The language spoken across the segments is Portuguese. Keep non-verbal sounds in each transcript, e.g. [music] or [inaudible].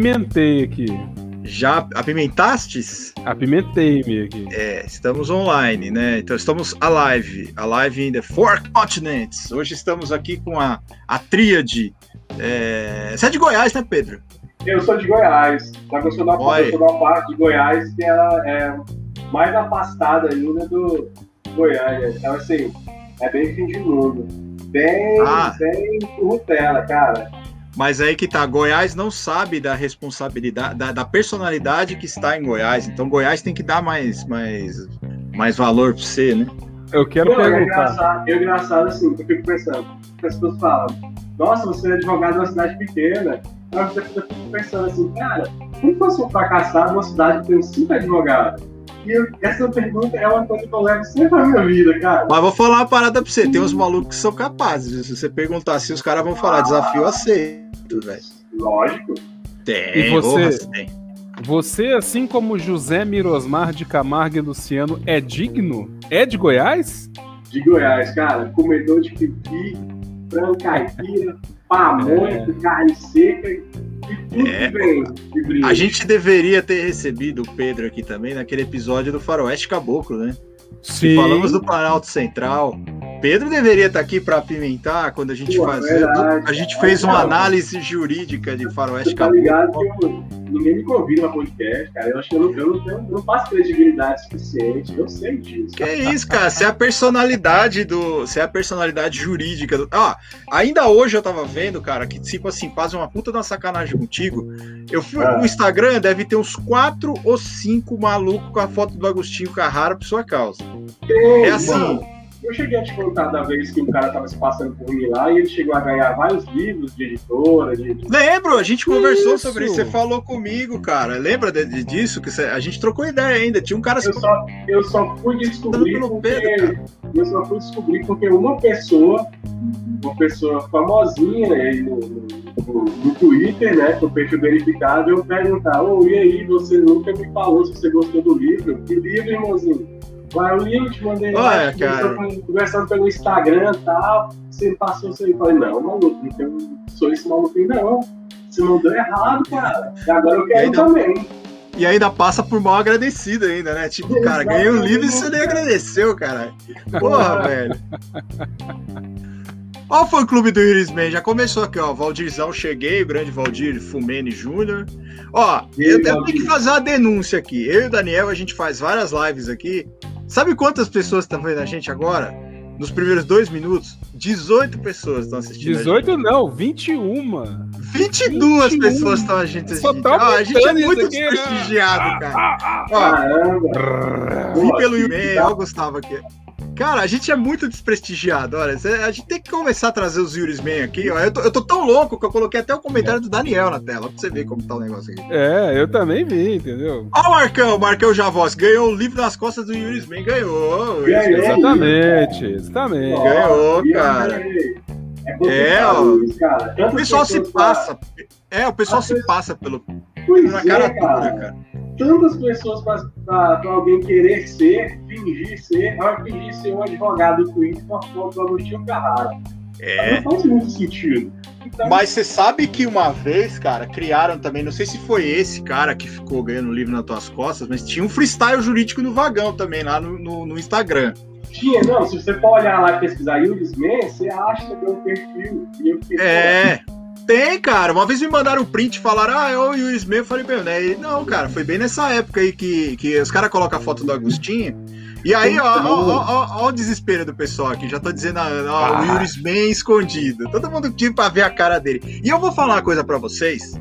apimentei aqui. Já apimentastes? Apimentei-me aqui. É, estamos online, né? Então estamos alive, alive in the four continents. Hoje estamos aqui com a, a tríade. É... Você é de Goiás, né, Pedro? Eu sou de Goiás, só que eu sou da, eu sou da parte de Goiás que ela é mais afastada ainda do Goiânia. Então, assim, é bem fim de mundo. Bem, ah. bem Rutela, cara. Mas aí que tá, Goiás não sabe da responsabilidade, da, da, personalidade que está em Goiás. Então Goiás tem que dar mais, mais, mais valor para você, né? Eu quero não, é perguntar. É engraçado, é engraçado assim, eu fico pensando, as pessoas falam, nossa, você é advogado de uma cidade pequena. Eu fico pensando assim, cara, como fosse um fracassado numa cidade que tem cinco advogados? E essa pergunta é uma coisa que eu levo sempre na minha vida, cara. Mas vou falar uma parada pra você: tem uns malucos que são capazes. Se você perguntar se os caras vão falar desafio, aceito, velho. Lógico. Tem, e você, tem. Você, assim como José Mirosmar de Camargo e Luciano, é digno? É de Goiás? De Goiás, cara. Comedor de pipi, frango caipira, pamonha, é. carne seca é. A gente deveria ter recebido o Pedro aqui também naquele episódio do Faroeste Caboclo, né? Sim. falamos do Planalto Central. Pedro deveria estar aqui para apimentar quando a gente Pô, fazia. a gente fez uma análise jurídica de Faroeste tá Caboclo. que eu, ninguém me convida para podcast, cara. Eu acho que eu não, eu não, eu não faço credibilidade suficiente. Eu sei disso. Que isso, cara. Você é a personalidade do. Você é a personalidade jurídica do. Ah, ainda hoje eu tava vendo, cara, que tipo assim, faz uma puta da sacanagem contigo. Eu fui ah. no Instagram, deve ter uns quatro ou cinco malucos com a foto do Agostinho Carrara por sua causa. Ei, é assim. Mano eu cheguei a te contar da vez que o cara tava se passando por mim lá e ele chegou a ganhar vários livros de editora. De... Lembro, a gente conversou isso. sobre isso. Você falou comigo, cara. Lembra de, de, disso? Que você, a gente trocou ideia ainda. Tinha um cara. Eu, só, eu só fui descobrir. Porque, Pedro, eu só fui descobrir porque uma pessoa, uma pessoa famosinha né, no, no, no Twitter, né? Com o perfil verificado, eu perguntar: Ô, oh, e aí, você nunca me falou se você gostou do livro? Que livro, irmãozinho? Vai o link, te mandei lá, cara. conversando pelo Instagram e tal. Você passou isso aí. Falei, não, maluco, não sou esse maluco aí, não. Você mandou errado, cara. E agora eu quero ainda, também. E ainda passa por mal agradecido ainda, né? Tipo, cara, ganhei um livro e você nem agradeceu, cara. Porra, [laughs] velho. Ó o fã clube do Irisman, já começou aqui, ó. Valdirzão, cheguei, o grande Valdir Fumene Júnior. Ó, eu, eu tenho que fazer uma denúncia aqui. Eu e o Daniel, a gente faz várias lives aqui Sabe quantas pessoas estão vendo a gente agora? Nos primeiros dois minutos, 18 pessoas estão assistindo. 18 não, 21. 22 21. pessoas estão a gente assistindo. Tá ah, a gente é muito né? desprestigiado, né? cara. Ó, vi pelo e-mail, Gustavo aqui. Cara, a gente é muito desprestigiado. Olha, a gente tem que começar a trazer os Yuris Man aqui. Ó. Eu, tô, eu tô tão louco que eu coloquei até o comentário do Daniel na tela, pra você ver como tá o negócio aqui. É, eu também vi, entendeu? Ó, o Marcão, o Marcão Javos ganhou o livro nas costas do Yuris Man. Ganhou. ganhou exatamente, exatamente. Ganhou, cara. É, é ó. O pessoal se passa. É, o pessoal se passa pelo. Pois cara, é, cara. cara tantas pessoas para alguém querer ser, fingir ser, vai fingir ser um advogado do Twitter com a foto do Agostinho Carrara. É. Não faz muito sentido. Então... Mas você sabe que uma vez, cara, criaram também, não sei se foi esse cara que ficou ganhando livro nas tuas costas, mas tinha um freestyle jurídico no vagão também, lá no, no, no Instagram. Tinha, não, se você for olhar lá e pesquisar Man, você acha que é um perfil. é. Tem, cara. Uma vez me mandaram um print e falaram, ah, é o Will Smith. Eu falei, meu, né? Não, cara, foi bem nessa época aí que, que os caras colocam a foto do Agostinho. E aí, ó, ó, ó, ó, o desespero do pessoal aqui. Já tô dizendo, ó, o Will Smith escondido. Todo mundo tinha pra ver a cara dele. E eu vou falar uma coisa para vocês.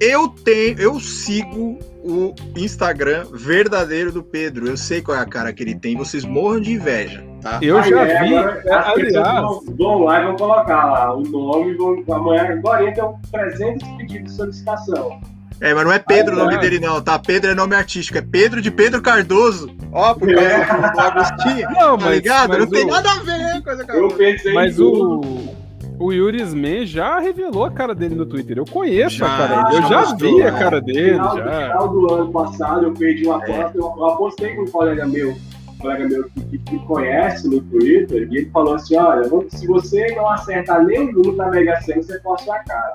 Eu tenho, eu sigo o Instagram verdadeiro do Pedro. Eu sei qual é a cara que ele tem. Vocês morram de inveja, tá? Eu ah, já é, vi. Agora, é, aliás, vão, lá e vão colocar lá o nome. Vão, amanhã, agora tem 300 pedidos de solicitação. É, mas não é Pedro o nome é. dele, não, tá? Pedro é nome artístico, é Pedro de Pedro Cardoso. Ó, por causa é. do Agostinho. Não, tá mas, ligado? Mas não o... tem nada a ver com essa Eu pensei Mas o. O Yuri Man já revelou a cara dele no Twitter. Eu conheço já, a cara dele. Eu já, já vi a cara dele. No final, final do ano passado, eu perdi uma aposta. É. Eu apostei com um colega meu, um colega meu que, que, me conhece no Twitter, e ele falou assim: olha, se você não acertar número da Mega Sena, você posta a cara.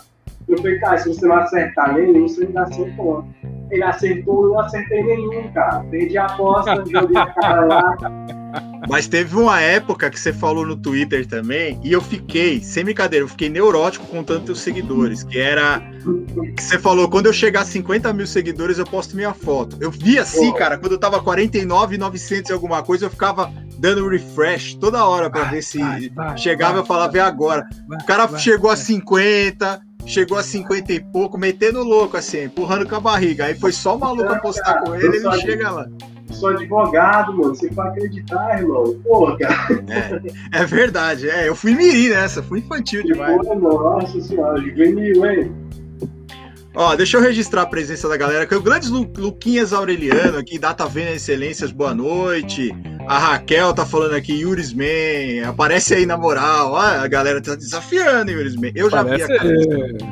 Eu falei, cara, se você não acertar nenhum, você 100 pontos. Ele acertou, eu não acertei nenhum, cara. Perdi a aposta, joguei a cara lá. [laughs] Mas teve uma época que você falou no Twitter também, e eu fiquei, sem brincadeira, eu fiquei neurótico com tantos seguidores, que era. Que você falou, quando eu chegar a 50 mil seguidores, eu posto minha foto. Eu vi assim, Pô. cara, quando eu tava 49, 900 e alguma coisa, eu ficava dando refresh toda hora para ver se vai, vai, chegava vai, eu falava, e agora? o cara chegou a 50, chegou a 50 e pouco, metendo louco, assim, empurrando com a barriga. Aí foi só o maluco apostar com ele, ele chega lá sou advogado, mano. Você pode acreditar, irmão. Porra, cara. É, é verdade. É, eu fui mirim nessa, fui infantil demais. Porra, nossa senhora, juvenil, hein? Ó, deixa eu registrar a presença da galera, que é o grande Lu, Luquinhas Aureliano aqui, Data Vena Excelências, boa noite. A Raquel tá falando aqui, Yuris Man, aparece aí na moral. Ó, a galera tá desafiando, Yuris Man. Eu já Parece... vi a cara.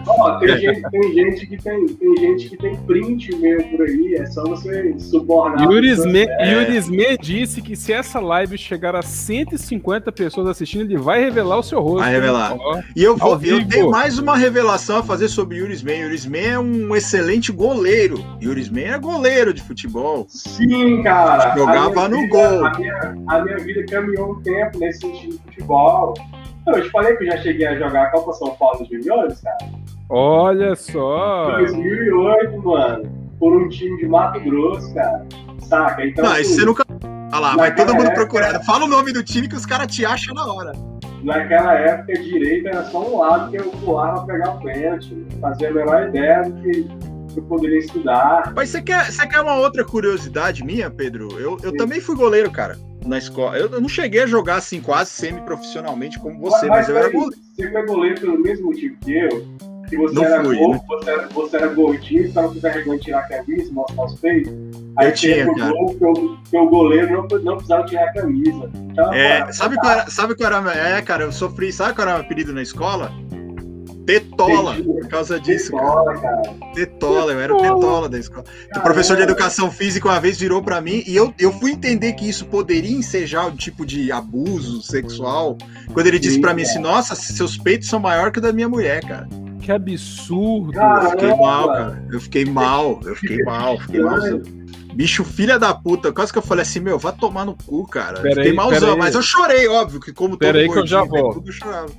Ó, tem, gente, tem, gente que tem, tem gente que tem print mesmo por aí, é só você subornar. Yuris Man, é. Yuris Man disse que se essa live chegar a 150 pessoas assistindo, ele vai revelar o seu rosto. Vai revelar. Ó, e eu, vou, eu tenho mais uma revelação a fazer sobre Yuris Man. Yuris Man é um excelente goleiro. Yuris Man é goleiro de futebol. Sim, cara. Jogava no vida, gol. A minha, a minha vida caminhou um tempo nesse sentido de futebol. Eu te falei que eu já cheguei a jogar a Copa São Paulo Juniores, cara. Olha só! 2008, mano. Por um time de Mato Grosso, cara. Saca? Então, Não, assim, você nunca. Olha lá, vai todo mundo época, procurando. Fala o nome do time que os caras te acham na hora naquela época, direita era só um lado que eu pulava pegar o pênalti. Fazia a menor ideia do que eu poderia estudar. Mas você quer, você quer uma outra curiosidade minha, Pedro? Eu, eu também fui goleiro, cara, na escola. Eu, eu não cheguei a jogar assim quase semi-profissionalmente como você, mas, mas eu era goleiro. Você foi goleiro pelo mesmo motivo que eu? Que você não era fui, gordo, né? você, era, você era gordinho, estava com vergonha de tirar a camisa, mostrar os peitos. Aí eu tinha, cara. Gol, que, o, que o goleiro não, não precisava tirar a camisa. Então, é, sabe, qual era, sabe qual era. É, cara, eu sofri. Sabe qual era o meu apelido na escola? Tetola, por causa disso, tetola, cara. cara. Tetola, eu era o tetola da escola. o professor de educação física uma vez virou para mim e eu, eu fui entender que isso poderia ensejar um tipo de abuso sexual quando ele disse para mim assim: Nossa, seus peitos são maior que o da minha mulher, cara. Que absurdo. Caramba. Eu fiquei mal, cara. Eu fiquei mal, eu fiquei mal, fiquei mal. Bicho, filha da puta. Quase que eu falei assim, meu, vai tomar no cu, cara. Pera fiquei aí, malzão, mas eu chorei, óbvio, que como pera todo aí que eu já volto. Tudo, eu chorava.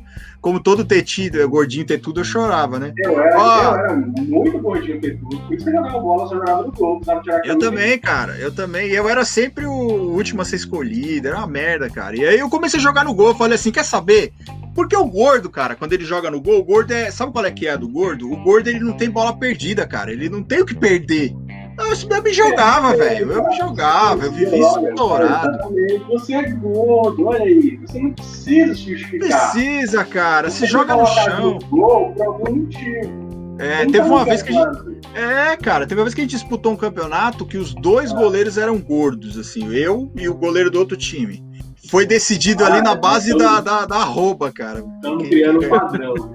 Como todo tetido, gordinho ter tudo, eu chorava, né? Eu era, eu era muito gordinho ter tudo. Por isso que eu jogava bola, só jogava no gol, Eu também, cara. Eu também. Eu era sempre o último a ser escolhido. Era uma merda, cara. E aí eu comecei a jogar no gol. Eu falei assim, quer saber? Porque o gordo, cara, quando ele joga no gol, o gordo é. Sabe qual é que é do gordo? O gordo ele não tem bola perdida, cara. Ele não tem o que perder. Eu me jogava, é, velho. Eu me jogava, eu vivi estourado. Você é gordo, olha aí. Você não precisa se justificar. Precisa, cara. Você, joga no chão. Gol por algum motivo. É, teve uma vez que a gente. É, cara, teve uma vez que a gente disputou um campeonato que os dois goleiros eram gordos, assim, eu e o goleiro do outro time. Foi decidido ah, ali na é, base então, da, da, da arroba, cara. Estamos criando um padrão. [laughs]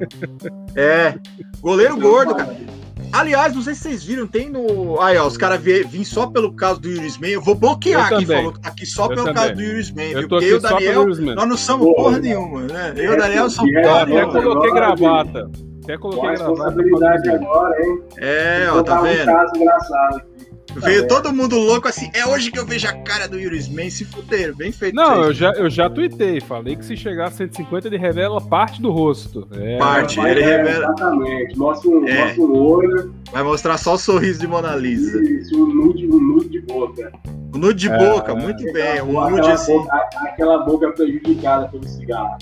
É. Goleiro gordo, cara. Aliás, não sei se vocês viram, tem no. Aí, ó, os caras vêm só pelo caso do Yuri. Eu vou bloquear quem falou que tá aqui só eu pelo também. caso do Yuri Man, viu? Porque eu e o Daniel, nós não somos porra, porra nenhuma, né? Eu e o Daniel somos porra nenhuma. Até coloquei gravata. Até coloquei gravata. agora, hein? É, ó, tá vendo? Um caso engraçado Veio todo mundo louco assim, é hoje que eu vejo a cara do Yuri Man se fuderam, bem feito. Não, eu já, eu já tuitei, falei que se chegar a 150 ele revela parte do rosto. É, parte, ele é, revela. Exatamente, mostra, é. mostra o olho. Vai mostrar só o sorriso de Mona Lisa. Isso, o nude, o nude de boca. O nude de é, boca, muito bem. O nude assim. Boca, aquela boca prejudicada pelo cigarro.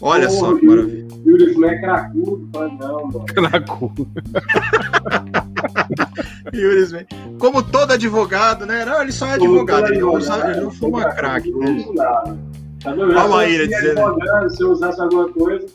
Olha só que maravilha. Yuri Man é cracudo, não, mano. Cracudo. [laughs] Yuri Como todo advogado, né? Não, ele só é advogado, ele não, usa, ele não fuma crack. Né? Tá Olha a dizendo. Se eu usasse alguma coisa.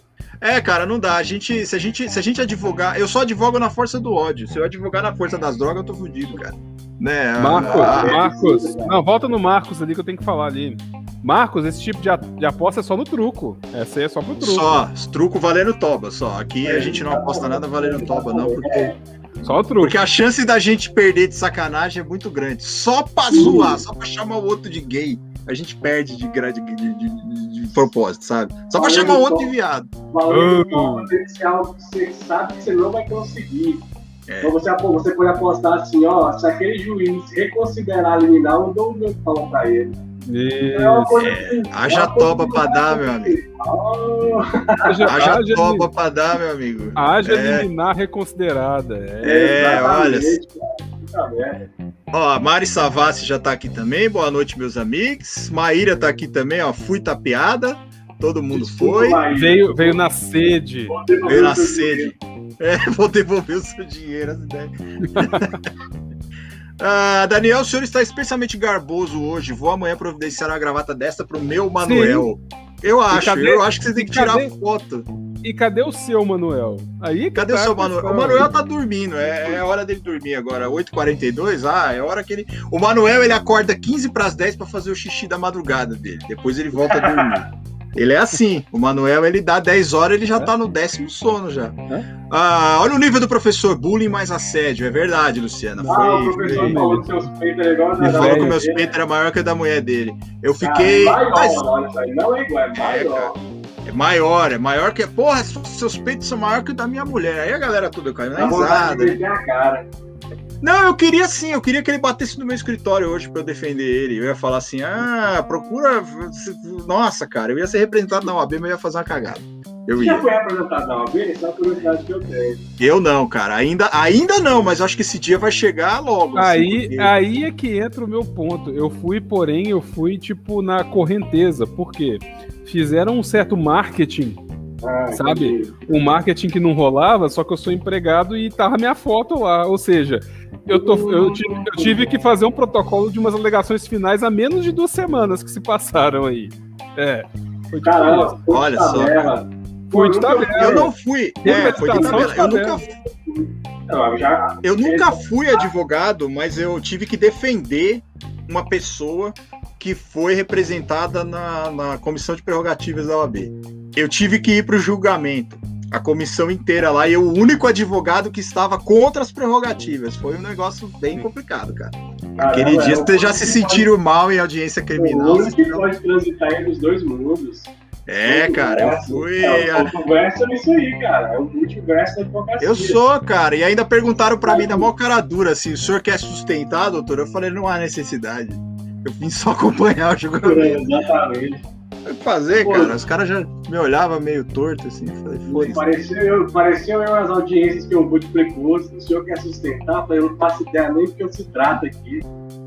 É, cara, não dá. A gente, se, a gente, se a gente advogar. Eu só advogo na força do ódio. Se eu advogar na força das drogas, eu tô fudido, cara. Né? Marcos, ah, Marcos. Não, volta no Marcos ali que eu tenho que falar ali. Marcos, esse tipo de, de aposta é só no truco. Essa aí é só pro truco. Só, truco valendo toba, só. Aqui a gente não aposta nada valendo toba, não, porque. Só o truco. Porque a chance da gente perder de sacanagem é muito grande. Só pra zoar, só pra chamar o outro de gay, a gente perde de, de, de, de propósito, sabe? Só pra chamar outro de viado. Valendo uh. potencial que você sabe que você não vai conseguir. É. Então você, você pode apostar assim, ó, se aquele juiz reconsiderar eliminar, eu dou um meu pau pra ele. Isso. É, haja toba pra dar, meu amigo. Haja, haja toba pra dar, meu amigo. Haja é. eliminar reconsiderada. É, é olha. Ó, a Mari Savassi já tá aqui também. Boa noite, meus amigos. Maíra tá aqui também, ó. Fui tapeada. Todo mundo foi. Veio, veio na sede. Veio na sede. É, [laughs] vou devolver o seu dinheiro, as ideias. [laughs] Ah, Daniel, o senhor está especialmente garboso hoje. Vou amanhã providenciar uma gravata desta pro meu Manuel. Sim. Eu acho, cadê, eu acho que você tem que tirar cadê, foto. E cadê o seu Manuel? Aí cadê tá o seu Manuel? O Manuel tá dormindo, é, é hora dele dormir agora. 8h42, ah, é hora que ele. O Manuel ele acorda 15 para as 10 para fazer o xixi da madrugada dele. Depois ele volta a dormir. [laughs] Ele é assim. O Manuel, ele dá 10 horas, ele já tá no décimo sono já. Ah, olha o nível do professor, bullying mais assédio. É verdade, Luciana. Não, foi, o professor foi, falou que seus peitos eram igual Ele falou que meus peitos eram maior que a da mulher dele. Eu fiquei. Ah, maior, mas... olha, não é igual, é, é maior. É, é maior, é maior que. Porra, seus peitos são maior que o da minha mulher. Aí a galera toda caiu na risada. Não, eu queria sim, eu queria que ele batesse no meu escritório hoje para eu defender ele. Eu ia falar assim: ah, procura. Nossa, cara, eu ia ser representado na OAB, mas eu ia fazer uma cagada. Eu ia. Já foi representado na OAB? Essa é a curiosidade que eu tenho. Eu não, cara, ainda, ainda não, mas eu acho que esse dia vai chegar logo. Assim, aí, assim, porque... aí é que entra o meu ponto. Eu fui, porém, eu fui tipo na correnteza, porque fizeram um certo marketing ah, sabe? Entendi. Um marketing que não rolava, só que eu sou empregado e tava minha foto lá. Ou seja, eu, tô, eu, tive, eu tive que fazer um protocolo de umas alegações finais há menos de duas semanas que se passaram aí. É. Foi tipo Caramba, olha só. Foi de tabela. Eu não fui. É, foi de tabela. Eu nunca eu, já... eu nunca fui advogado, mas eu tive que defender uma pessoa que foi representada na, na comissão de prerrogativas da OAB. Eu tive que ir para o julgamento, a comissão inteira lá, e eu, o único advogado que estava contra as prerrogativas. Foi um negócio bem complicado, cara. Aquele dia vocês já se sentiram mal em audiência criminal. O único que pode transitar entre os dois mundos. É, cara, eu fui. É, o multiverso é isso aí, cara. É o multiverso da advocacia. Eu sou, cara. E ainda perguntaram para mim, na maior cara dura, assim: o senhor quer sustentar, doutor? Eu falei: não há necessidade. Eu vim só [laughs] acompanhar o jogador. É, exatamente. O que fazer, Pô, cara? Os caras já me olhavam meio torto, assim. Falei, pareceu eu, pareceu eu as audiências que eu multiplicou. Se o senhor quer sustentar, eu não faço ideia nem do que se trata aqui.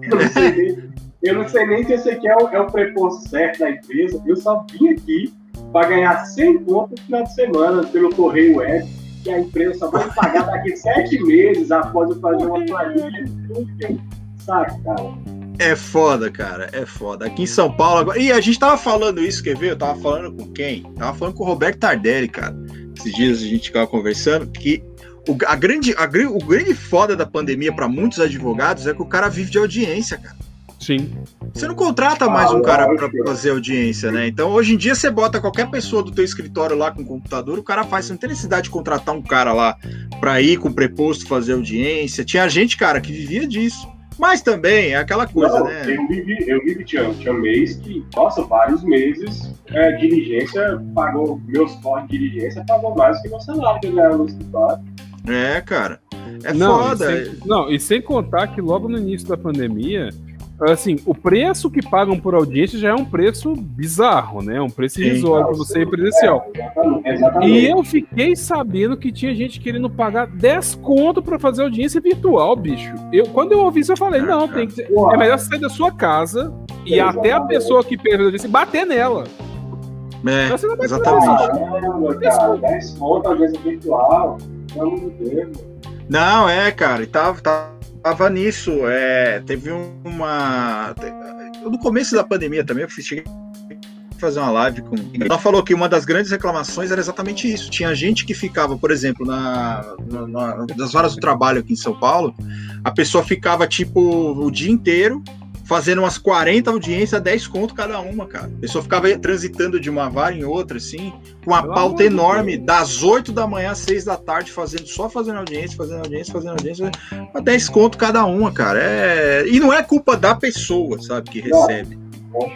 Eu não sei [laughs] nem, eu não sei nem se esse aqui é o, é o preposto certo da empresa. Eu só vim aqui para ganhar 100 pontos no final de semana pelo Correio Web, que a empresa só vai pagar daqui sete meses após eu fazer uma planilha. Sabe, cara? É foda, cara. É foda. Aqui em São Paulo agora. E a gente tava falando isso, quer ver? Eu tava falando com quem? Tava falando com o Roberto Tardelli, cara. Esses dias a gente tava conversando que o, a grande, a, o grande foda da pandemia para muitos advogados é que o cara vive de audiência, cara. Sim. Você não contrata mais um cara para fazer audiência, né? Então, hoje em dia, você bota qualquer pessoa do teu escritório lá com computador, o cara faz. Você não tem necessidade de contratar um cara lá para ir com preposto fazer audiência. Tinha gente, cara, que vivia disso. Mas também é aquela coisa, não, né? Eu vivi, eu vivi tinha, tinha mês que, nossa, vários meses, é, diligência pagou, meus corres de diligência pagou mais que meu salário que eu ganhava no escritório. É, cara. É não, foda. E sem, não, e sem contar que logo no início da pandemia, assim, o preço que pagam por audiência já é um preço bizarro, né? Um preço irrisório para você ir presencial. É, exatamente, E eu fiquei sabendo que tinha gente querendo pagar 10 conto para fazer audiência virtual, bicho. Eu, quando eu ouvi isso, eu falei, não, tem que ser, é melhor sair da sua casa e até a pessoa que perdeu a audiência bater nela. É, exatamente. 10 conto, audiência virtual, Não, é, cara, e tava, tava tava nisso. É, teve uma. No começo da pandemia também, eu cheguei fazer uma live com. Ela falou que uma das grandes reclamações era exatamente isso. Tinha gente que ficava, por exemplo, na, na, na das horas do trabalho aqui em São Paulo, a pessoa ficava tipo o dia inteiro fazendo umas 40 audiências, 10 conto cada uma, cara. A pessoa ficava transitando de uma vara em outra, assim, com uma Pelo pauta enorme, Deus. das 8 da manhã às 6 da tarde, fazendo, só fazendo audiência, fazendo audiência, fazendo audiência, a 10 conto cada uma, cara. É... E não é culpa da pessoa, sabe, que recebe.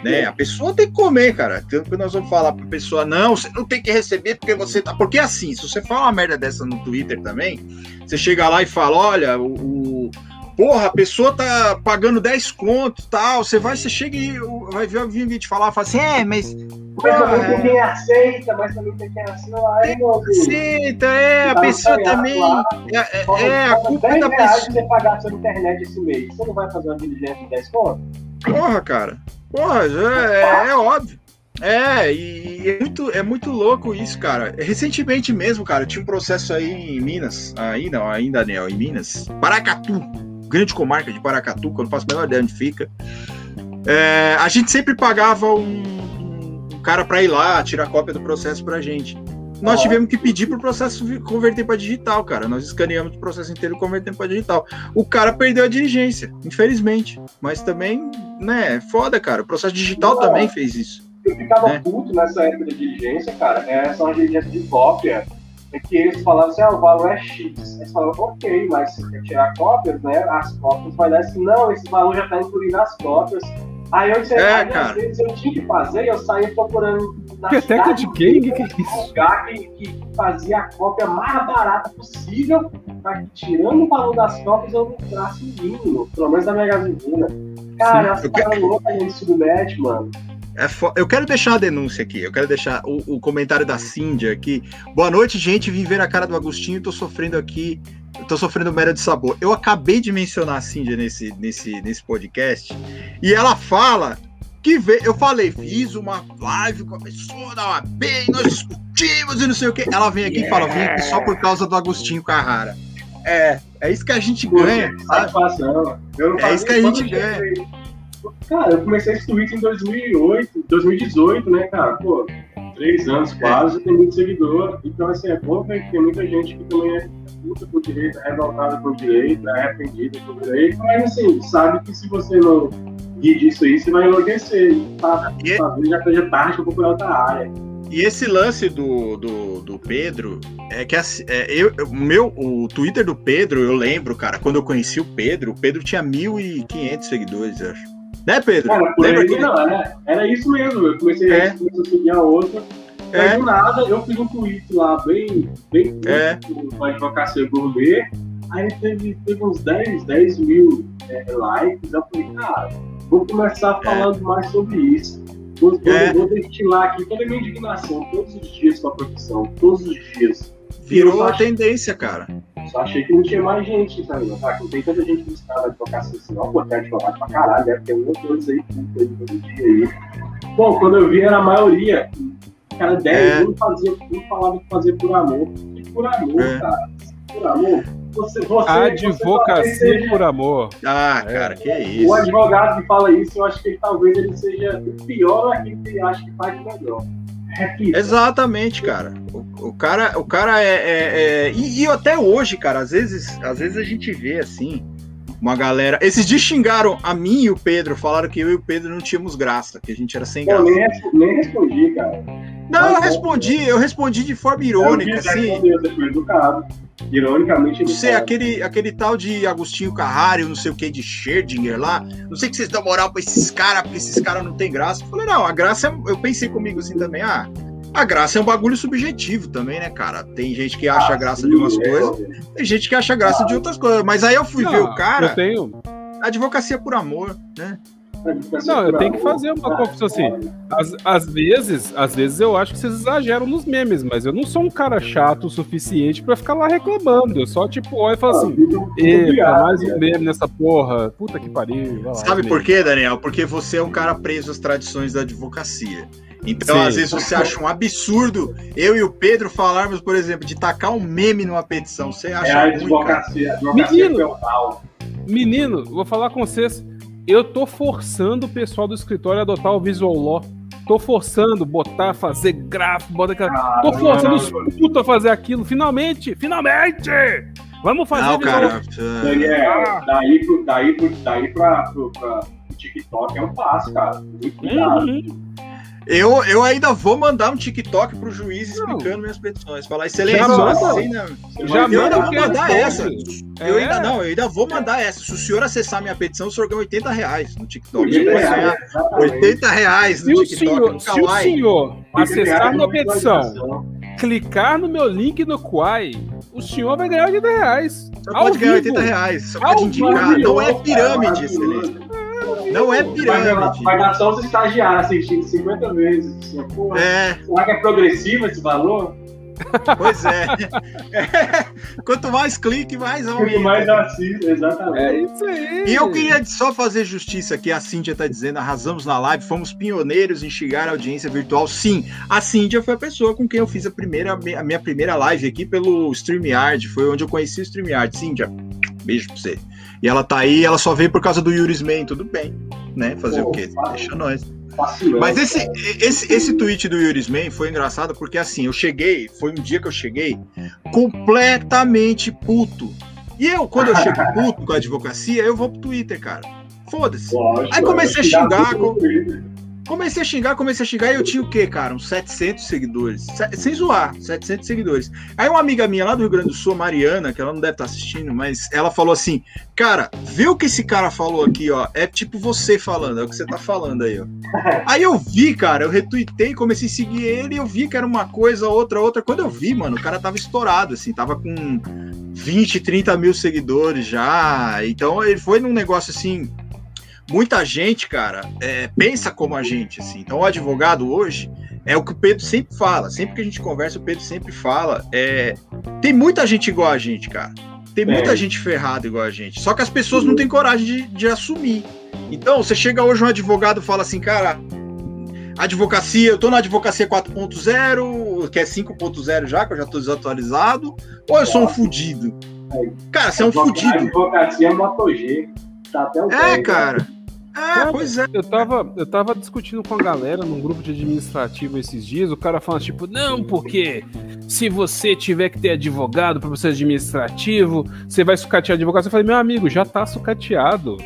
Né? A pessoa tem que comer, cara. Tanto que nós vamos falar pra pessoa, não, você não tem que receber porque você tá. Porque assim, se você fala uma merda dessa no Twitter também, você chega lá e fala: olha, o porra, a pessoa tá pagando 10 contos tal. Você vai, você chega e vai ver alguém te falar, fala assim, é, mas. Mas também tem quem aceita, mas também tem quem aceita. Aí, aceita, é, a pessoa também. É, é, é a culpa da pessoa. você pagar sua internet esse mês, você não vai fazer uma diligência de 10 contos? Porra, cara. Porra, é, é, é óbvio. É, e é muito, é muito louco isso, cara. Recentemente mesmo, cara, tinha um processo aí em Minas, aí não, ainda Daniel, em Minas, Paracatu, grande comarca de Paracatu, que eu não faço a menor ideia onde fica. É, a gente sempre pagava um, um cara para ir lá tirar cópia do processo pra gente. Nós tivemos que pedir pro processo converter para digital, cara. Nós escaneamos o processo inteiro e convertemos para digital. O cara perdeu a diligência, infelizmente. Mas também, né, é foda, cara. O processo digital também fez isso. Eu ficava né? puto nessa época de diligência, cara. É, são as diligências de cópia é que eles falavam assim, ah, o valor é X. Eles falavam, ok, mas se você quer tirar cópias, né, as cópias vai dar assim, não, esse valor já está incluído nas cópias. Aí eu disse, é, aí, às vezes eu tinha que fazer, eu saía procurando na que cidade de quem? Que, que é isso? um lugar que, que fazia a cópia mais barata possível, para que tirando o valor das cópias eu lucrasse o mínimo, pelo menos da minha gasolina. Cara, Sim, as caras loucas gente submete, mano. É fo... Eu quero deixar a denúncia aqui, eu quero deixar o, o, comentário da Cindy aqui. Boa noite, gente. Vim ver a cara do Agostinho, tô sofrendo aqui, tô sofrendo merda de sabor. Eu acabei de mencionar a Cindy nesse, nesse, nesse podcast e ela fala que vê, eu falei, fiz uma live com a pessoa da OAB e nós discutimos e não sei o que. Ela vem aqui yeah. e fala, vim aqui só por causa do Agostinho Carrara. É, é isso que a gente ganha. Satisfação. É isso que a gente ganha. Cara, eu comecei esse Twitter em 2008, 2018, né, cara? Pô, três anos quase, tem muito seguidor. Então, assim, é bom ver que tem muita gente que também é luta por direito, é revoltada por direito, é arrependida por direito, mas, assim, sabe que se você não rir disso aí, você vai enlouquecer. E tá, e... talvez já esteja tarde para procurar outra área. E esse lance do, do, do Pedro é que assim, é, eu, meu, o Twitter do Pedro, eu lembro, cara, quando eu conheci o Pedro, o Pedro tinha 1.500 seguidores, eu acho. Né, Pedro? Cara, por Lembra aí, que... não, era, era isso mesmo. Eu comecei é. a, seguir a outra. É. do nada, eu fiz um tweet lá bem, bem é. com a advocacia gourmet. Aí teve, teve uns 10, 10 mil é, likes. Eu falei, cara, vou começar é. falando mais sobre isso. Vou, é. vou, vou destilar aqui toda a minha indignação todos os dias com a profissão, todos os dias. Virou a tendência, cara. Só achei que não tinha mais gente, sabe? Ah, não tem tanta gente buscando advocacia assim, não, pô, tem advogado pra caralho, deve ter um coisa aí, todo dia aí. Bom, quando eu vi era a maioria, cara, 10, é. um, fazia, um falava que fazia por amor. E por amor, é. cara. Por amor. Você, você, Advocacia você por amor. Ah, cara, que é isso. O advogado que fala isso, eu acho que talvez ele seja o pior aquele que acha que faz melhor. Repita. Exatamente, cara. O, o, cara, o cara é, é, é... E, e, até hoje, cara, às vezes, às vezes a gente vê assim uma galera. Esses dias xingaram a mim e o Pedro, falaram que eu e o Pedro não tínhamos graça, que a gente era sem graça. Eu nem, nem respondi, cara. Não, eu respondi, eu respondi de forma irônica, assim. Educado. Ironicamente, Não sei, aquele, aquele tal de Agostinho Carrari, não sei o que, de Scherdinger lá. Não sei que vocês dão moral pra esses caras, porque esses caras não tem graça. Eu falei, não, a graça, é, eu pensei comigo assim também, ah, a graça é um bagulho subjetivo também, né, cara? Tem gente que acha ah, graça sim, de umas é, coisas, é. tem gente que acha graça ah, de outras coisas. Mas aí eu fui não, ver o cara. Eu tenho. Advocacia por amor, né? Não, eu tenho que fazer uma confissão assim. Às, às, vezes, às vezes eu acho que vocês exageram nos memes, mas eu não sou um cara chato o suficiente para ficar lá reclamando. Eu só, tipo, olho e falo assim: eita, mais um meme nessa porra. Puta que pariu. Sabe por quê, Daniel? Porque você é um cara preso às tradições da advocacia. Então, Sim. às vezes, você acha um absurdo eu e o Pedro falarmos, por exemplo, de tacar um meme numa petição. Você acha é a advocacia, ruim, advocacia menino, menino, vou falar com vocês. Eu tô forçando o pessoal do escritório a adotar o Visual Law. Tô forçando, botar, fazer gráfico, botar aquela. Ah, tô forçando os putos a fazer aquilo. Finalmente! Finalmente! Vamos fazer não, cara, daí, é, daí, pro, daí, pro, daí pra, pro, pra TikTok é um passo, cara. Muito cuidado. Uhum. Eu, eu ainda vou mandar um TikTok pro juiz explicando não. minhas petições. Falar, excelência, já assim, né? Já eu ainda vou mandar essa. É. Eu ainda não, eu ainda vou mandar essa. Se o senhor acessar minha petição, o senhor ganha 80 reais no TikTok. 80 reais, 80 reais no se TikTok. O senhor, se o senhor acessar minha petição, clicar no meu link no Quai, o senhor vai ganhar 80 reais. Só pode ganhar 80 reais. Só pode indicar. Não é pirâmide, excelência. Não é pirâmide. Vai dar só os estagiários assistindo 50 vezes. Assim, Pô, é. Será que é progressivo esse valor? Pois é. é. [laughs] Quanto mais clique, mais aumenta. Quanto mais assiste, exatamente. É isso aí. E eu queria só fazer justiça aqui. A Cíntia está dizendo: arrasamos na live, fomos pioneiros em chegar à audiência virtual. Sim, a Cíntia foi a pessoa com quem eu fiz a, primeira, a minha primeira live aqui pelo StreamYard. Foi onde eu conheci o StreamYard. Cíntia, beijo pra você. E ela tá aí, ela só veio por causa do Yurisman, tudo bem, né? Fazer Pô, o quê? Deixa nós. Mas esse, esse, esse tweet do Yurisman foi engraçado porque assim, eu cheguei, foi um dia que eu cheguei completamente puto. E eu, quando eu chego puto com a advocacia, eu vou pro Twitter, cara. Foda-se. Aí comecei a xingar. Com... Comecei a xingar, comecei a xingar e eu tinha o quê, cara? Uns 700 seguidores. Sem zoar, 700 seguidores. Aí uma amiga minha lá do Rio Grande do Sul, Mariana, que ela não deve estar assistindo, mas ela falou assim: Cara, vê o que esse cara falou aqui, ó. É tipo você falando, é o que você tá falando aí, ó. [laughs] Aí eu vi, cara, eu retuitei, comecei a seguir ele e eu vi que era uma coisa, outra, outra. Quando eu vi, mano, o cara tava estourado, assim, tava com 20, 30 mil seguidores já. Então ele foi num negócio assim muita gente, cara, é, pensa como a gente, assim. Então, o advogado hoje é o que o Pedro sempre fala. Sempre que a gente conversa, o Pedro sempre fala. É, tem muita gente igual a gente, cara. Tem muita é. gente ferrada igual a gente. Só que as pessoas não têm coragem de, de assumir. Então, você chega hoje um advogado e fala assim, cara, advocacia, eu tô na advocacia 4.0, que é 5.0 já, que eu já tô desatualizado, ou eu sou um fudido? Cara, você é um fudido. Advocacia é MotoG. Tá até o é, cara. É, pois é. Eu tava, eu tava discutindo com a galera num grupo de administrativo esses dias, o cara falando tipo, não, porque se você tiver que ter advogado para ser administrativo, você vai sucatear advogado. Eu falei, meu amigo, já tá sucateado.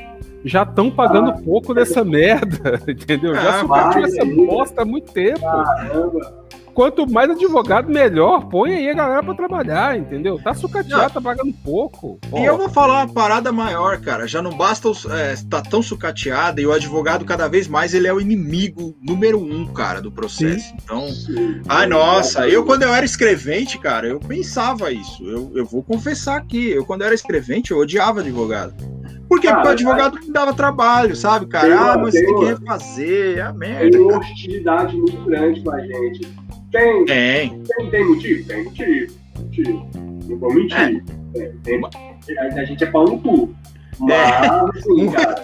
Já estão pagando ah, pouco dessa merda, [laughs] entendeu? Já ah, sucateou essa bosta há muito tempo. Caramba quanto mais advogado, melhor. Põe aí a galera pra trabalhar, entendeu? Tá sucateado, tá pagando pouco. E eu vou falar uma parada maior, cara. Já não basta é, tá tão sucateado e o advogado, cada vez mais, ele é o inimigo número um, cara, do processo. Sim. Então, Sim. ai, nossa, eu quando eu era escrevente, cara, eu pensava isso. Eu, eu vou confessar aqui. Eu, quando eu era escrevente, eu odiava advogado. Por quê? Porque o advogado me dava trabalho, sabe, cara? Tem, ah, mas tem, tem que refazer, é a merda. Tem uma hostilidade muito grande com a gente tem, tem. Tem, tem motivo? Tem motivo. motivo. Não vou mentir. É. Tem, tem, a, gente é pau no cu. Mas, é. assim, [laughs] cara.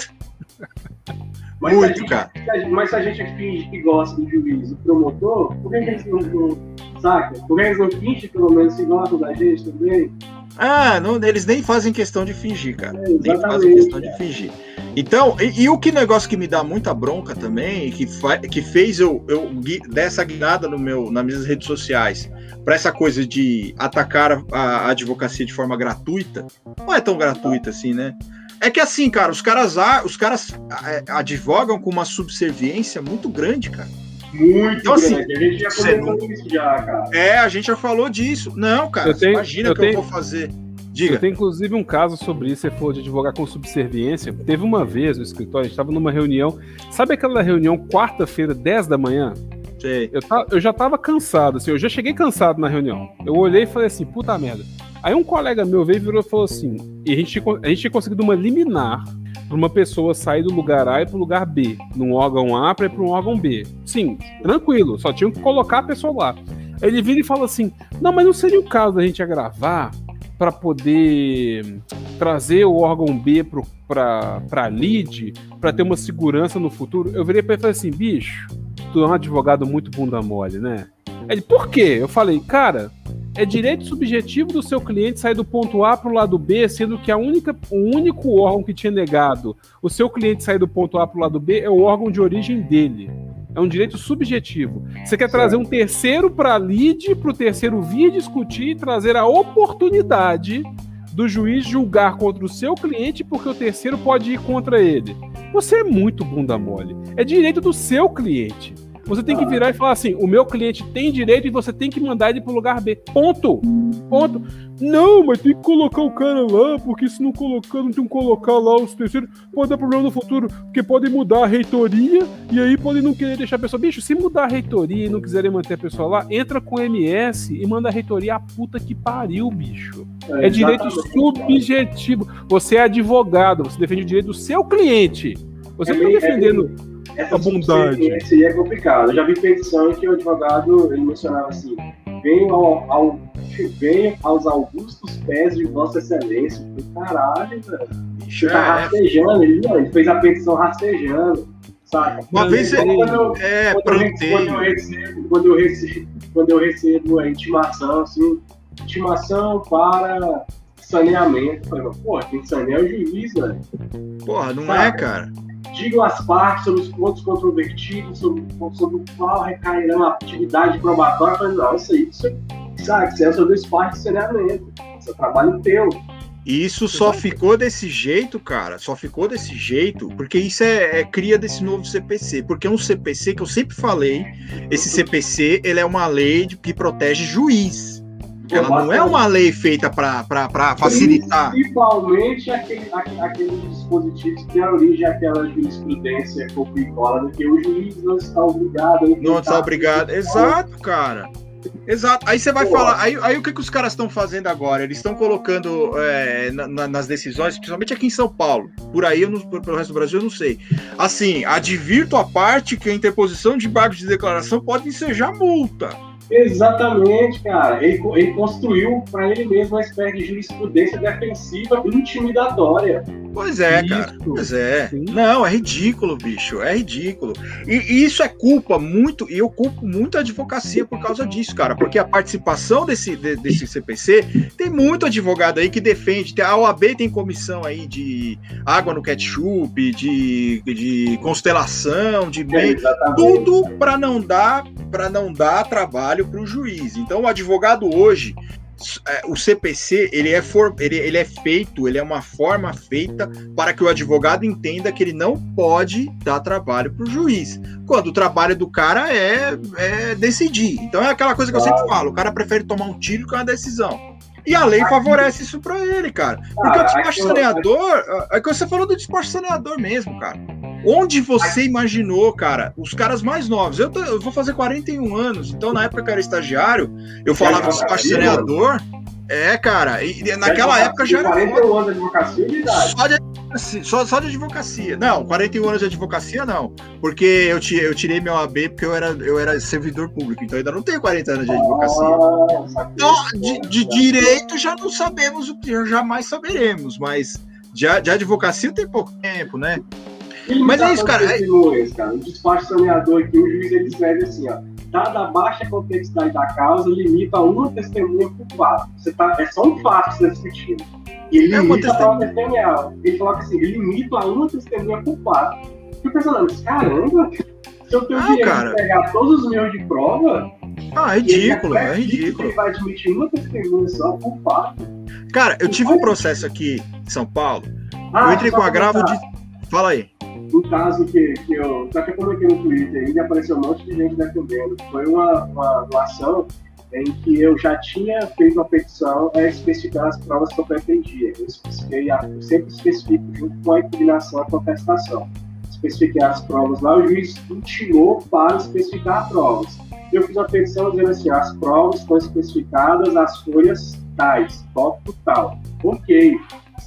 Mas Muito, se cara. Gente, mas se a gente finge que gosta do juiz e promotor, por que eles não, não saca? Por que eles não fingem pelo menos que gostam da gente também? Ah, não, eles nem fazem questão de fingir, cara. É, nem fazem questão de fingir. Então, e, e, o que negócio que me dá muita bronca também, que, que fez eu, eu dessa guiada no meu, nas minhas redes sociais, para essa coisa de atacar a, a, advocacia de forma gratuita, não é tão gratuita assim, né? É que assim, cara, os caras, os caras é, advogam com uma subserviência muito grande, cara. Muito então, assim, grande. A gente já comentou isso já, cara. É, a gente já falou disso. Não, cara, eu tenho, imagina o que tenho... eu vou fazer. Diga. Tem inclusive um caso sobre isso, você falou de advogar com subserviência. Teve uma vez no escritório, a gente estava numa reunião. Sabe aquela reunião quarta-feira, 10 da manhã? Sei. Eu, eu já tava cansado, assim, eu já cheguei cansado na reunião. Eu olhei e falei assim, puta merda. Aí um colega meu veio e virou e falou assim: e a gente, a gente tinha conseguido uma liminar para uma pessoa sair do lugar A e para o lugar B, num órgão A para ir para um órgão B. Sim, tranquilo, só tinham que colocar a pessoa lá. Aí ele vira e fala assim: não, mas não seria o caso da gente agravar para poder trazer o órgão B para lead, para ter uma segurança no futuro, eu virei para ele e falei assim, bicho, tu é um advogado muito bunda mole, né? Ele, por quê? Eu falei, cara, é direito subjetivo do seu cliente sair do ponto A para o lado B, sendo que a única, o único órgão que tinha negado o seu cliente sair do ponto A para o lado B é o órgão de origem dele. É um direito subjetivo. Você quer trazer um terceiro para a lead, para o terceiro vir discutir e trazer a oportunidade do juiz julgar contra o seu cliente porque o terceiro pode ir contra ele. Você é muito bunda mole. É direito do seu cliente. Você tem que virar e falar assim: o meu cliente tem direito e você tem que mandar ele pro lugar B. Ponto. Ponto. Não, mas tem que colocar o cara lá, porque se não colocar, não tem que colocar lá os terceiros, pode dar problema no futuro, porque pode mudar a reitoria e aí pode não querer deixar a pessoa. Bicho, se mudar a reitoria e não quiserem manter a pessoa lá, entra com o MS e manda a reitoria a puta que pariu, bicho. É, é direito subjetivo. Você é advogado, você defende o direito do seu cliente. Você é não está defendendo. É essa bondade. Esse é complicado. Eu já vi petição em que o advogado ele mencionava assim: venho, ao, ao, aos augustos pés de Vossa Excelência. Caralho, velho. Bicho, tá é, rastejando, ele, ele fez a petição rastejando. Sabe? Uma vez ele. Eu, é, quando, eu, quando, eu recebo, quando, eu recebo, quando eu recebo a intimação, assim, intimação para saneamento. Falei, pô, quem saneia é o juiz, velho. Porra, não Sabe? é, cara digam as partes sobre os pontos controvertidos, sobre, sobre o qual recairão a atividade probatória. Eu falei, não, isso aí, isso, sabe, isso é sobre o espaço de saneamento. Isso é trabalho teu. E isso só ficou desse jeito, cara. Só ficou desse jeito, porque isso é, é, cria desse novo CPC. Porque é um CPC que eu sempre falei. Esse CPC ele é uma lei de, que protege juiz. Ela não é uma lei feita para facilitar. Principalmente aquele, aqueles dispositivos que dão origem àquela jurisprudência complicada que o juiz não está obrigado. Não está obrigado. Exato, cara. Exato. Aí você vai Pô. falar. Aí, aí o que, que os caras estão fazendo agora? Eles estão colocando é, na, na, nas decisões, principalmente aqui em São Paulo. Por aí, eu não, pelo resto do Brasil, eu não sei. Assim, advirto a parte que a interposição de embargo de declaração pode ensejar multa. Exatamente, cara. Ele, ele construiu para ele mesmo uma espécie de jurisprudência defensiva intimidatória. Pois é, isso. cara. Pois é. Sim. Não, é ridículo, bicho. É ridículo. E, e, isso é culpa muito, e eu culpo muito a advocacia por causa disso, cara. Porque a participação desse, de, desse CPC tem muito advogado aí que defende. A OAB tem comissão aí de água no ketchup, de, de constelação, de bem. É, tudo para não dar para não dar trabalho para o juiz. Então, o advogado hoje, é, o CPC ele é, for, ele, ele é feito, ele é uma forma feita para que o advogado entenda que ele não pode dar trabalho para o juiz. Quando o trabalho do cara é, é decidir. Então é aquela coisa que eu sempre falo: o cara prefere tomar um tiro que uma decisão. E a lei favorece isso para ele, cara. Porque o despacho saneador. É que você falou do despacho saneador mesmo, cara. Onde você imaginou, cara, os caras mais novos? Eu, tô, eu vou fazer 41 anos, então na época que eu era estagiário, eu falava despacho saneador. É, cara, e, naquela época já era. 41 anos de advocacia de idade. Advocacia, só, só de advocacia. Não, 41 anos de advocacia não. Porque eu, eu tirei meu AB porque eu era, eu era servidor público, então ainda não tenho 40 anos de advocacia. Ah, então, de, de, direito já não sabemos o que, jamais saberemos, mas de, de advocacia tem pouco tempo, né? Mas é isso, cara. É... cara. O despacho saneador aqui, o juiz ele escreve assim, ó. Dada a baixa complexidade da causa, limita a uma testemunha por fato. Você tá, é só um fato que você está discutindo. E ele é uma testemunha. Ele coloca assim, ele limita a uma testemunha por fato. Fico pensando, caramba, se eu tenho ah, direito cara. de pegar todos os meus de prova. Ah, é ridículo, é ridículo. Ele vai admitir uma testemunha só por fato. Cara, eu tive um processo aqui em São Paulo. Ah, eu entrei com agravo de. Fala aí um caso que, que eu. Só que eu coloquei no Twitter e apareceu um monte de gente defendendo. Foi uma, uma, uma ação em que eu já tinha feito uma petição a especificar as provas que eu pretendia. Eu, especifiquei, eu sempre especifico junto com a impugnação a contestação. Especifiquei as provas lá, o juiz intimou para especificar as provas. Eu fiz uma petição dizendo assim: as provas estão especificadas, as folhas tais, tópico tal. Ok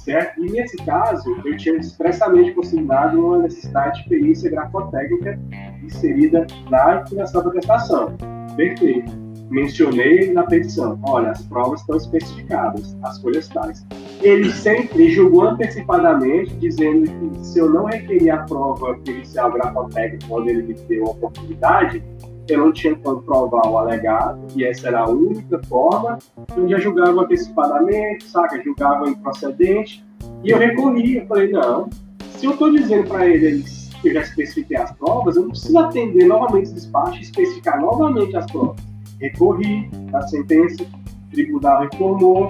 certo? E nesse caso, eu tinha expressamente consignado uma necessidade de perícia grafotécnica inserida na impugnação da prestação. Perfeito. Mencionei na petição, olha, as provas estão especificadas, as folhas tais. Ele sempre julgou antecipadamente, dizendo que se eu não requeria a prova pericial grafotécnica quando ele me deu a oportunidade, eu não tinha como provar o alegado, e essa era a única forma, eu já julgava antecipadamente, saca? Julgava improcedente, e eu recorri, eu falei, não, se eu estou dizendo para eles que eu já especifiquei as provas, eu não preciso atender novamente esse despacho e especificar novamente as provas. Recorri à sentença, o tribunal reformou,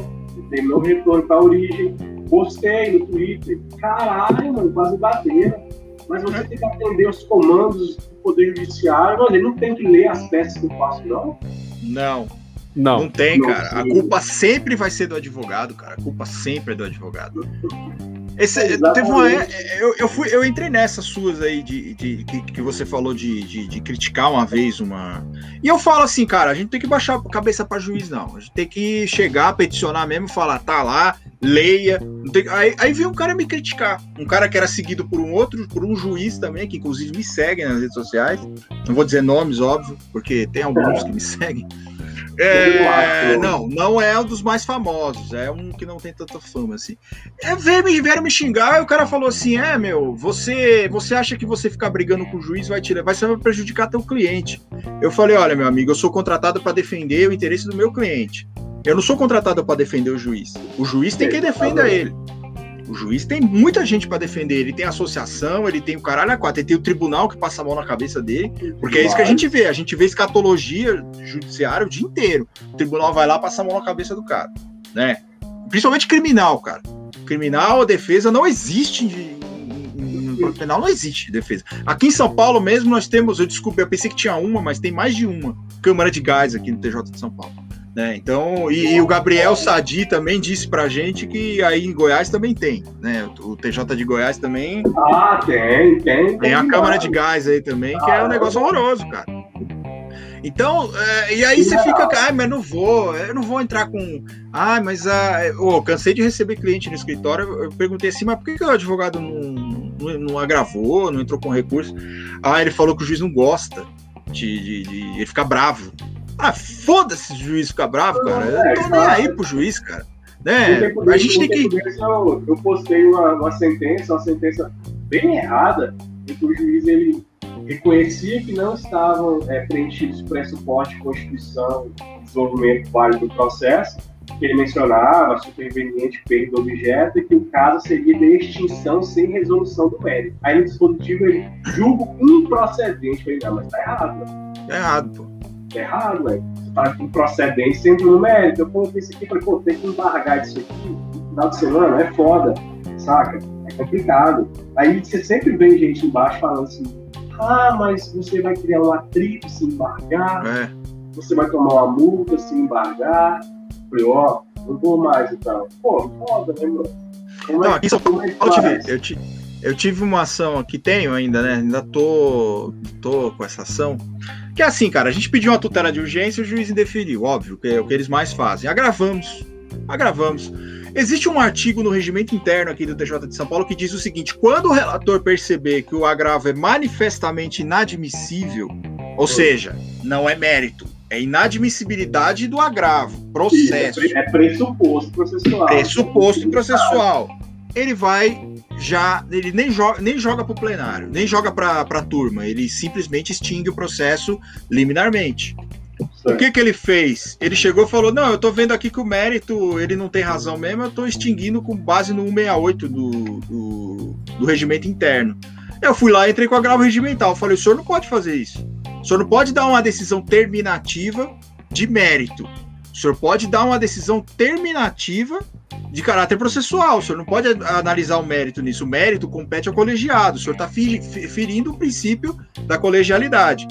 dei meu retorno para a origem, postei no Twitter, caralho, mano, quase bateram mas você tem que atender os comandos do Poder Judiciário, mas ele não tem que ler as peças que eu faço, não? Não. Não. Não tem, cara. A culpa sempre vai ser do advogado, cara. A culpa sempre é do advogado. [laughs] Esse, teve uma, eu, eu, fui, eu entrei nessas suas aí de, de, de que, que, você falou de, de, de, criticar uma vez uma. E eu falo assim, cara, a gente tem que baixar a cabeça para juiz, não. A gente tem que chegar, peticionar mesmo, falar, tá lá, leia. Tem... Aí, aí veio um cara me criticar. Um cara que era seguido por um outro, por um juiz também, que inclusive me segue nas redes sociais. Não vou dizer nomes, óbvio, porque tem alguns que me [laughs] seguem. É, não, não é um dos mais famosos, é um que não tem tanta fama assim. É, veio, vieram me xingar e o cara falou assim: é, meu, você você acha que você ficar brigando com o juiz vai tirar, vai prejudicar teu cliente. Eu falei: olha, meu amigo, eu sou contratado para defender o interesse do meu cliente. Eu não sou contratado para defender o juiz. O juiz tem quem defenda ele. O juiz tem muita gente para defender. Ele tem associação, ele tem o caralho a quatro, ele tem o tribunal que passa a mão na cabeça dele. Porque é isso que a gente vê. A gente vê escatologia judiciária o dia inteiro. O tribunal vai lá passar a mão na cabeça do cara, né? Principalmente criminal, cara. Criminal, a defesa não existe no penal não existe defesa. Aqui em São Paulo mesmo nós temos, eu desculpe, eu pensei que tinha uma, mas tem mais de uma câmara de gás aqui no TJ de São Paulo. Né? Então, e, e, o Gabriel Sadi também disse pra gente que aí em Goiás também tem, né? O, TJ de Goiás também. Ah, tem, tem. Tem, a Câmara de Gás aí também, que é um negócio horroroso, cara. Então, é, e aí você fica, ah, mas não vou, eu não vou entrar com. Ah, mas ah, oh, cansei de receber cliente no escritório. Eu perguntei assim, mas por que, que o advogado não, não, não, agravou, não entrou com recurso? Ah, ele falou que o juiz não gosta de, de, de ele fica bravo. Ah, foda-se o juiz ficar bravo, cara. Eu não tô nem aí pro juiz, cara. Né? A gente tem que. Eu, eu postei uma, uma sentença, uma sentença bem errada, em que o juiz ele reconhecia que não estavam é, preenchidos pressupostos de constituição, desenvolvimento válido do processo, que ele mencionava, superveniente perda do objeto, e que o caso seria de extinção sem resolução do mérito. Aí no dispositivo ele julga improcedente. Eu falei, não, mas tá errado. Tá errado, pô tá errado, velho. Você tá com procedência mérito. Eu coloquei isso aqui, falei, pô, tem que embargar isso aqui no final de semana, é foda, saca? É complicado. Aí você sempre vê gente embaixo falando assim, ah, mas você vai criar um atrito se embargar, é. você vai tomar uma multa se embargar. Eu falei, ó, oh, não vou mais e tal. Pô, foda, né, mano? Como não, é, aqui só é eu te, eu tive uma ação aqui, tenho ainda, né? Ainda tô, tô com essa ação que é assim, cara, a gente pediu uma tutela de urgência e o juiz indeferiu, óbvio, que é o que eles mais fazem. Agravamos, agravamos. Existe um artigo no regimento interno aqui do TJ de São Paulo que diz o seguinte: quando o relator perceber que o agravo é manifestamente inadmissível, ou seja, não é mérito, é inadmissibilidade do agravo, processo. É pressuposto processual. Pressuposto processual. Ele vai já ele nem joga, nem joga para o plenário, nem joga para a turma, ele simplesmente extingue o processo liminarmente. Certo. O que, que ele fez? Ele chegou e falou: Não, eu tô vendo aqui que o mérito ele não tem razão mesmo, eu tô extinguindo com base no 168 do, do, do regimento interno. Eu fui lá, entrei com a grava regimental. Falei: O senhor não pode fazer isso. O senhor não pode dar uma decisão terminativa de mérito. O senhor pode dar uma decisão terminativa de caráter processual. O senhor não pode analisar o mérito nisso. O mérito compete ao colegiado. O senhor está ferindo o princípio da colegialidade.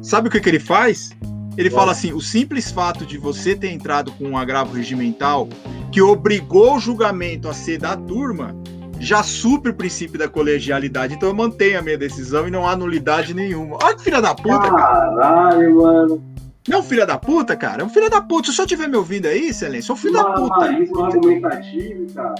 Sabe o que, que ele faz? Ele fala assim: o simples fato de você ter entrado com um agravo regimental que obrigou o julgamento a ser da turma já supre o princípio da colegialidade. Então eu mantenho a minha decisão e não há nulidade nenhuma. Olha que filha da puta, cara. Caralho, mano. Não, filho da puta, cara. É um filho da puta. Se o senhor estiver me ouvindo aí, Excelência, é um filho da puta. Argumentativo, cara.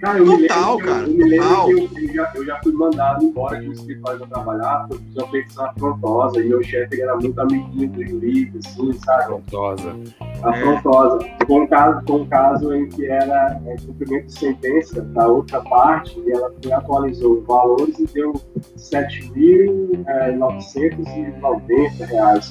Cara, eu total, me cara. Eu, eu me lembro que eu, eu, já, eu já fui mandado embora de um escritório pra trabalhar, porque eu fiz uma petição afrontosa, e meu chefe era muito amiguinho do juiz, assim, sabe? Afrontosa. Afrontosa. É. Foi, um caso, foi um caso em que era é, cumprimento de sentença da outra parte, e ela atualizou os valores e deu 7.990 reais.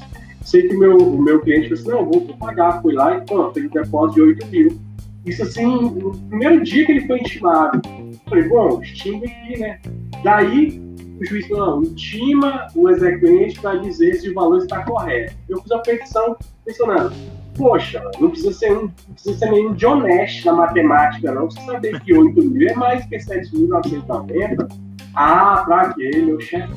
Sei que meu, o meu cliente disse, não, vou, pagar. Fui lá e, fez um depósito de 8 mil. Isso assim, no primeiro dia que ele foi intimado. Falei, bom, estima aqui, né? Daí o juiz falou, não, intima o exequente para dizer se o valor está correto. Eu fiz a petição pensando, poxa, não precisa ser um, não precisa ser nenhum de honesto na matemática, não. Você saber que 8 mil é mais que 7.990 Ah, pra aquele, meu chefe,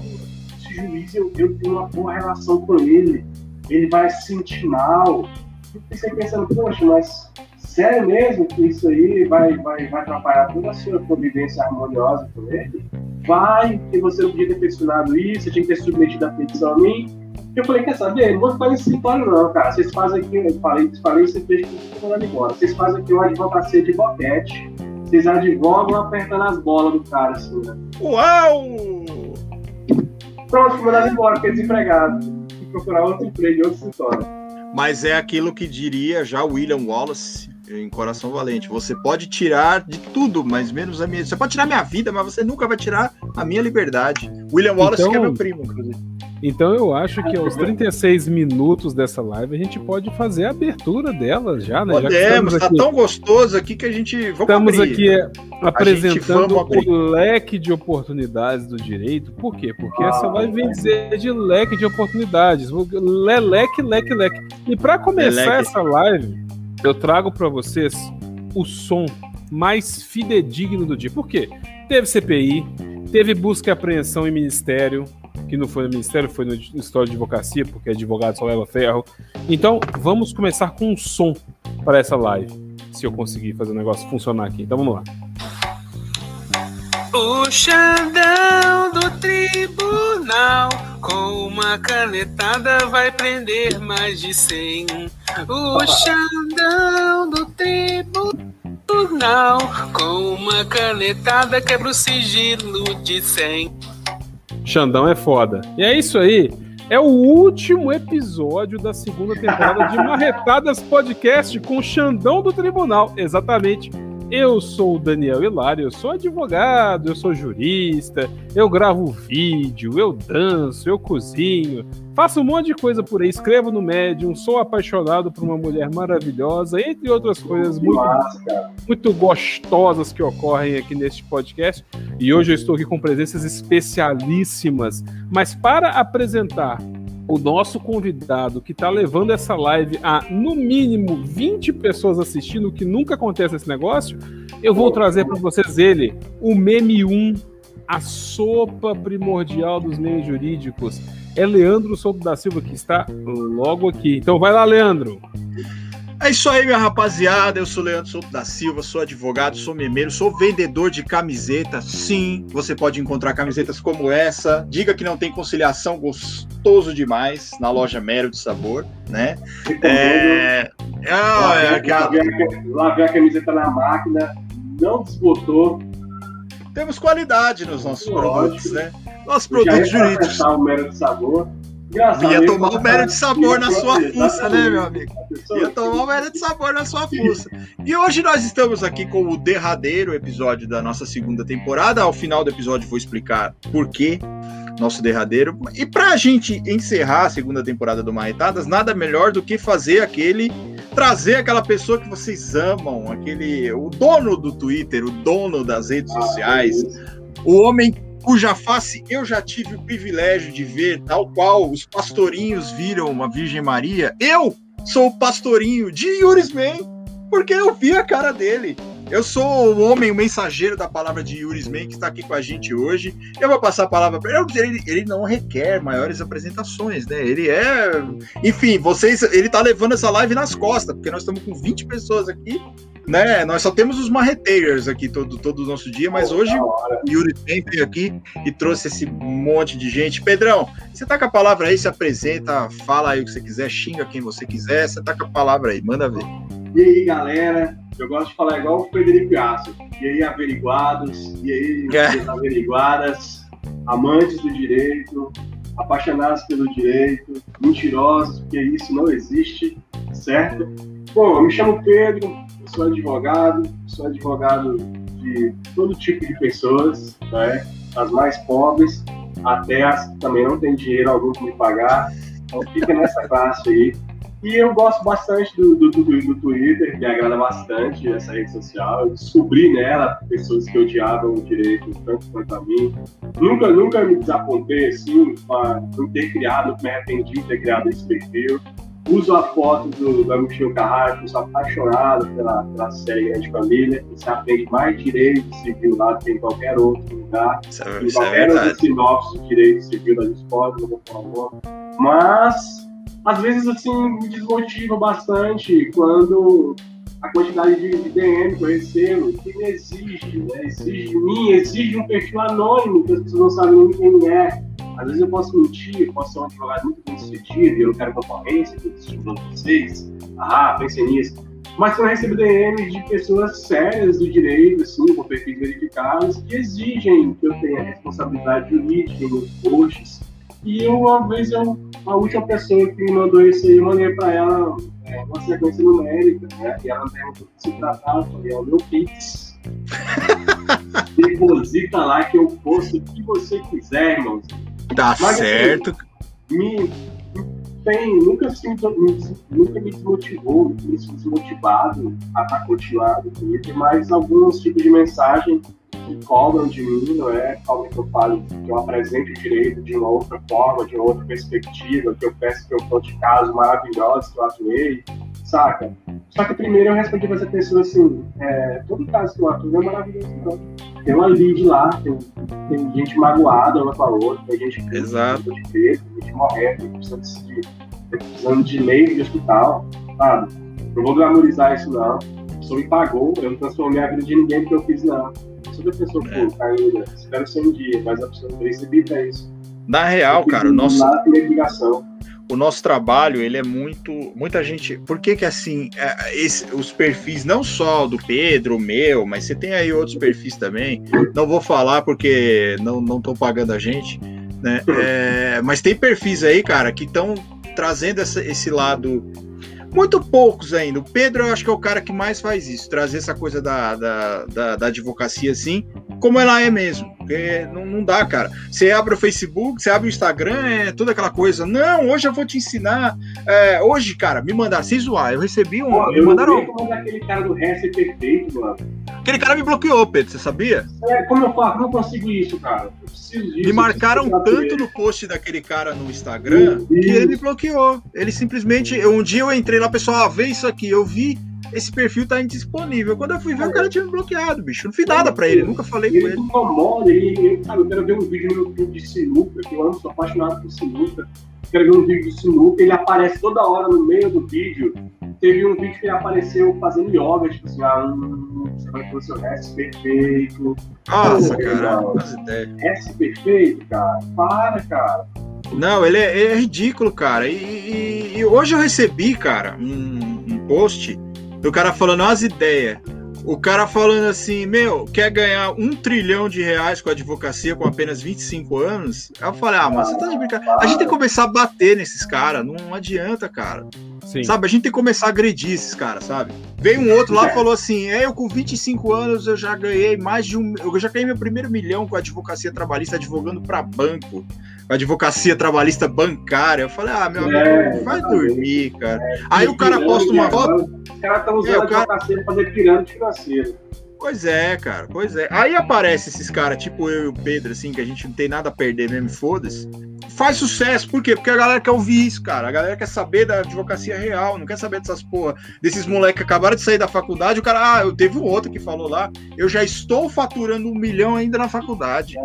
esse juiz, eu, eu tenho uma boa relação com ele, ele vai se sentir mal. Eu pensei pensando, poxa, mas sério mesmo que isso aí vai, vai, vai atrapalhar toda a sua convivência harmoniosa com ele? Vai, que você não podia ter peticionado isso, você tinha que ter submetido a petição a mim. Eu falei, quer saber? Não vou ficar nesse escritório não, cara. Vocês fazem aqui, eu falei, falei você fez tudo mandando embora. Vocês fazem aqui uma advocacia de boquete. Vocês advogam apertando as bolas do cara, assim, né? Uau! Pronto, fui mandado embora, fiquei desempregado. Procurar outro emprego em outro escritório. Mas é aquilo que diria já William Wallace em Coração Valente. Você pode tirar de tudo, mas menos a minha. Você pode tirar minha vida, mas você nunca vai tirar a minha liberdade. William Wallace, Então- que é meu primo, inclusive. Então eu acho que aos 36 minutos dessa live a gente pode fazer a abertura dela já, né? Já Podemos, tá aqui, tão gostoso aqui que a gente. Vamos estamos abrir. aqui é, apresentando o leque de oportunidades do direito. Por quê? Porque essa live vem dizer de leque de oportunidades. O le- Leque, leque, leque. E para começar Leque. essa live, eu trago para vocês o som mais fidedigno do dia. Por quê? Teve CPI, teve busca e apreensão em ministério, que não foi no ministério, foi no história de advocacia, porque advogado só leva ferro. Então, vamos começar com um som para essa live, se eu conseguir fazer o negócio funcionar aqui. Então vamos lá. O Xandão do tribunal com uma canetada vai prender mais de cem. O Xandão do tribunal com uma canetada quebra o sigilo de cem. Xandão é foda. E é isso aí. É o último episódio da segunda temporada de Marretadas Podcast com o Xandão do Tribunal. Exatamente. Eu sou o Daniel Hilário, eu sou advogado, eu sou jurista, eu gravo vídeo, eu danço, eu cozinho, faço um monte de coisa por aí, escrevo no Medium, sou apaixonado por uma mulher maravilhosa, entre outras coisas muito muito gostosas que ocorrem aqui neste podcast. E hoje eu estou aqui com presenças especialíssimas. Mas para apresentar o nosso convidado que está levando essa live a no mínimo 20 pessoas assistindo, o que nunca acontece esse negócio, eu vou trazer para vocês ele, o meme 1, a sopa primordial dos meios jurídicos. É Leandro Souto da Silva que está logo aqui. Então vai lá, Leandro. É isso aí, minha rapaziada. Eu sou Leandro Souto da Silva, sou advogado, sou memeiro, sou vendedor de camiseta. Sim, você pode encontrar camisetas como essa. Diga que não tem conciliação, gostoso demais, na loja Mero de Sabor, né? É. Ah, é aquela- Lavei a- camiseta na máquina, não desbotou. Temos qualidade nos nossos Lógico. produtos, né? Nossos produtos jurídicos. o mero de sabor. Engraçado, Ia tomar o mero de sabor na sua fuça, né, meu amigo? Ia tomar o mero de sabor na sua fuça. E hoje nós estamos aqui com o derradeiro episódio da nossa segunda temporada. Ao final do episódio vou explicar por quê nosso derradeiro. E pra gente encerrar a segunda temporada do Marretadas, nada melhor do que fazer aquele trazer aquela pessoa que vocês amam, aquele o dono do Twitter, o dono das redes sociais, o homem cuja face eu já tive o privilégio de ver, tal qual os pastorinhos viram a Virgem Maria. Eu sou o pastorinho de Yuris Man, porque eu vi a cara dele. Eu sou o homem, o mensageiro da palavra de Yuris Man, que está aqui com a gente hoje. Eu vou passar a palavra para ele. ele. Ele não requer maiores apresentações, né? Ele é. Enfim, vocês. Ele tá levando essa live nas costas, porque nós estamos com 20 pessoas aqui, né? Nós só temos os marreteiros aqui todo, todo o nosso dia, mas hoje Da hora. Yuri Ben veio aqui e trouxe esse monte de gente. Pedrão, você tá com a palavra aí, se apresenta, fala aí o que você quiser, xinga quem você quiser, você tá com a palavra aí, manda ver. E aí, galera? Eu gosto de falar igual o Frederico Aço. E aí, averiguados? E aí, É. averiguadas? Amantes do direito, apaixonados pelo direito, mentirosos, porque isso não existe, certo? Bom, eu me chamo Pedro, eu sou advogado, sou advogado de todo tipo de pessoas, né? As mais pobres, até as que também não têm dinheiro algum para me pagar. Então fica nessa classe aí. E eu gosto bastante do, do, do, do Twitter, me agrada bastante essa rede social. Eu descobri nela pessoas que odiavam o direito tanto quanto a mim. Nunca, nunca me desapontei assim, por ter criado, me arrependi de ter criado esse perfil. uso a foto do, do Agostinho Carrara, que sou apaixonado pela, pela série Grande Família. Você aprende mais direito civil lá do que em qualquer outro lugar. Isso é, em é qualquer outro verdade. sinopse de direito civil da escolas, não vou falar o nome. Mas, às vezes, assim, me desmotiva bastante quando a quantidade de, de DM que eu recebo, que me exige, né? Exige de mim, exige um perfil anônimo, que as pessoas não sabem nem quem é. Às vezes eu posso mentir, eu posso ser um advogado muito bem sucedido, e eu não quero concorrência, eu estou estimulando vocês. Ah, pensem nisso. Mas eu recebo DM de pessoas sérias do direito, assim, com perfis verificados, que exigem que eu tenha responsabilidade jurídica nos posts. E uma vez, eu, a última pessoa que me mandou isso aí, eu mandei para ela é, uma sequência numérica, né? E ela perguntou o que se tratava, eu falei, é o meu Pix. [laughs] Deposita lá que eu posto o que você quiser, irmãos. Tá Mas, assim, certo. Me tem, nunca, me- nunca me desmotivou, me desmotivado a estar continuado no Twitter, mas alguns tipos de mensagem que cobram de mim, não é? Cobram que eu fale, que eu apresente o direito de uma outra forma, de uma outra perspectiva, que eu peço que eu conte casos maravilhosos que eu atuei, saca? Só que primeiro eu respondi pra essa pessoa assim, é, todo caso que eu atuo é maravilhoso, não. Tem uma lead lá, tem, tem gente magoada uma com a outra, tem gente Exato. de preso, tem gente morrendo, tem precisando de, precisando de leito de hospital, sabe? Não vou glamorizar isso, não. Pessoa me pagou, eu não transformei a vida de ninguém porque eu fiz. Eu sou da pessoa, É. Caíra, espero ser um dia, mas a pessoa pra isso. Na real, cara, o nosso, Nada o nosso trabalho, ele é muito. Muita gente. Por que que assim, é, esse- os perfis, não só do Pedro, o meu, mas você tem aí outros perfis também. Não vou falar porque não estão pagando a gente, né? [laughs] É, mas tem perfis aí, cara, que estão trazendo essa- esse lado. Muito poucos ainda. O Pedro, eu acho que é o cara que mais faz isso, trazer essa coisa da, da, da, da advocacia assim, como ela é mesmo. Porque não, não dá, cara. Você abre o Facebook, você abre o Instagram, é toda aquela coisa. Não, hoje eu vou te ensinar. É, hoje, cara, me mandaram, sem zoar, eu recebi um. Pô, me mandaram. é aquele cara do resto é perfeito, mano. Aquele cara me bloqueou, Pedro, você sabia? É, como eu faço? Não consigo isso, cara. Eu preciso disso. Me marcaram tanto no post daquele cara no Instagram que ele me bloqueou. Ele simplesmente. Um dia eu entrei lá, pessoal, vê isso aqui. Eu vi, esse perfil tá indisponível. Quando eu fui ver, o cara tinha me bloqueado, bicho. Não fiz nada pra ele, nunca falei com Ele ele. incomoda, ele, ele, eu quero ver um vídeo no YouTube de sinuca, que eu amo, sou apaixonado por sinuca. Quero ver um vídeo de sinuca, ele aparece toda hora no meio do vídeo. Teve um vídeo que ele apareceu fazendo yoga, tipo assim, ah, hum, você vai seu resto perfeito. Nossa, Pô, cara. Resto perfeito, cara. Para, cara. Não, ele é, ele é ridículo, cara. E, e- e hoje eu recebi, cara, um, um post do cara falando umas ideias. O cara falando assim, meu, quer ganhar um trilhão de reais com a advocacia com apenas 25 anos? Aí eu falei, ah, mas você tá de brincadeira. A gente tem que começar a bater nesses caras, não adianta, cara. Sim. Sabe, a gente tem que começar a agredir esses caras, sabe? Veio um outro lá e falou assim: é, eu com 25 anos eu já ganhei mais de um. Eu já ganhei meu primeiro milhão com a advocacia trabalhista advogando pra banco. Advocacia trabalhista bancária. Eu falei, ah, meu amigo, É, vai exatamente. dormir, cara. Aí o cara posta uma foto. Os caras estão usando É, o cara- advocacia pra fazer pirâmide financeira. Pois é, cara, pois é. Aí aparece esses caras, tipo eu e o Pedro, assim, que a gente não tem nada a perder mesmo, foda-se. Faz sucesso, por quê? Porque a galera quer ouvir isso, cara. A galera quer saber da advocacia real, não quer saber dessas porra, desses moleques que acabaram de sair da faculdade. O cara, ah, eu teve um outro que falou lá, eu já estou faturando um milhão ainda na faculdade.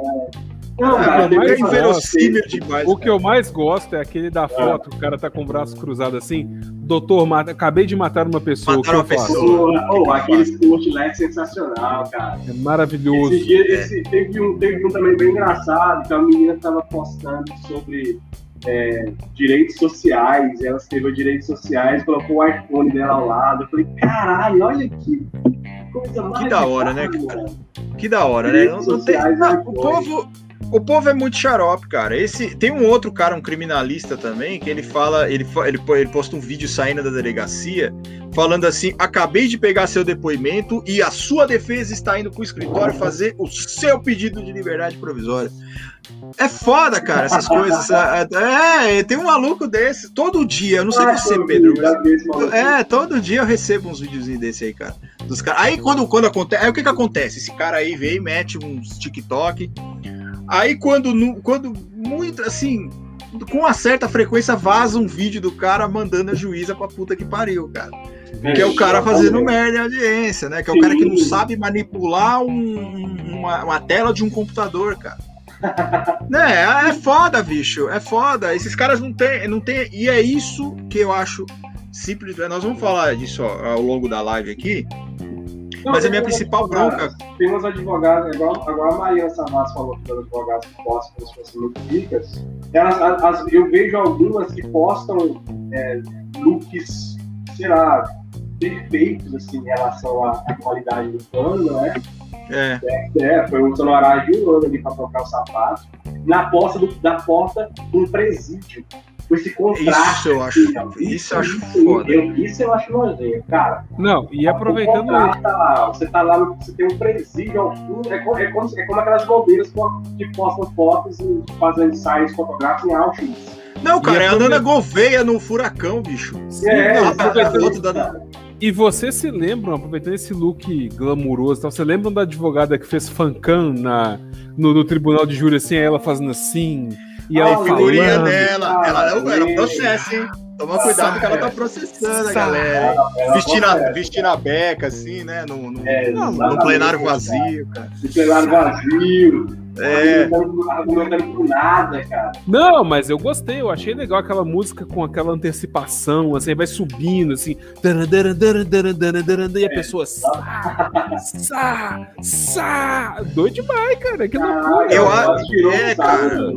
Não, Ah, é que inverossímil demais. O que cara. eu mais gosto é aquele da foto, o cara tá com o braço cruzado assim. Doutor, mata, acabei de matar uma pessoa. Que eu uma faço? pessoa. Oh, aquele post lá é sensacional, cara. É maravilhoso. Esse dia, esse, teve, um, teve um também bem engraçado, que a menina estava postando sobre é, direitos sociais, ela escreveu direitos sociais, colocou o iPhone dela ao lado. Eu falei, caralho, olha que coisa mais. da hora, né, cara? Que da hora, né? Não, não tem, não, o foi. povo. O povo é muito xarope, cara. Esse tem um outro cara, um criminalista também, que ele fala, ele, ele, ele posta um vídeo saindo da delegacia, falando assim: acabei de pegar seu depoimento e a sua defesa está indo pro escritório fazer o seu pedido de liberdade provisória. É foda, cara, essas [laughs] coisas. É, é, tem um maluco desse todo dia. Eu não sei Ah, você, Pedro, mas é, todo dia eu recebo uns videozinhos desse aí, cara. Dos caras. Aí quando, quando acontece. Aí o que que acontece? Esse cara aí vem, mete uns TikTok. Aí quando, quando muito assim. com uma certa frequência vaza um vídeo do cara mandando a juíza pra puta que pariu, cara. Que é o cara fazendo merda em audiência, né? Que é o cara que não sabe manipular um, uma, uma tela de um computador, cara. [laughs] né, é foda, bicho. É foda. Esses caras não tem, não tem. E é isso que eu acho simples. Nós vamos falar disso ó, ao longo da live aqui. Mas a minha principal bronca. Tem umas advogadas, igual, agora a Mariana Savas falou que as advogadas que postam como se fossem muito ricas. Elas, as, eu vejo algumas que postam é, looks, sei lá, perfeitos assim, em relação à, à qualidade do pano, né? É. é, é foi usando horário de um ano ali para trocar o sapato. Na porta, do, da porta um presídio com esse contraste. Isso eu acho, isso, isso eu acho foda. Eu, isso eu acho nojento, cara. Não, e aproveitando. Tá lá, você tá lá, você tem um presídio ao fundo, é como, é como, é como aquelas bombeiras que postam fotos e fazem ensaios fotográficos em Auschwitz. Não, cara, é a Nana Gouveia no furacão, bicho. É, é, foto da... E você se lembra, aproveitando esse look glamuroso, você lembra da advogada que fez fancam na, no, no tribunal de júri, assim, ela fazendo assim, e a figurinha dela. Ela não era processo, hein? Toma cuidado que ela tá processando galera. Vestindo a, vestindo a beca, assim, né? No, no, é, no plenário vazio, cara. No plenário vazio. É. nada, cara. Não, mas eu gostei, eu achei legal aquela música com aquela antecipação, assim, vai subindo, assim, e a pessoa sa, sa, sa, doido demais, cara, que loucura. Eu acho, é, cara.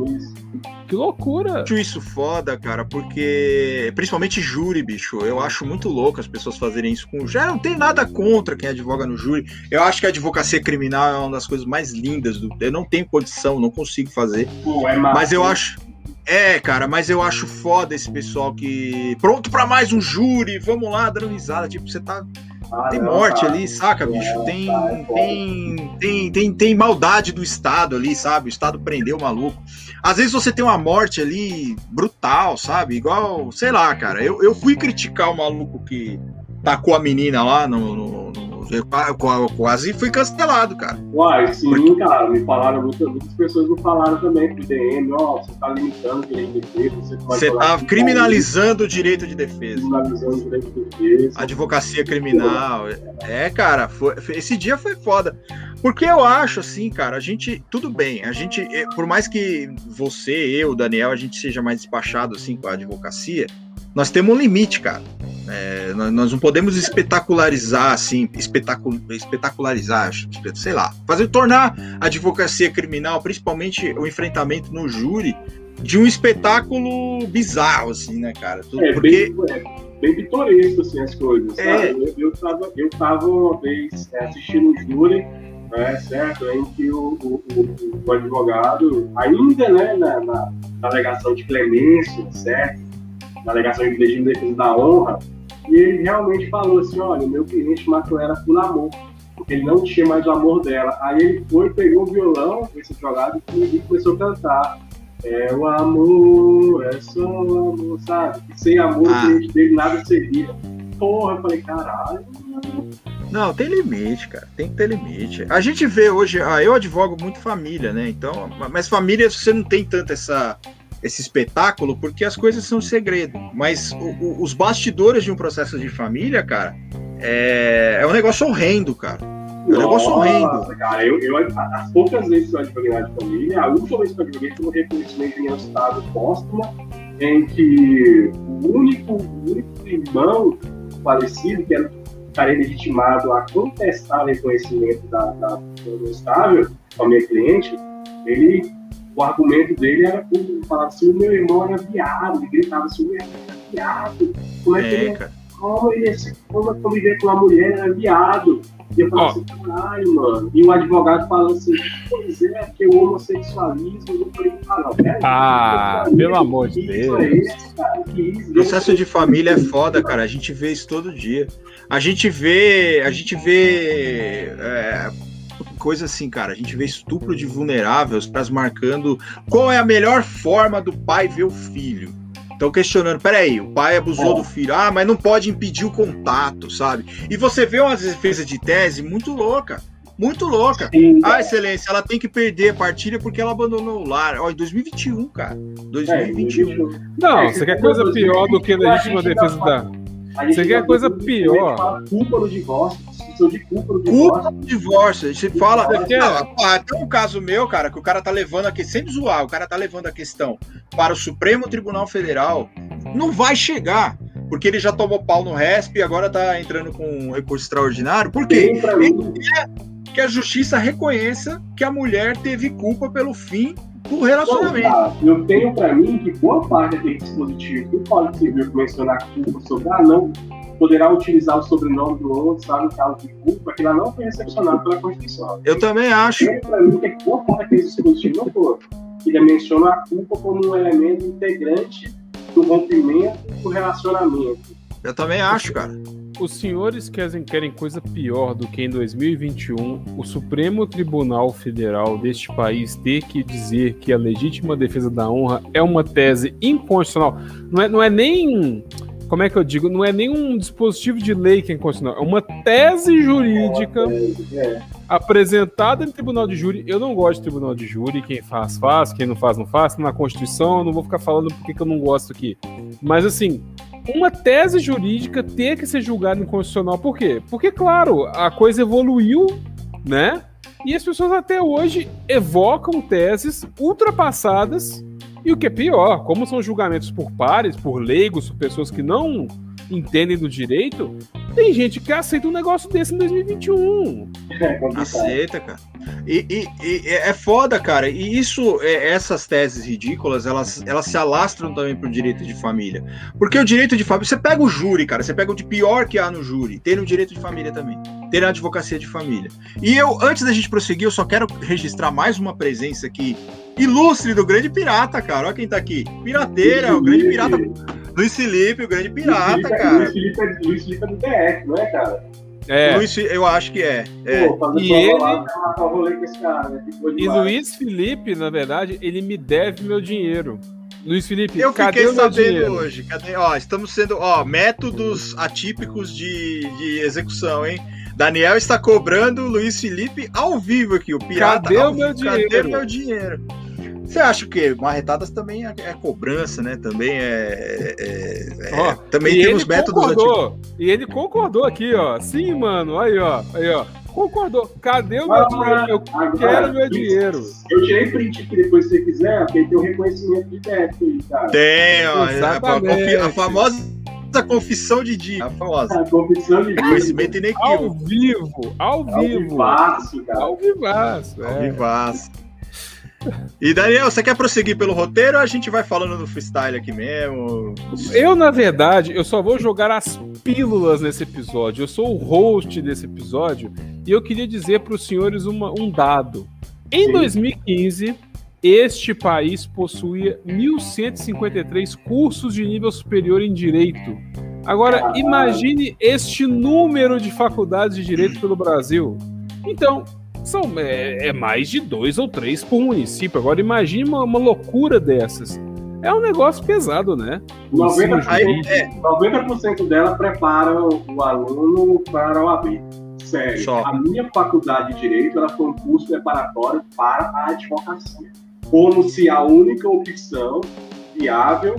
Que loucura! Acho isso foda, cara, porque. Principalmente júri, bicho. Eu acho muito louco as pessoas fazerem isso com. Já não tem nada contra quem advoga no júri. Eu acho que a advocacia criminal é uma das coisas mais lindas do. Eu não tenho condição, não consigo fazer. Pô, é mas eu acho. É, cara, mas eu acho foda esse pessoal que. Pronto para mais um júri, vamos lá, dando risada. Tipo, você tá tem morte ali, saca, bicho? Tem, tem, tem, tem, tem maldade do Estado ali, sabe? O Estado prendeu o maluco. Às vezes você tem uma morte ali brutal, sabe? Igual, sei lá, cara. Eu, eu fui criticar o maluco que tacou a menina lá no, no, no eu quase fui cancelado, cara. Uai, sim, Porque... cara. Me falaram, muitas, muitas pessoas me falaram também pro DM, ó, oh, você tá limitando o direito de defesa. Você, você tá criminalizando o direito de defesa. Criminalizando o direito de defesa. Advocacia criminal. É, cara, foi, esse dia foi foda. Porque eu acho assim, cara, a gente, tudo bem, a gente, por mais que você, eu, Daniel, a gente seja mais despachado assim com a advocacia, nós temos um limite, cara. É, nós não podemos espetacularizar, assim, espetacul, espetacularizar, sei lá, fazer tornar a advocacia criminal, principalmente o enfrentamento no júri, de um espetáculo bizarro, assim, né, cara? Tudo, é, porque... bem, é, bem pitoresco, assim, as coisas, é. Eu, eu, tava, eu tava uma vez é, assistindo o júri, né, certo, em que o, o, o, o advogado, ainda, né, na, na, na alegação de clemência, certo, na alegação de defesa da honra, e ele realmente falou assim: olha, meu cliente matou ela por amor, porque ele não tinha mais o amor dela. Aí ele foi, pegou o violão, esse jogado, e começou a cantar. É o amor, é só o amor, sabe? sem amor ah. o cliente dele nada seria. Porra, eu falei, caralho. Não, tem limite, cara. Tem que ter limite. A gente vê hoje, ah, eu advogo muito família, né? Então, mas família você não tem tanto essa esse espetáculo porque as coisas são segredo. Mas o, o, os bastidores de um processo de família, cara, é, é um negócio horrendo, cara. É um negócio horrendo. Cara, eu, eu, as poucas vezes que eu advoguei de família, a última vez que eu advoguei foi um reconhecimento em estado póstuma, em que o único, o único irmão falecido, que era estaria legitimado a contestar o reconhecimento da, da, do estável, com a minha cliente, ele o argumento dele era por falar assim, o meu irmão era viado, ele gritava assim, o meu irmão era viado. Como é, que é, ele, como ele como conviver com uma mulher era viado? E eu falei oh. assim, caralho, mano. E o advogado falou assim, pois é, porque o homossexualismo, eu falei, ah, não, pera Ah, pelo amor de Deus. É esse, cara? Isso, Processo de família é foda, cara. A gente vê isso todo dia. A gente vê, a gente vê é, coisa assim, cara. A gente vê estupro de vulneráveis, pras marcando qual é a melhor forma do pai ver o filho. Estão questionando, peraí, o pai abusou do filho, ah, mas não pode impedir o contato, sabe? E você vê umas defesas de tese muito louca, muito louca. Sim, ah, excelência, ela tem que perder a partilha porque ela abandonou o lar. Ó, em 2021, cara. 2021. É, não, é, você quer coisa pior do que a legítima defesa da. Você quer coisa pior. Culpa no divórcio, de culpa no divórcio. Culpa no divórcio. A gente fala. Não, tem um caso meu, cara, que o cara tá levando aqui, sem zoar, o cara tá levando a questão para o Supremo Tribunal Federal. Não vai chegar porque ele já tomou pau no RESP e agora tá entrando com um recurso extraordinário. Por quê? Ele quer que a justiça reconheça que a mulher teve culpa pelo fim do relacionamento. Eu tenho para mim que boa parte daquele dispositivo do Código Civil que menciona a culpa sobre ah, não poderá utilizar o sobrenome do outro, sabe, em caso de culpa, que ela não foi recepcionada pela Constituição. Eu também acho. Para mim, que boa parte daquele dispositivo não for. Ele menciona a culpa como um elemento integrante do rompimento do relacionamento. Eu também acho, cara. Os senhores querem, querem coisa pior do que em 2021 o Supremo Tribunal Federal deste país ter que dizer que a legítima defesa da honra é uma tese inconstitucional. Não é, não é nem. Como é que eu digo? Não é nem um dispositivo de lei que é inconstitucional. É uma tese jurídica é. Apresentada em tribunal de júri. Eu não gosto de tribunal de júri. Quem faz, faz. Quem não faz, não faz. Na Constituição, eu não vou ficar falando porque que eu não gosto aqui. Mas assim, uma tese jurídica ter que ser julgada inconstitucional. Por quê? Porque, claro, a coisa evoluiu, né? E as pessoas até hoje evocam teses ultrapassadas. E o que é pior, como são julgamentos por pares, por leigos, por pessoas que não entendem do direito, tem gente que aceita um negócio desse em 2021. É, aceita, cara. E, e, e, é foda, cara. E isso, é, essas teses ridículas, elas, elas se alastram também pro direito de família. Porque o direito de família, você pega o júri, cara, você pega o de pior que há no júri, tem no direito de família também, tem na advocacia de família. E eu, antes da gente prosseguir, eu só quero registrar mais uma presença aqui ilustre do grande pirata, cara. Olha quem tá aqui. Pirateira, o grande pirata. Luiz Felipe, o grande pirata, Luiz Felipe, cara. Luiz Felipe, é, Luiz Felipe é do DF, não é, cara? É. Luiz, eu acho que é. é. Pô, e ele... Cara, né? e Luiz Felipe, na verdade, ele me deve meu dinheiro. Luiz Felipe, eu cadê fiquei sabendo hoje. Cadê? Ó, estamos sendo, ó, métodos atípicos de, de execução, hein? Daniel está cobrando o Luiz Felipe ao vivo aqui, o pirata. Cadê o meu dinheiro? Cadê meu dinheiro? Você acha que marretadas também é, é, cobrança, né? Também é. é, é também tem os métodos. Concordou, e ele concordou aqui, ó. Sim, mano. Aí, ó. Aí, ó. Concordou. Cadê o meu ah, dinheiro? Eu agora, quero meu dinheiro. Eu tirei print aqui depois, se você quiser, porque tem o reconhecimento de débito aí, cara. Tem, ó. É a, a famosa a confissão de dia. A famosa. A confissão de dia. Conhecimento inequívoco. Ao vivo, ao vivo. Ao vivaço, cara. Ao vivaço. Ao vivaço. E Daniel, você quer prosseguir pelo roteiro ou a gente vai falando no freestyle aqui mesmo? Eu, na verdade, eu só vou jogar as pílulas nesse episódio. Eu sou o host desse episódio e eu queria dizer para os senhores uma, um dado. Em Sim. 2015, este país possuía 1.153 cursos de nível superior em direito. Agora, imagine este número de faculdades de direito pelo Brasil. Então, são é, é, mais de dois ou três por município. Agora imagine uma, uma loucura dessas. É um negócio pesado, né? 90%, aí, é, 90 dela prepara o aluno para o AB. Sério, Só. a minha faculdade de Direito ela foi um curso preparatório para a advocacia. Como se a única opção viável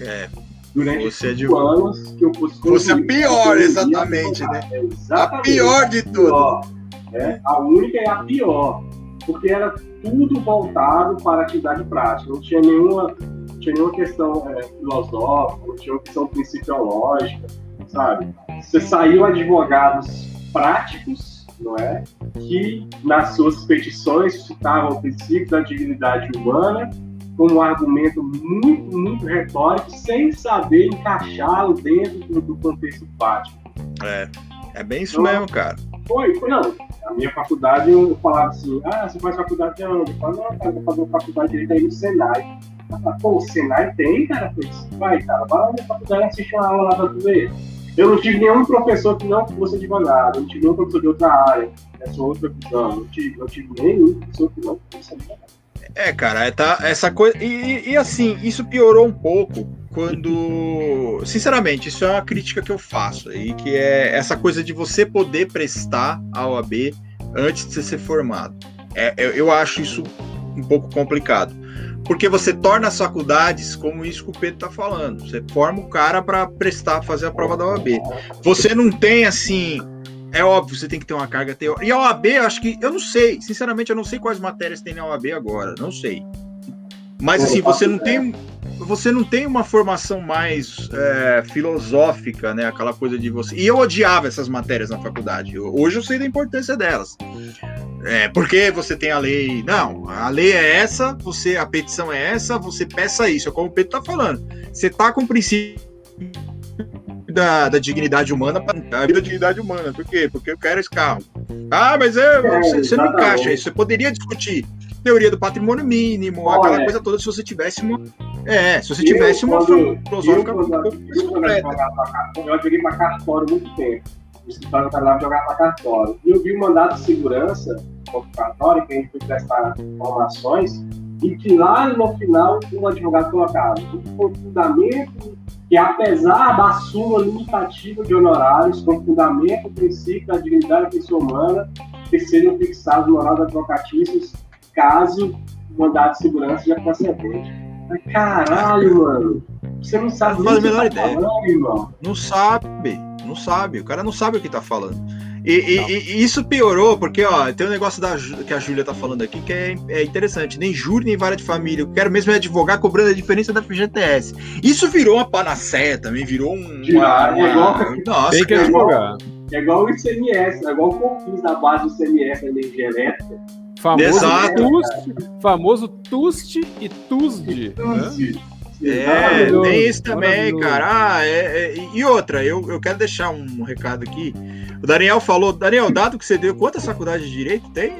é, durante Você cinco é anos que eu fosse Fosse a pior, exatamente, né? Exatamente. A pior de tudo. Né? A única é a pior, porque era tudo voltado para a atividade prática, não tinha nenhuma, não tinha nenhuma questão é, filosófica, não tinha uma questão principiológica, sabe? Você saiu advogados práticos, não é? Que nas suas petições citavam o princípio da dignidade humana como um argumento muito, muito retórico, sem saber encaixá-lo dentro do, do contexto prático. É, é bem isso então, mesmo, cara. Foi, foi, não. A minha faculdade, eu falava assim, ah, você faz faculdade de onde? Eu falava, não, cara, vou fazer faculdade de direito aí no Senai. Eu pô, o Senai tem, cara? Eu vai, cara, vai lá na faculdade assistir uma aula lá pra tu ver. Eu não tive nenhum professor que não fosse advogado, eu não tive nenhum professor de outra área, essa outra visão, não tive, não tive nenhum professor que não fosse advogado. É, cara, tá, essa coisa. E, e, assim, isso piorou um pouco quando. Sinceramente, isso é uma crítica que eu faço. E que é essa coisa de você poder prestar a OAB antes de você ser formado. É, eu, eu acho isso um pouco complicado. Porque você torna as faculdades como isso que o Pedro está falando. Você forma o cara para prestar, fazer a prova da OAB. Você não tem assim. É óbvio, você tem que ter uma carga teórica. E a OAB, acho que. Eu não sei. Sinceramente, eu não sei quais matérias tem na OAB agora. Não sei. Mas assim, você não tem você não tem uma formação mais é, filosófica, né? Aquela coisa de você. E eu odiava essas matérias na faculdade. Hoje eu sei da importância delas. É, porque você tem a lei. Não, a lei é essa, você a petição é essa, você peça isso. É como o Pedro tá falando. Você tá com o princípio da, da dignidade humana para a vida da dignidade humana. Por quê? Porque eu quero esse carro. Ah, mas é, é você, você não encaixa isso. Você poderia discutir teoria do patrimônio mínimo, aquela coisa toda, se você tivesse uma. É, se você tivesse uma filosófica um pouco Eu joguei para cartório muito tempo. O escritório trabalhava jogar para cartório. E eu vi o mandato de segurança contra cartório, que a gente foi prestar informações, e que lá no final o advogado colocava um fundamento que apesar da súmula limitativa de honorários, com fundamento, princípio da dignidade da pessoa humana, que sejam fixados no horário advocatícios caso o mandado de segurança já precedente. Mas caralho, mano. Você não sabe não faz a menor tá ideia. Falando, irmão. Não sabe, não sabe. O cara não sabe o que tá falando. E, e, e, isso piorou, porque ó, tem um negócio da, que a Júlia tá falando aqui que é, é, interessante. Nem júri, nem vara de família. Eu quero mesmo é advogar cobrando a diferença da FGTS. Isso virou uma panaceia também, virou um. Uma, uma... É igual... Nossa, tem que advogar. É igual o ICMS, é igual o COFINS da base do ICMS da energia elétrica Famoso Exato. Tust, famoso Tust e Tusde. Né? É, tem isso também, cara. Ah, é, é, e outra, eu, eu quero deixar um recado aqui. O Daniel falou, Daniel, dado que você deu, quantas faculdades de direito tem?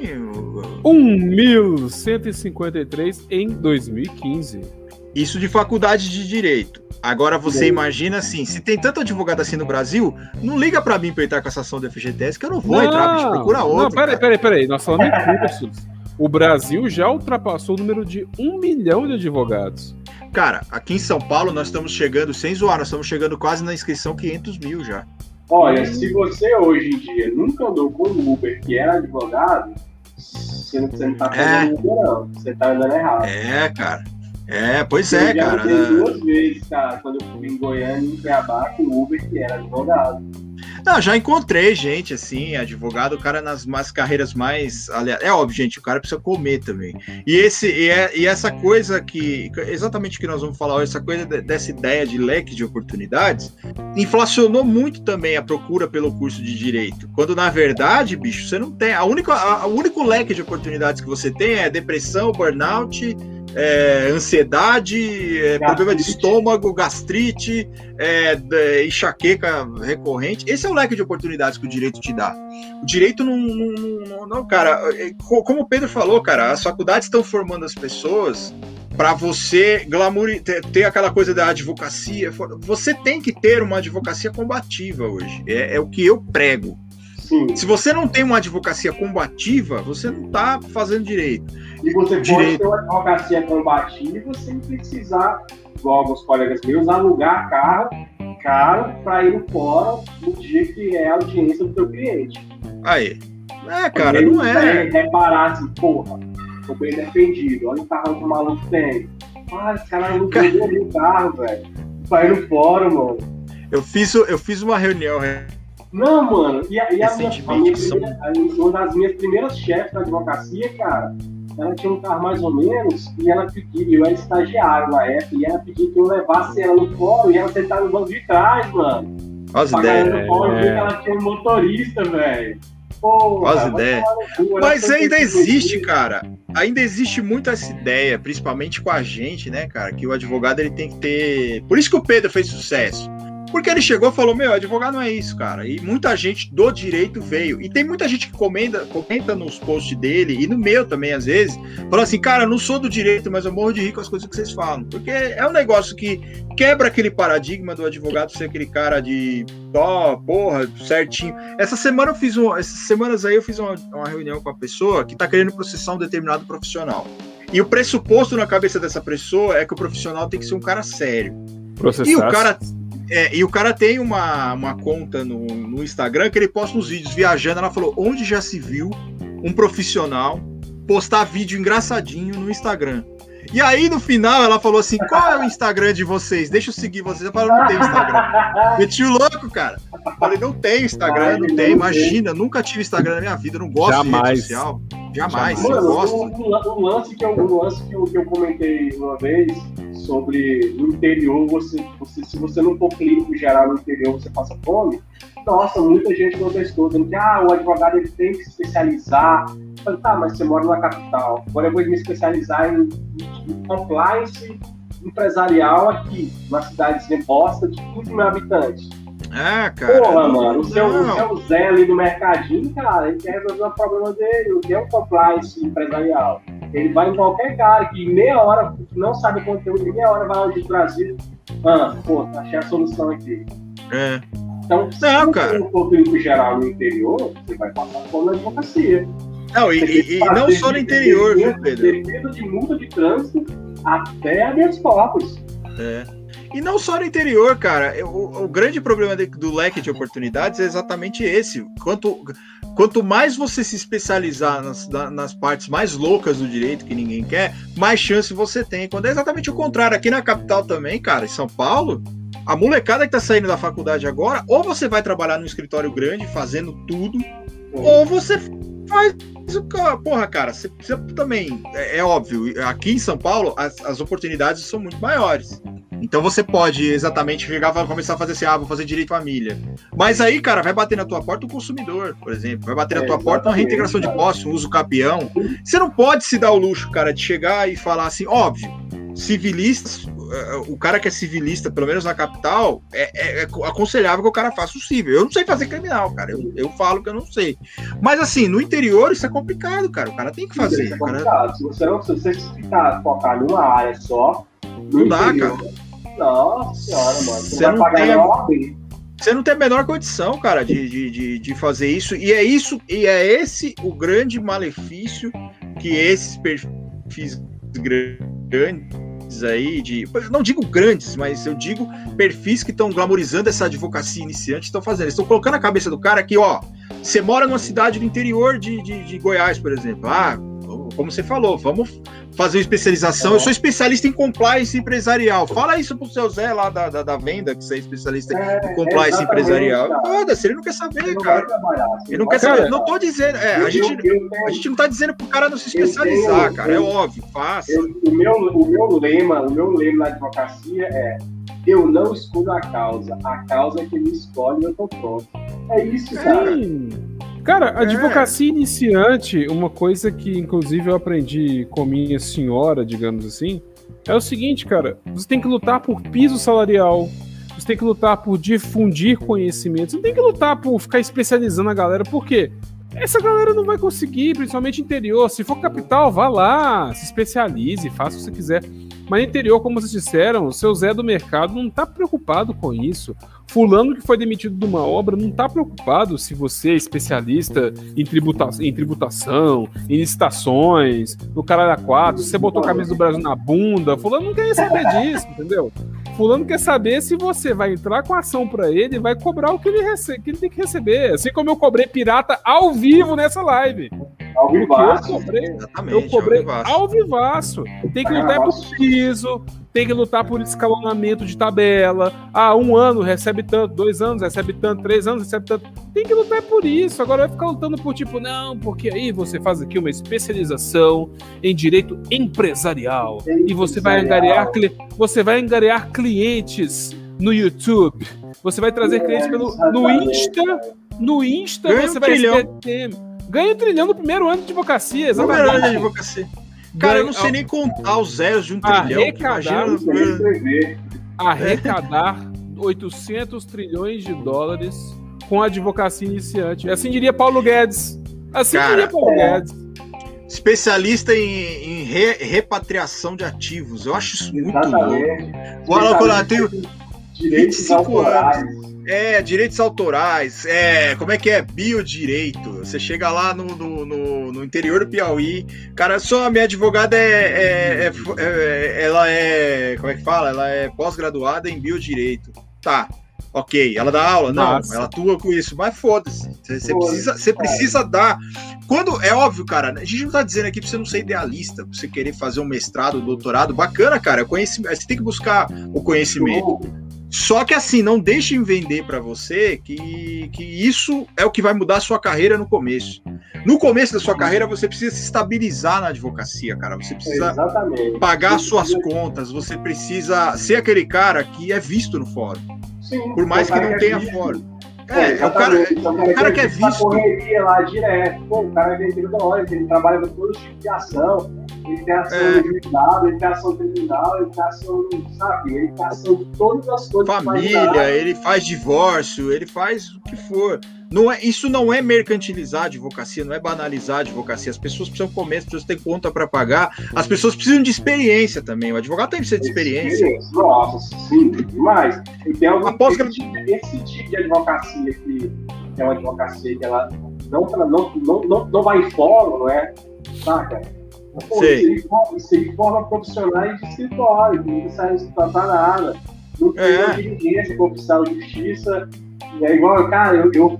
1.153 em 2015. Isso de faculdade de direito. Agora você imagina assim, se tem tanto advogado assim no Brasil, não liga para mim pra entrar com essa ação do FGTS que eu não vou não, entrar, bicho, procura outro. Não, peraí, peraí, peraí, nós falamos em cursos. O Brasil já ultrapassou o número de um milhão de advogados. Cara, aqui em São Paulo nós estamos chegando, sem zoar, nós estamos chegando quase na inscrição 500 mil já. Olha, se você hoje em dia nunca andou com o Uber que era advogado, você não, você não tá fazendo é. Uber, não. Você tá andando errado. É, cara. É, pois é, eu cara. Eu duas vezes, cara, quando eu fui em Goiânia, em Cuiabá, com o Uber, que era advogado. Não, já encontrei gente, assim, advogado, o cara nas mais carreiras mais. É óbvio, gente, o cara precisa comer também. E, esse, e, é, e essa coisa que. Exatamente o que nós vamos falar hoje, essa coisa de, dessa ideia de leque de oportunidades, inflacionou muito também a procura pelo curso de direito. Quando, na verdade, bicho, você não tem. A única, a, o único leque de oportunidades que você tem é depressão, burnout é, ansiedade, é, problema de estômago, gastrite, é, enxaqueca recorrente. Esse é o leque de oportunidades que o direito te dá. O direito não, não, não, cara, é, como o Pedro falou, cara, as faculdades estão formando as pessoas para você glamour ter, ter, aquela coisa da advocacia. Você tem que ter uma advocacia combativa hoje. É, é o que eu prego. Sim. Se você não tem uma advocacia combativa, você não está fazendo direito. E você direito. pode ter uma advocacia combativa sem precisar, igual alguns colegas meus, alugar carro caro para ir no fórum no dia que é a audiência do teu cliente. Aí. É, cara, não é. Reparar assim, porra, tô bem defendido, olha o carro que o maluco tem. Ah, esse cara não vendeu o carro, velho. Pra ir no fórum, mano. Eu fiz, eu fiz uma reunião não, mano, e a, e a minha, primeira, uma das minhas primeiras chefes da advocacia, cara, ela tinha um carro mais ou menos, e ela pediu, eu era estagiário na época, e ela pediu que eu levasse ela no fórum e ela sentar no banco de trás, mano. As ideias. Fórum, é... ela tinha um motorista, velho. As ideias. Mas ainda existe, cara. Ainda existe muito essa ideia, principalmente com a gente, né, cara? Que o advogado ele tem que ter. Por isso que o Pedro fez sucesso. Porque ele chegou e falou: Meu, advogado não é isso, cara. E muita gente do direito veio. E tem muita gente que comenta, comenta nos posts dele, e no meu também, às vezes, fala assim: Cara, não sou do direito, mas eu morro de rir com as coisas que vocês falam. Porque é um negócio que quebra aquele paradigma do advogado ser aquele cara de ó, oh, porra, certinho. Essa semana eu fiz um, essas semanas aí eu fiz uma, uma reunião com a pessoa que tá querendo processar um determinado profissional. E o pressuposto na cabeça dessa pessoa é que o profissional tem que ser um cara sério. Processar. E o cara é, e o cara tem uma, uma conta no, no Instagram que ele posta uns vídeos viajando. Ela falou: onde já se viu um profissional, postar vídeo engraçadinho no Instagram. E aí, no final, ela falou assim: qual é o Instagram de vocês? Deixa eu seguir vocês. Eu falei, não tem Instagram. Meti o louco, cara. Eu falei, não tem Instagram, não tem. Imagina, nunca tive Instagram na minha vida, não gosto Jamais. de rede social. Jamais, Mano, eu gosto. um, um- um lance, que eu, um lance que, eu, que eu comentei uma vez sobre no interior, você, você, se você não for clínico geral no interior, você passa fome. Nossa, muita gente contestou, dizendo que ah, o advogado ele tem que se especializar. Eu falei, tá, mas você mora na capital. Agora eu vou me especializar em, em compliance empresarial aqui, numa cidadezinha bosta de 15 mil habitantes. É, cara. Porra, não- mano, o seu, o seu Zé ali do mercadinho, cara, ele quer resolver o problema dele, ele quer um compliance empresarial. Ele vai em qualquer cara que meia hora, que não sabe conteúdo, em meia hora vai lá de Brasil. Ah, pô, achei a solução aqui. É. Então, se Não, você cara. não for clínico geral no interior, você vai passar fome na advocacia. Não, e, e- não só no interior, viu, Pedro? Defesa de multa de trânsito até habeas corpus. É. E não só no interior, cara. O, o grande problema de- do leque de oportunidades é exatamente esse. Quanto, quanto mais você se especializar nas, na- nas partes mais loucas do direito que ninguém quer, mais chance você tem. Quando é exatamente o contrário. Aqui na capital também, cara, em São Paulo, a molecada que tá saindo da faculdade agora, ou você vai trabalhar num escritório grande fazendo tudo, ou você faz o Porra, cara, você, você também. É, é óbvio, aqui em São Paulo as, as oportunidades são muito maiores. Então você pode exatamente chegar e começar a fazer assim, ah, vou fazer direito de família. Mas aí, cara, vai bater na tua porta o consumidor, por exemplo. Vai bater na É, tua porta uma reintegração de posse, um uso capião. Você não pode se dar o luxo, cara, de chegar e falar assim, óbvio, civilistas, o cara que é civilista, pelo menos na capital, é, é- é aconselhável que o cara faça o civil. Eu não sei fazer criminal, cara. Eu, eu falo que eu não sei. Mas assim, no interior isso é complicado, cara. O cara tem que fazer. Isso é cara- complicado. Se você não se você ficar focar numa área só, Não dá, interior, Nossa senhora, mano. Você, Você não tem-. Você não tem a menor condição, cara, de, de, de, de fazer isso. E é isso, e é esse o grande malefício que esses perfis grandes aí, de. Não digo grandes, mas eu digo perfis que estão glamorizando essa advocacia iniciante, estão fazendo. Estão colocando na cabeça do cara que, ó, você mora numa cidade do interior de, de, de Goiás, por exemplo. Ah, como você falou, vamos fazer uma especialização. Eu sou especialista em compliance empresarial. Fala isso pro seu Zé lá da, da, da venda, que você é especialista em compliance empresarial. Foda-se, ele não quer Ele saber, vai cara. você Ele não quer saber. Não tô dizendo. É, Eu- a gente, eu a gente não tá dizendo pro cara não se especializar, tenho- cara. É óbvio, faça. eu- o, meu, o meu lema, o meu lema na advocacia é eu não escolho a causa, a causa é que me escolhe e eu tô pronto. É isso, cara. Sim. Cara, advocacia iniciante, uma coisa que inclusive eu aprendi com minha senhora, digamos assim, é o seguinte, cara, você tem que lutar por piso salarial, você tem que lutar por difundir conhecimento, você não tem que lutar por ficar especializando a galera, por quê? Essa galera não vai conseguir, principalmente interior. Se for capital, vá lá, se especialize, faça o que você quiser. Mas interior, como vocês disseram, o seu Zé do mercado não tá preocupado com isso. Fulano que foi demitido de uma obra não tá preocupado se você é especialista em, tributa em tributação, em licitações, no caralho a quatro, se você botou a camisa do Brasil na bunda. Fulano não quer saber disso, entendeu? Fulano quer saber se você vai entrar com ação pra ele e vai cobrar o que ele, rece- que ele tem que receber. Assim como eu cobrei pirata ao vivo nessa live. Ao Porque eu vivaço. cobrei, eu cobrei o ao vivaço. Tem que lutar por piso, tem que lutar por escalonamento de tabela. Ah, um ano recebe tanto, dois anos recebe tanto, três anos recebe tanto. Tem que lutar por isso. Agora vai ficar lutando por tipo, não, porque aí você faz aqui uma especialização em direito empresarial. E você vai angariar, você vai angariar clientes no YouTube. Você vai trazer clientes pelo, no Insta. No Insta Ganha você um vai trilhão. Ganha um trilhão no primeiro ano de advocacia, Número de exatamente. advocacia. Cara, eu não sei nem contar os zeros de um trilhão. que Arrecadar- Imagina. Escrever. arrecadar 800 trilhões de dólares com a advocacia iniciante. Assim diria Paulo Guedes. Assim Cara, diria Paulo é. Guedes. Especialista em, em re- repatriação de ativos. Eu acho isso muito louco. Exatamente. Olha lá, eu tenho Direitos 25 autorais. É, direitos autorais, é, como é que é? Biodireito. Você chega lá no, no, no- no interior do Piauí, cara, só a minha advogada é, é- é- é- Ela é. Como é que fala? Ela é pós-graduada em biodireito. Tá. Ok, ela dá aula? Não, Massa. ela atua com isso, mas foda-se. Você precisa, precisa dar. Quando é óbvio, cara, a gente não tá dizendo aqui pra você não ser idealista, pra você querer fazer um mestrado, um doutorado, bacana, cara. Conhecimento, você tem que buscar o conhecimento. Só que assim, não deixem vender pra você que, que isso é o que vai mudar a sua carreira no começo. No começo da sua carreira, você precisa se estabilizar na advocacia, cara. Você precisa Exatamente. pagar suas contas, você precisa ser aquele cara que é visto no fórum. Sim, Por mais que não tenha fórum. É, É, é o cara, o cara que é visto. correria lá direto. Pô, o cara é vendido da hora, ele trabalha com todo tipo de ação. Ele tem ação É. individual, ele tem ação criminal, ele tem ação, sabe? Ele tem ação de todas as coisas. família, ele faz divórcio, ele faz o que for. Não é, isso não é mercantilizar a advocacia, não é banalizar a advocacia. As pessoas precisam comer, as pessoas têm conta para pagar, as pessoas precisam de experiência também. O advogado tem que ser de experiência. Nossa, sim, demais. E algum, Após que esse, tipo, esse tipo de advocacia que, que é uma advocacia que ela não, não, não, não, não vai em fórum, não é? Saca? Pô, Sei. Isso, aí, forma- profissionais de escritório, que não sai pra nada. Não tem É. diligência oficial de justiça. E é igual, cara, eu, eu,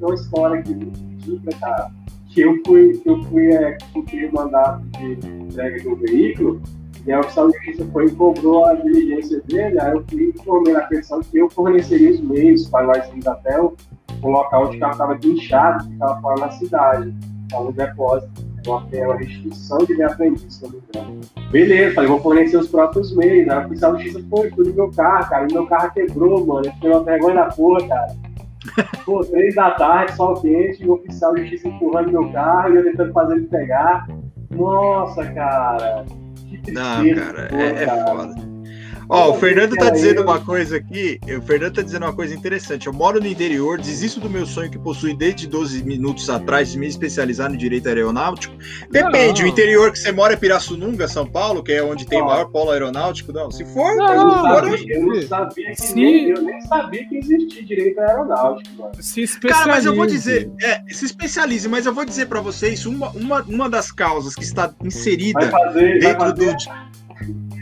uma história aqui muito cara. Que eu fui, eu fui é, cumprir o mandato de entrega um veículo, e a oficial de justiça foi e cobrou a diligência dele, aí eu fui informei na petição que eu forneceria os meios para nós irmos até o, o local onde o carro estava guinchado, que ficava fora na cidade, para no depósito. É uma restituição de minha aprendiz, se não me engano. Beleza, falei, vou fornecer os próprios meios. Aí o oficial de justiça foi, tudo meu carro, cara, e meu carro quebrou, mano. Eu fiquei uma vergonha na porra, cara. [laughs] Pô, três da tarde, sol quente, e o oficial de justiça empurrando meu carro e eu tentando fazer ele pegar. Nossa, cara. Que Não, tristeza, cara, pô, é, é cara. foda. Ó, o Fernando tá dizendo uma coisa aqui. O Fernando tá dizendo uma coisa interessante. Eu moro no interior, desisto do meu sonho que possui desde 12 minutos atrás de me especializar no direito aeronáutico. Depende, Não. o interior que você mora é Pirassununga, São Paulo, que é onde tem o maior polo aeronáutico. Não, se for, Não, Eu não, sabia, eu não sabia que Se- nem, eu nem sabia que existia direito aeronáutico, mano. Se especialize. Cara, mas eu vou dizer, é, se especialize, mas eu vou dizer pra vocês, uma, uma, uma das causas que está inserida fazer, dentro fazer,